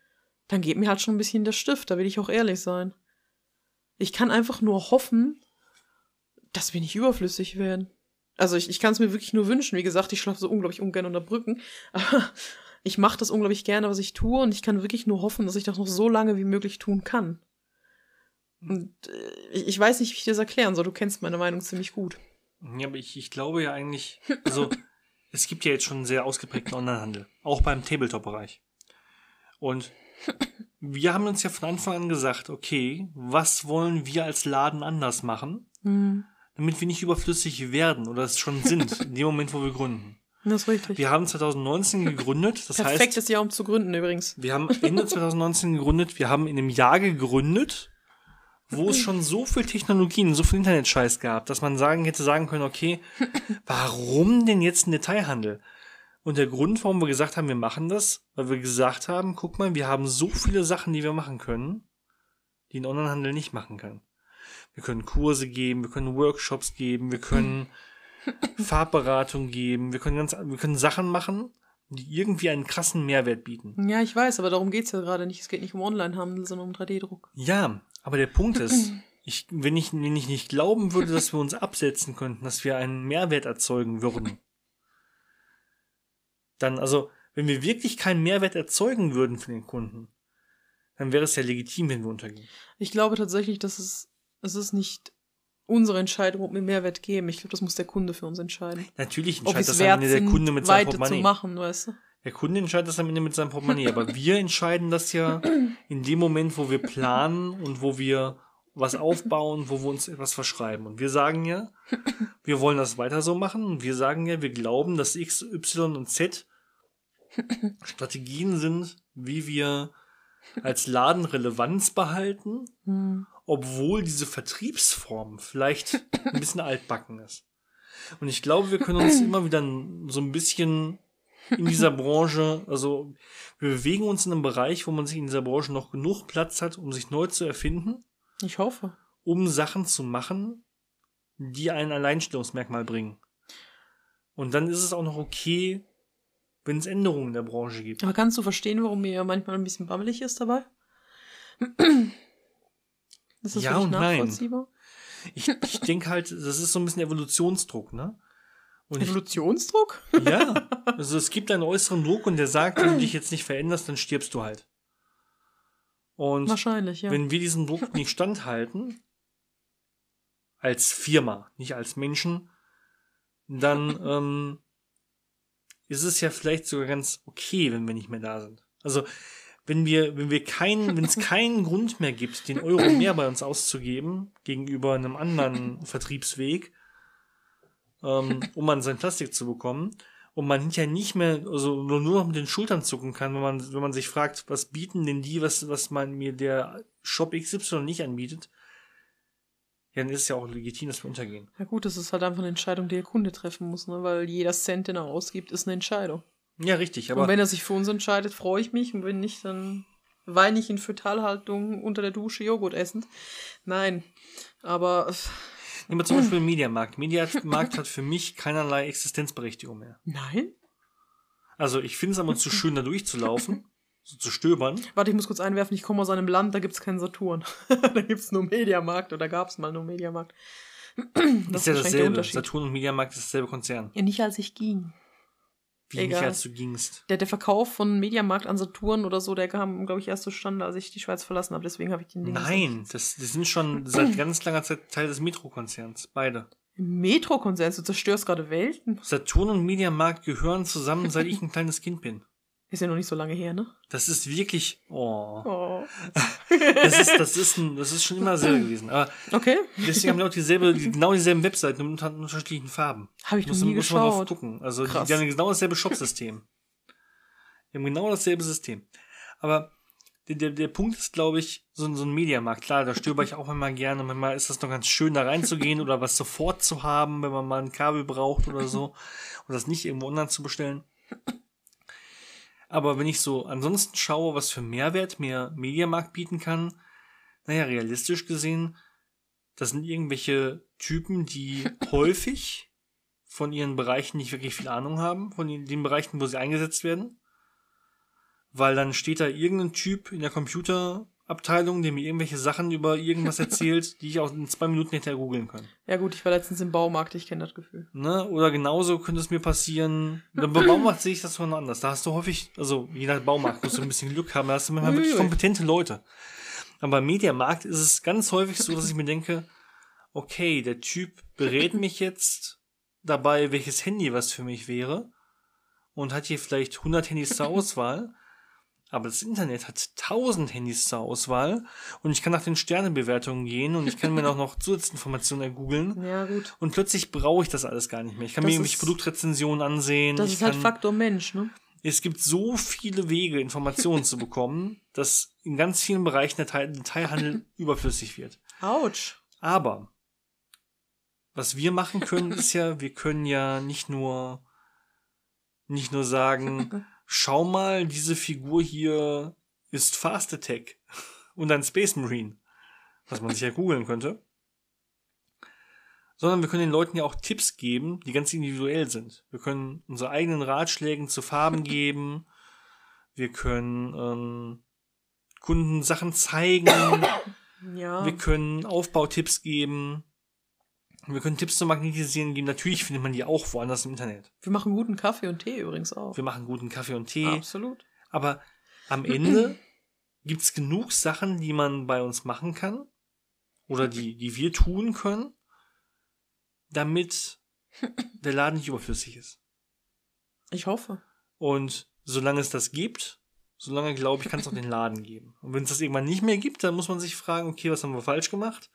dann geht mir halt schon ein bisschen der Stift, da will ich auch ehrlich sein. Ich kann einfach nur hoffen, dass wir nicht überflüssig werden. Also ich, ich kann es mir wirklich nur wünschen. Wie gesagt, ich schlafe so unglaublich ungern unter Brücken. Aber ich mache das unglaublich gerne, was ich tue. Und ich kann wirklich nur hoffen, dass ich das noch so lange wie möglich tun kann. Und äh, ich, weiß nicht, wie ich das erklären soll. Du kennst meine Meinung ziemlich gut. Ja, aber ich, ich glaube ja eigentlich, also es gibt ja jetzt schon einen sehr ausgeprägten Onlinehandel, auch beim Tabletop-Bereich. Und wir haben uns ja von Anfang an gesagt, okay, was wollen wir als Laden anders machen, Hm, damit wir nicht überflüssig werden oder es schon sind, in dem Moment, wo wir gründen. das ist richtig. Wir haben 2019 gegründet, das heißt, Perfektes Jahr, um zu gründen übrigens. wir haben Ende 2019 gegründet, wir haben in einem Jahr gegründet, wo es schon so viel Technologien, so viel Internetscheiß gab, dass man sagen hätte sagen können, okay, warum denn jetzt ein Detailhandel? Und der Grund, warum wir gesagt haben, wir machen das, weil wir gesagt haben, guck mal, wir haben so viele Sachen, die wir machen können, die ein Onlinehandel nicht machen kann. Wir können Kurse geben, wir können Workshops geben, wir können Farbberatung geben, wir können ganz, wir können Sachen machen, die irgendwie einen krassen Mehrwert bieten. Ja, ich weiß, aber darum geht's ja gerade nicht. Es geht nicht um Onlinehandel, sondern um 3D-Druck. Ja, aber der Punkt ist, ich, wenn, ich, wenn ich nicht glauben würde, dass wir uns absetzen könnten, dass wir einen Mehrwert erzeugen würden, dann, also, wenn wir wirklich keinen Mehrwert erzeugen würden für den Kunden, dann wäre es ja legitim, wenn wir untergehen. Ich glaube tatsächlich, dass es, es ist nicht unsere Entscheidung, ob wir Mehrwert geben. Ich glaube, das muss der Kunde für uns entscheiden. Natürlich entscheidet das am wert Ende der Kunde mit seinem weiter zu Portemonnaie. machen, weißt du? Der Kunde entscheidet das am Ende mit seinem Portemonnaie, aber wir entscheiden das ja in dem Moment, wo wir planen und wo wir was aufbauen, wo wir uns etwas verschreiben. Und wir sagen ja, wir wollen das weiter so machen und wir sagen ja, wir glauben, dass X, Y und Z Strategien sind, wie wir als Laden Relevanz behalten, Hm. obwohl diese Vertriebsform vielleicht ein bisschen altbacken ist. Und ich glaube, wir können uns immer wieder so ein bisschen in dieser Branche, also wir bewegen uns in einem Bereich, wo man sich in dieser Branche noch genug Platz hat, um sich neu zu erfinden, Ich hoffe. um Sachen zu machen, die ein Alleinstellungsmerkmal bringen. Und dann ist es auch noch okay, wenn es Änderungen in der Branche gibt. Aber kannst du verstehen, warum mir manchmal ein bisschen bammelig ist dabei? Ist das Ja und nein. nachvollziehbar? Ich, ich denke halt, das ist so ein bisschen Evolutionsdruck, ne? Und ich, Evolutionsdruck? ja, also es gibt einen äußeren Druck und der sagt, wenn du dich jetzt nicht veränderst, dann stirbst du halt. Und Wahrscheinlich, ja. wenn wir diesen Druck nicht standhalten, als Firma, nicht als Menschen, dann ähm, ist es ja vielleicht sogar ganz okay, wenn wir nicht mehr da sind. Also wenn wir, wenn wir keinen, wenn es keinen Grund mehr gibt, den Euro mehr bei uns auszugeben gegenüber einem anderen Vertriebsweg, ähm, um an sein Plastik zu bekommen, und man ja nicht mehr, also nur, noch mit den Schultern zucken kann, wenn man, wenn man sich fragt, was bieten denn die, was, was man mir der Shop XY nicht anbietet, ja, dann ist es ja auch legitim, dass wir untergehen. Ja gut, das ist halt einfach eine Entscheidung, die der Kunde treffen muss, ne? weil jeder Cent, den er ausgibt, ist eine Entscheidung. Ja, richtig, und aber wenn er sich für uns entscheidet, freue ich mich und wenn nicht, dann weine ich in Fötalhaltung unter der Dusche Joghurt essend. Nein, aber nehmen wir zum Beispiel den Mediamarkt. Mediamarkt hat für mich keinerlei Existenzberechtigung mehr. nein. Also ich finde es aber zu schön, da durchzulaufen, so zu stöbern. Warte, ich muss kurz einwerfen, ich komme aus einem Land, da gibt es keinen Saturn. da gibt es nur Mediamarkt oder gab es mal nur Mediamarkt. Das ist ja dasselbe. Saturn und Mediamarkt ist dasselbe Konzern. Ja, nicht als ich ging. Wie nicht, Egal. als du gingst. Der, der Verkauf von Mediamarkt an Saturn oder so, der kam, glaube ich, erst zustande, als ich die Schweiz verlassen habe. Deswegen habe ich den Ding. Nein, das, die sind schon seit ganz langer Zeit Teil des Metro-Konzerns. Beide. Metro-Konzern, du zerstörst gerade Welten. Saturn und Mediamarkt gehören zusammen, seit ich ein kleines Kind bin. Ist ja noch nicht so lange her, ne? Das ist wirklich. Oh. Oh. Das ist, das ist, ein, das ist schon immer sehr gewesen. Aber Okay. deswegen haben wir auch dieselbe, die, genau dieselben Webseiten mit unter- unterschiedlichen Farben. Habe ich noch Muss, nie muss man drauf geschaut. gucken. Also die, Krass. die haben genau dasselbe Shop-System. Die haben genau dasselbe System. Aber der, der, der Punkt ist, glaube ich, so, ein- so ein Mediamarkt. Klar, da stöber ich auch immer gerne. Manchmal ist das noch ganz schön, da reinzugehen oder was sofort zu haben, wenn man mal ein Kabel braucht oder so. Und das nicht irgendwo online zu bestellen. Aber wenn ich so ansonsten schaue, was für Mehrwert mir Mediamarkt bieten kann, naja, realistisch gesehen, das sind irgendwelche Typen, die häufig von ihren Bereichen nicht wirklich viel Ahnung haben, von den, den Bereichen, wo sie eingesetzt werden. Weil dann steht da irgendein Typ in der Computerabteilung, der mir irgendwelche Sachen über irgendwas erzählt, die ich auch in zwei Minuten hätte googeln können. Ja gut, ich war letztens im Baumarkt, ich kenne das Gefühl. Ne? Oder genauso könnte es mir passieren. Beim Baumarkt sehe ich das schon anders. Da hast du häufig, also je nach Baumarkt musst du ein bisschen Glück haben, da hast du manchmal wirklich kompetente Leute. Aber beim Mediamarkt ist es ganz häufig so, dass ich mir denke, okay, der Typ berät mich jetzt dabei, welches Handy was für mich wäre und hat hier vielleicht 100 Handys zur Auswahl. Aber das Internet hat 1000 Handys zur Auswahl und ich kann nach den Sternebewertungen gehen und ich kann mir auch noch Zusatzinformationen ergoogeln. Ja gut. Und plötzlich brauche ich das alles gar nicht mehr. Ich kann Das mir irgendwelche Produktrezensionen ansehen. Das ist halt kann, Faktor Mensch, ne? Es gibt so viele Wege, Informationen zu bekommen, dass in ganz vielen Bereichen der Teil Detailhandel überflüssig wird. Autsch. Aber was wir machen können, ist ja, wir können ja nicht nur nicht nur sagen, schau mal, diese Figur hier ist Fast Attack und ein Space Marine, was man sich ja googeln könnte. Sondern wir können den Leuten ja auch Tipps geben, die ganz individuell sind. Wir können unsere eigenen Ratschlägen zu Farben geben. Wir können ähm, Kunden Sachen zeigen. Ja. Wir können Aufbautipps geben. Wir können Tipps zum Magnetisieren geben. Natürlich findet man die auch woanders im Internet. Wir machen guten Kaffee und Tee übrigens auch. Wir machen guten Kaffee und Tee. Absolut. Aber am Ende gibt's genug Sachen, die man bei uns machen kann. Oder die, die wir tun können, damit der Laden nicht überflüssig ist. Ich hoffe. Und solange es das gibt, solange glaube ich, kann es auch den Laden geben. Und wenn es das irgendwann nicht mehr gibt, dann muss man sich fragen, okay, was haben wir falsch gemacht?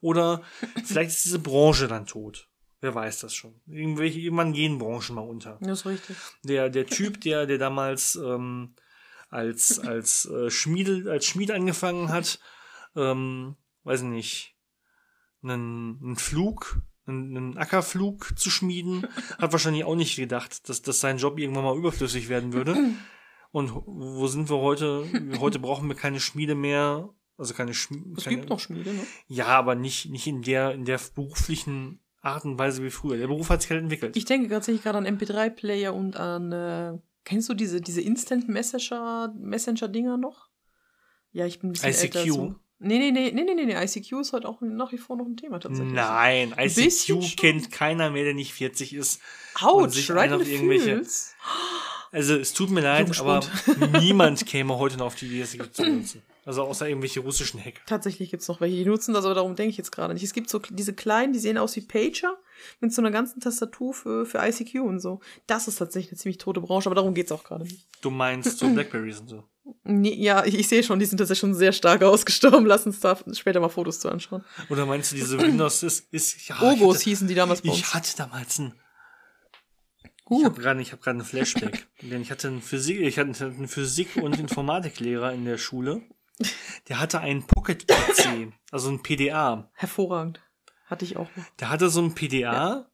Oder vielleicht ist diese Branche dann tot. Wer weiß das schon. Irgendwelche, irgendwann gehen Branchen mal unter. Das ist richtig. Der, der Typ, der, der damals ähm, als, als äh, Schmiede, als Schmied angefangen hat, ähm, weiß nicht, einen, einen Flug, einen, einen Ackerflug zu schmieden, hat wahrscheinlich auch nicht gedacht, dass, dass sein Job irgendwann mal überflüssig werden würde. Und wo sind wir heute? Heute brauchen wir keine Schmiede mehr. Also keine Schmiede. Es gibt noch Schmiede, ne? Ja, aber nicht, nicht in der, in der beruflichen Art und Weise wie früher. Der Beruf hat sich halt entwickelt. Ich denke tatsächlich gerade an MP3-Player und an, äh, kennst du diese, diese Instant Messenger, Messenger-Dinger noch? Ja, ich bin ein bisschen ICQ. älter. So. Nee, nee, nee, nee, nee, nee, nee, ICQ ist heute auch nach wie vor noch ein Thema tatsächlich. Nein, ICQ kennt keiner mehr, der nicht 40 ist. Autsch, right in the irgendwelche- feels. Also es tut mir leid, aber niemand käme heute noch auf die Idee, ICQ zu nutzen. Also außer irgendwelche russischen Hacker. Tatsächlich gibt's noch welche, die nutzen das, aber darum denke ich jetzt gerade nicht. Es gibt so diese kleinen, die sehen aus wie Pager mit so einer ganzen Tastatur für, für ICQ und so. Das ist tatsächlich eine ziemlich tote Branche, aber darum geht's auch gerade nicht. Du meinst so Blackberries und so. Nee, ja, ich, ich sehe schon, die sind tatsächlich schon sehr stark ausgestorben. Lass uns da später mal Fotos zu anschauen. Oder meinst du diese Windows ist, ist ja, Ogos hatte, hießen die damals bei uns. ich hatte damals ein Ich Uh, habe gerade ich hab grad einen Flashback. Denn ich hatte einen Physik, ich hatte einen Physik- und Informatiklehrer in der Schule. Der hatte einen Pocket-PC, also ein PDA. hervorragend. Hatte ich auch noch. Der hatte so ein PDA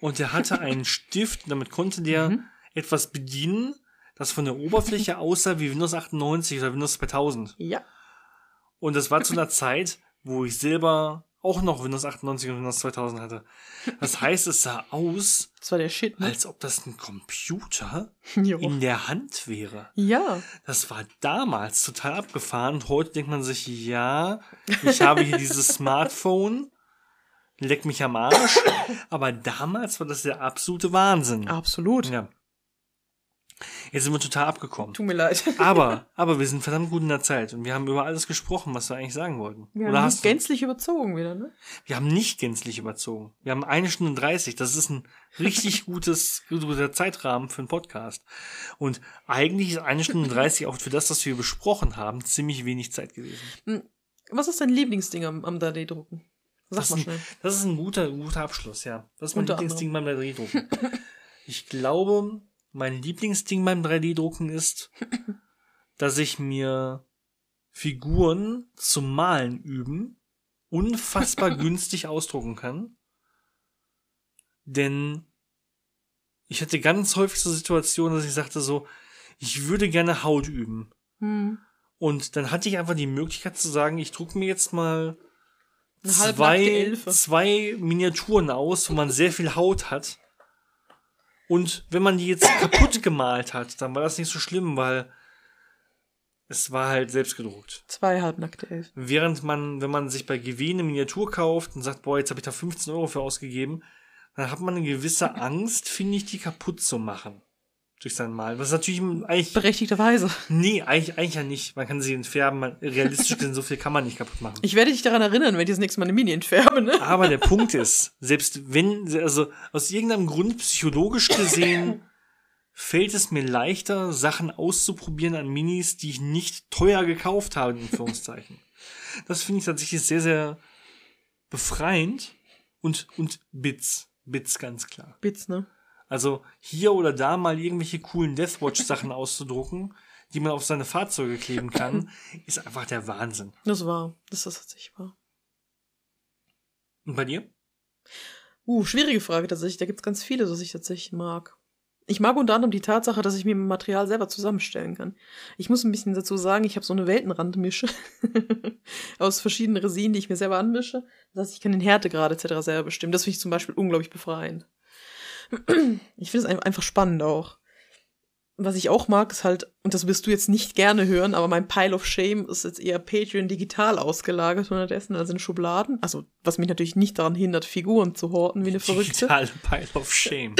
und der hatte einen Stift, damit konnte der Mhm. etwas bedienen, das von der Oberfläche aussah wie Windows 98 oder Windows 2000. Ja. Und das war zu einer Zeit, wo ich selber auch noch Windows 98 und Windows 2000 hatte. Das heißt, es sah aus, Das war der Shit, ne? als ob das ein Computer Jo. in der Hand wäre. Ja. Das war damals total abgefahren. Und heute denkt man sich, ja, ich habe hier dieses Smartphone, leck mich am Arsch. Aber damals war das der absolute Wahnsinn. Absolut. Ja. Jetzt sind wir total abgekommen. Tut mir leid. Aber, aber wir sind verdammt gut in der Zeit und wir haben über alles gesprochen, was wir eigentlich sagen wollten. Wir Oder haben hast du? gänzlich überzogen wieder, ne? Wir haben nicht gänzlich überzogen. Wir haben eine Stunde 30. Das ist ein richtig gutes, guter Zeitrahmen für einen Podcast. Und eigentlich ist eine Stunde 30 auch für das, was wir besprochen haben, ziemlich wenig Zeit gewesen. Was ist dein Lieblingsding am, am 3D-Drucken? Sag Das mal ist, schnell. ein, das ist ein guter, guter Abschluss, ja. Das ist mein Lieblingsding beim 3D-Drucken. Ich glaube, mein Lieblingsding beim 3D-Drucken ist, dass ich mir Figuren zum Malen üben unfassbar günstig ausdrucken kann. Denn ich hatte ganz häufig so Situationen, dass ich sagte so, ich würde gerne Haut üben. Hm. Und dann hatte ich einfach die Möglichkeit zu sagen, ich drucke mir jetzt mal Eine zwei, zwei Miniaturen aus, wo man sehr viel Haut hat. Und wenn man die jetzt kaputt gemalt hat, dann war das nicht so schlimm, weil es war halt selbst gedruckt. Zwei halbnackte Elfen. Während man, wenn man sich bei GW eine Miniatur kauft und sagt, boah, jetzt habe ich da 15 Euro für ausgegeben, dann hat man eine gewisse Angst, finde ich, die kaputt zu machen. Durch sein Malen. Was natürlich eigentlich, Berechtigterweise. nee, eigentlich, eigentlich ja nicht. Man kann sie entfärben, man, realistisch gesehen, so viel kann man nicht kaputt machen. Ich werde dich daran erinnern, wenn ich das nächste Mal eine Mini entfärbe, ne? Aber der Punkt ist, selbst wenn, also aus irgendeinem Grund psychologisch gesehen, fällt es mir leichter, Sachen auszuprobieren an Minis, die ich nicht teuer gekauft habe, in Anführungszeichen. Das finde ich tatsächlich sehr, sehr befreiend und, und Bits. Bits ganz klar. Bits, ne? Also hier oder da mal irgendwelche coolen Deathwatch-Sachen auszudrucken, die man auf seine Fahrzeuge kleben kann, ist einfach der Wahnsinn. Das war. Das ist tatsächlich wahr. Und bei dir? Uh, schwierige Frage tatsächlich. Da gibt's ganz viele, was ich tatsächlich mag. Ich mag unter anderem die Tatsache, dass ich mir Material selber zusammenstellen kann. Ich muss ein bisschen dazu sagen, ich habe so eine Weltenrandmische aus verschiedenen Resinen, die ich mir selber anmische. Das heißt, ich kann den Härtegrad etc. selber bestimmen. Das finde ich zum Beispiel unglaublich befreiend. Ich finde es ein- einfach spannend auch. Was ich auch mag, ist halt, und das wirst du jetzt nicht gerne hören, aber mein Pile of Shame ist jetzt eher Patreon digital ausgelagert unterdessen, also in Schubladen. Also, was mich natürlich nicht daran hindert, Figuren zu horten wie eine Verrückte. Digitale Pile of Shame.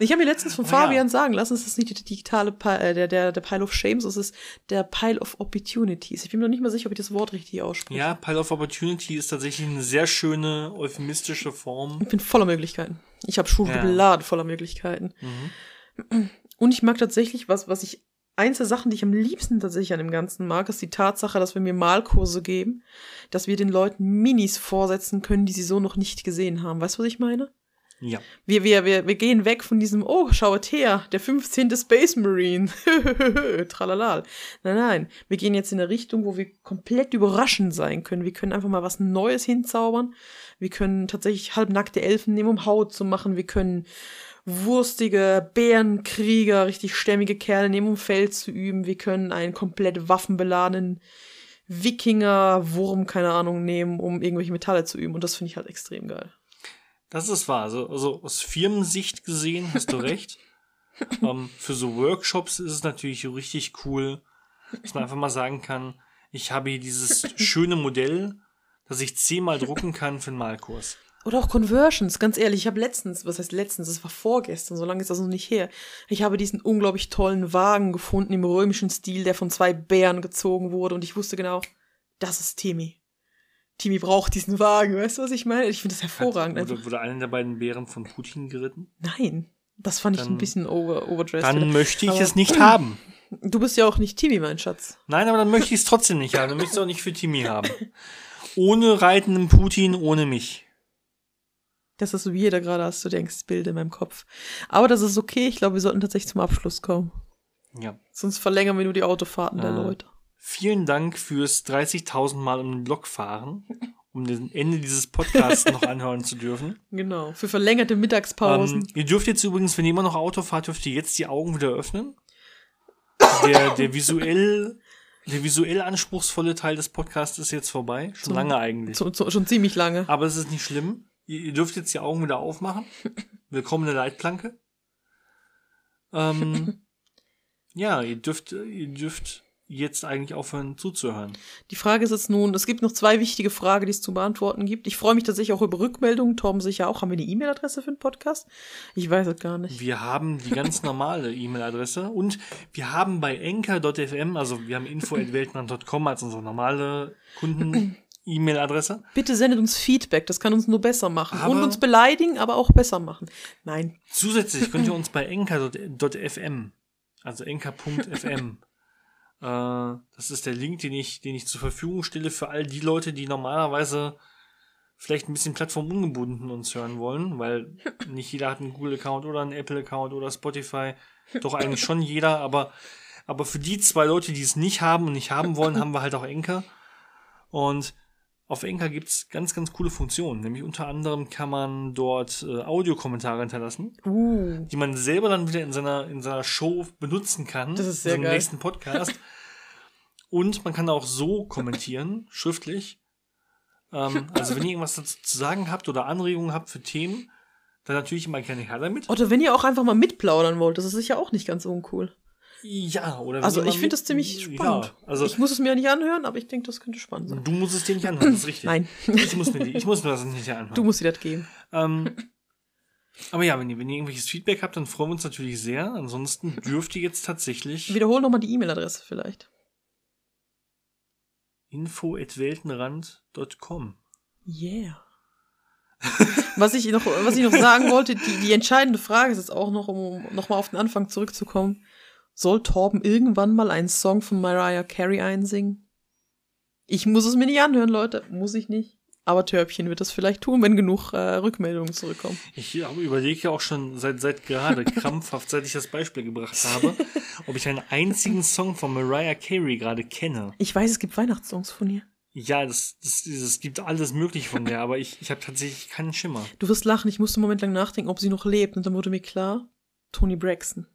Ich habe mir letztens von Ah, Fabian ja. sagen lassen, es ist nicht der digitale Pi äh, der, der, der Pile of Shames, es ist der Pile of Opportunities. Ich bin mir noch nicht mal sicher, ob ich das Wort richtig ausspreche. Ja, Pile of Opportunity ist tatsächlich eine sehr schöne euphemistische Form. Ich bin voller Möglichkeiten. Ich habe Schubladen voller Möglichkeiten. Mhm. Und ich mag tatsächlich, was, was ich, eins der Sachen, die ich am liebsten tatsächlich an dem Ganzen mag, ist die Tatsache, dass wir mir Malkurse geben, dass wir den Leuten Minis vorsetzen können, die sie so noch nicht gesehen haben. Weißt du, was ich meine? Ja. Wir, wir, wir, wir gehen weg von diesem, oh, schaut her, der 15. Space Marine. Tralala. Nein, nein. Wir gehen jetzt in eine Richtung, wo wir komplett überraschend sein können. Wir können einfach mal was Neues hinzaubern. Wir können tatsächlich halbnackte Elfen nehmen, um Haut zu machen. Wir können wurstige Bärenkrieger, richtig stämmige Kerle nehmen, um Feld zu üben. Wir können einen komplett waffenbeladenen Wikinger-Wurm, keine Ahnung, nehmen, um irgendwelche Metalle zu üben. Und das finde ich halt extrem geil. Das ist wahr. Also, also aus Firmensicht gesehen hast du recht. ähm, für so Workshops ist es natürlich richtig cool, dass man einfach mal sagen kann, ich habe hier dieses schöne Modell, das ich zehnmal drucken kann für einen Malkurs. Oder auch Conversions, ganz ehrlich, ich habe letztens, was heißt letztens, das war vorgestern, so lange ist das noch nicht her. Ich habe diesen unglaublich tollen Wagen gefunden im römischen Stil, der von zwei Bären gezogen wurde und ich wusste genau, das ist Timmy. Timmy braucht diesen Wagen, weißt du, was ich meine? Ich finde das hervorragend. Hat, wurde, wurde einer der beiden Bären von Putin geritten? Nein, das fand ich Dann- ein bisschen over, overdressed. Dann wieder. möchte ich Aber- es nicht haben. Du bist ja auch nicht Timmy, mein Schatz. Nein, aber dann möchte ich es trotzdem nicht haben. Dann möchte ich es auch nicht für Timmy haben. Ohne reitenden Putin, ohne mich. Das ist so wie jeder gerade, hast du denkst, Bild in meinem Kopf. Aber das ist okay, ich glaube, wir sollten tatsächlich zum Abschluss kommen. Ja. Sonst verlängern wir nur die Autofahrten der Äh. Leute. Vielen Dank fürs 30.000 Mal um den Block fahren, um das Ende dieses Podcasts noch anhören zu dürfen. Genau, für verlängerte Mittagspausen. Ähm, ihr dürft jetzt übrigens, wenn ihr immer noch Auto fahrt, dürft ihr jetzt die Augen wieder öffnen. Der, der visuell, der visuell anspruchsvolle Teil des Podcasts ist jetzt vorbei. Schon So. lange eigentlich. so, so, schon ziemlich lange. Aber es ist nicht schlimm. Ihr, dürft jetzt die Augen wieder aufmachen. Willkommen in der Leitplanke. Ähm, ja, ihr dürft, ihr dürft jetzt eigentlich aufhören zuzuhören. Die Frage ist jetzt nun, es gibt noch zwei wichtige Fragen, die es zu beantworten gibt. Ich freue mich tatsächlich auch über Rückmeldungen. Torben sicher auch. Haben wir eine E-Mail-Adresse für den Podcast? Ich weiß es gar nicht. Wir haben die ganz normale E-Mail-Adresse und wir haben bei enker.fm, also wir haben info.weltmann.com als unsere normale Kunden-E-Mail-Adresse. Bitte sendet uns Feedback, das kann uns nur besser machen. Aber- Und uns beleidigen, aber auch besser machen. Nein. Zusätzlich könnt ihr uns bei enker.fm, also enker.fm, äh, das ist der Link, den ich, den ich zur Verfügung stelle für all die Leute, die normalerweise vielleicht ein bisschen plattformungebunden uns hören wollen, weil nicht jeder hat einen Google-Account oder einen Apple-Account oder Spotify. Doch eigentlich schon jeder, aber, aber für die zwei Leute, die es nicht haben und nicht haben wollen, haben wir halt auch Enker. Und auf Enker gibt's ganz, ganz coole Funktionen. Nämlich unter anderem kann man dort äh, Audiokommentare hinterlassen Uh. die man selber dann wieder in seiner, in seiner Show benutzen kann. Das ist sehr in seinem geil. nächsten Podcast. Und man kann auch so kommentieren, schriftlich. Ähm, also wenn ihr irgendwas dazu zu sagen habt oder Anregungen habt für Themen, dann natürlich immer gerne her damit. Oder wenn ihr auch einfach mal mitplaudern wollt, das ist sicher auch nicht ganz uncool. Ja, oder Also ich finde das ziemlich spannend. Ja, also ich muss es mir ja nicht anhören, aber ich denke, das könnte spannend sein. du musst es dir nicht anhören, das ist richtig. Nein, Ich muss mir, die, ich muss mir das nicht anhören. du musst dir das geben. Ähm, aber ja, wenn ihr, wenn ihr irgendwelches Feedback habt, dann freuen wir uns natürlich sehr. Ansonsten dürft ihr jetzt tatsächlich Wiederhol nochmal die E-Mail-Adresse vielleicht. info.weltenrand.com. Yeah. was, ich noch, was ich noch sagen wollte, die, die entscheidende Frage ist jetzt auch noch, um nochmal auf den Anfang zurückzukommen. Soll Torben irgendwann mal einen Song von Mariah Carey einsingen? Ich muss es mir nicht anhören, Leute. Muss ich nicht. Aber Törbchen wird das vielleicht tun, wenn genug äh, Rückmeldungen zurückkommen. Ich überlege ja auch schon seit, seit gerade krampfhaft, seit ich das Beispiel gebracht habe, ob ich einen einzigen Song von Mariah Carey gerade kenne. Ich weiß, es gibt Weihnachtssongs von ihr. Ja, das, das, es gibt alles mögliche von der, aber ich, ich habe tatsächlich keinen Schimmer. Du wirst lachen, ich musste einen Moment lang nachdenken, ob sie noch lebt. Und dann wurde mir klar, Tony Braxton.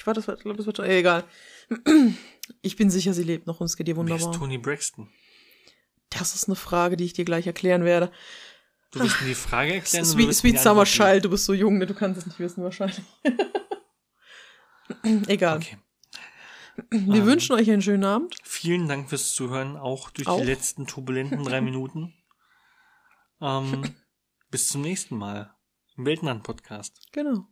Ich war das, glaube, das war schon, egal. Ich bin sicher, sie lebt noch und es geht ihr Wer ist wunderbar. Tony Braxton? Das ist eine Frage, die ich dir gleich erklären werde. Du willst mir die Frage erklären? oder Sweet, du Sweet Summer? Child, du bist so jung, ne? du kannst es nicht wissen wahrscheinlich. Egal. Okay. Wir Ähm. wünschen euch einen schönen Abend. Vielen Dank fürs Zuhören, auch durch Auch. die letzten turbulenten drei Minuten. Ähm, bis zum nächsten Mal im Weltenland-Podcast. Genau.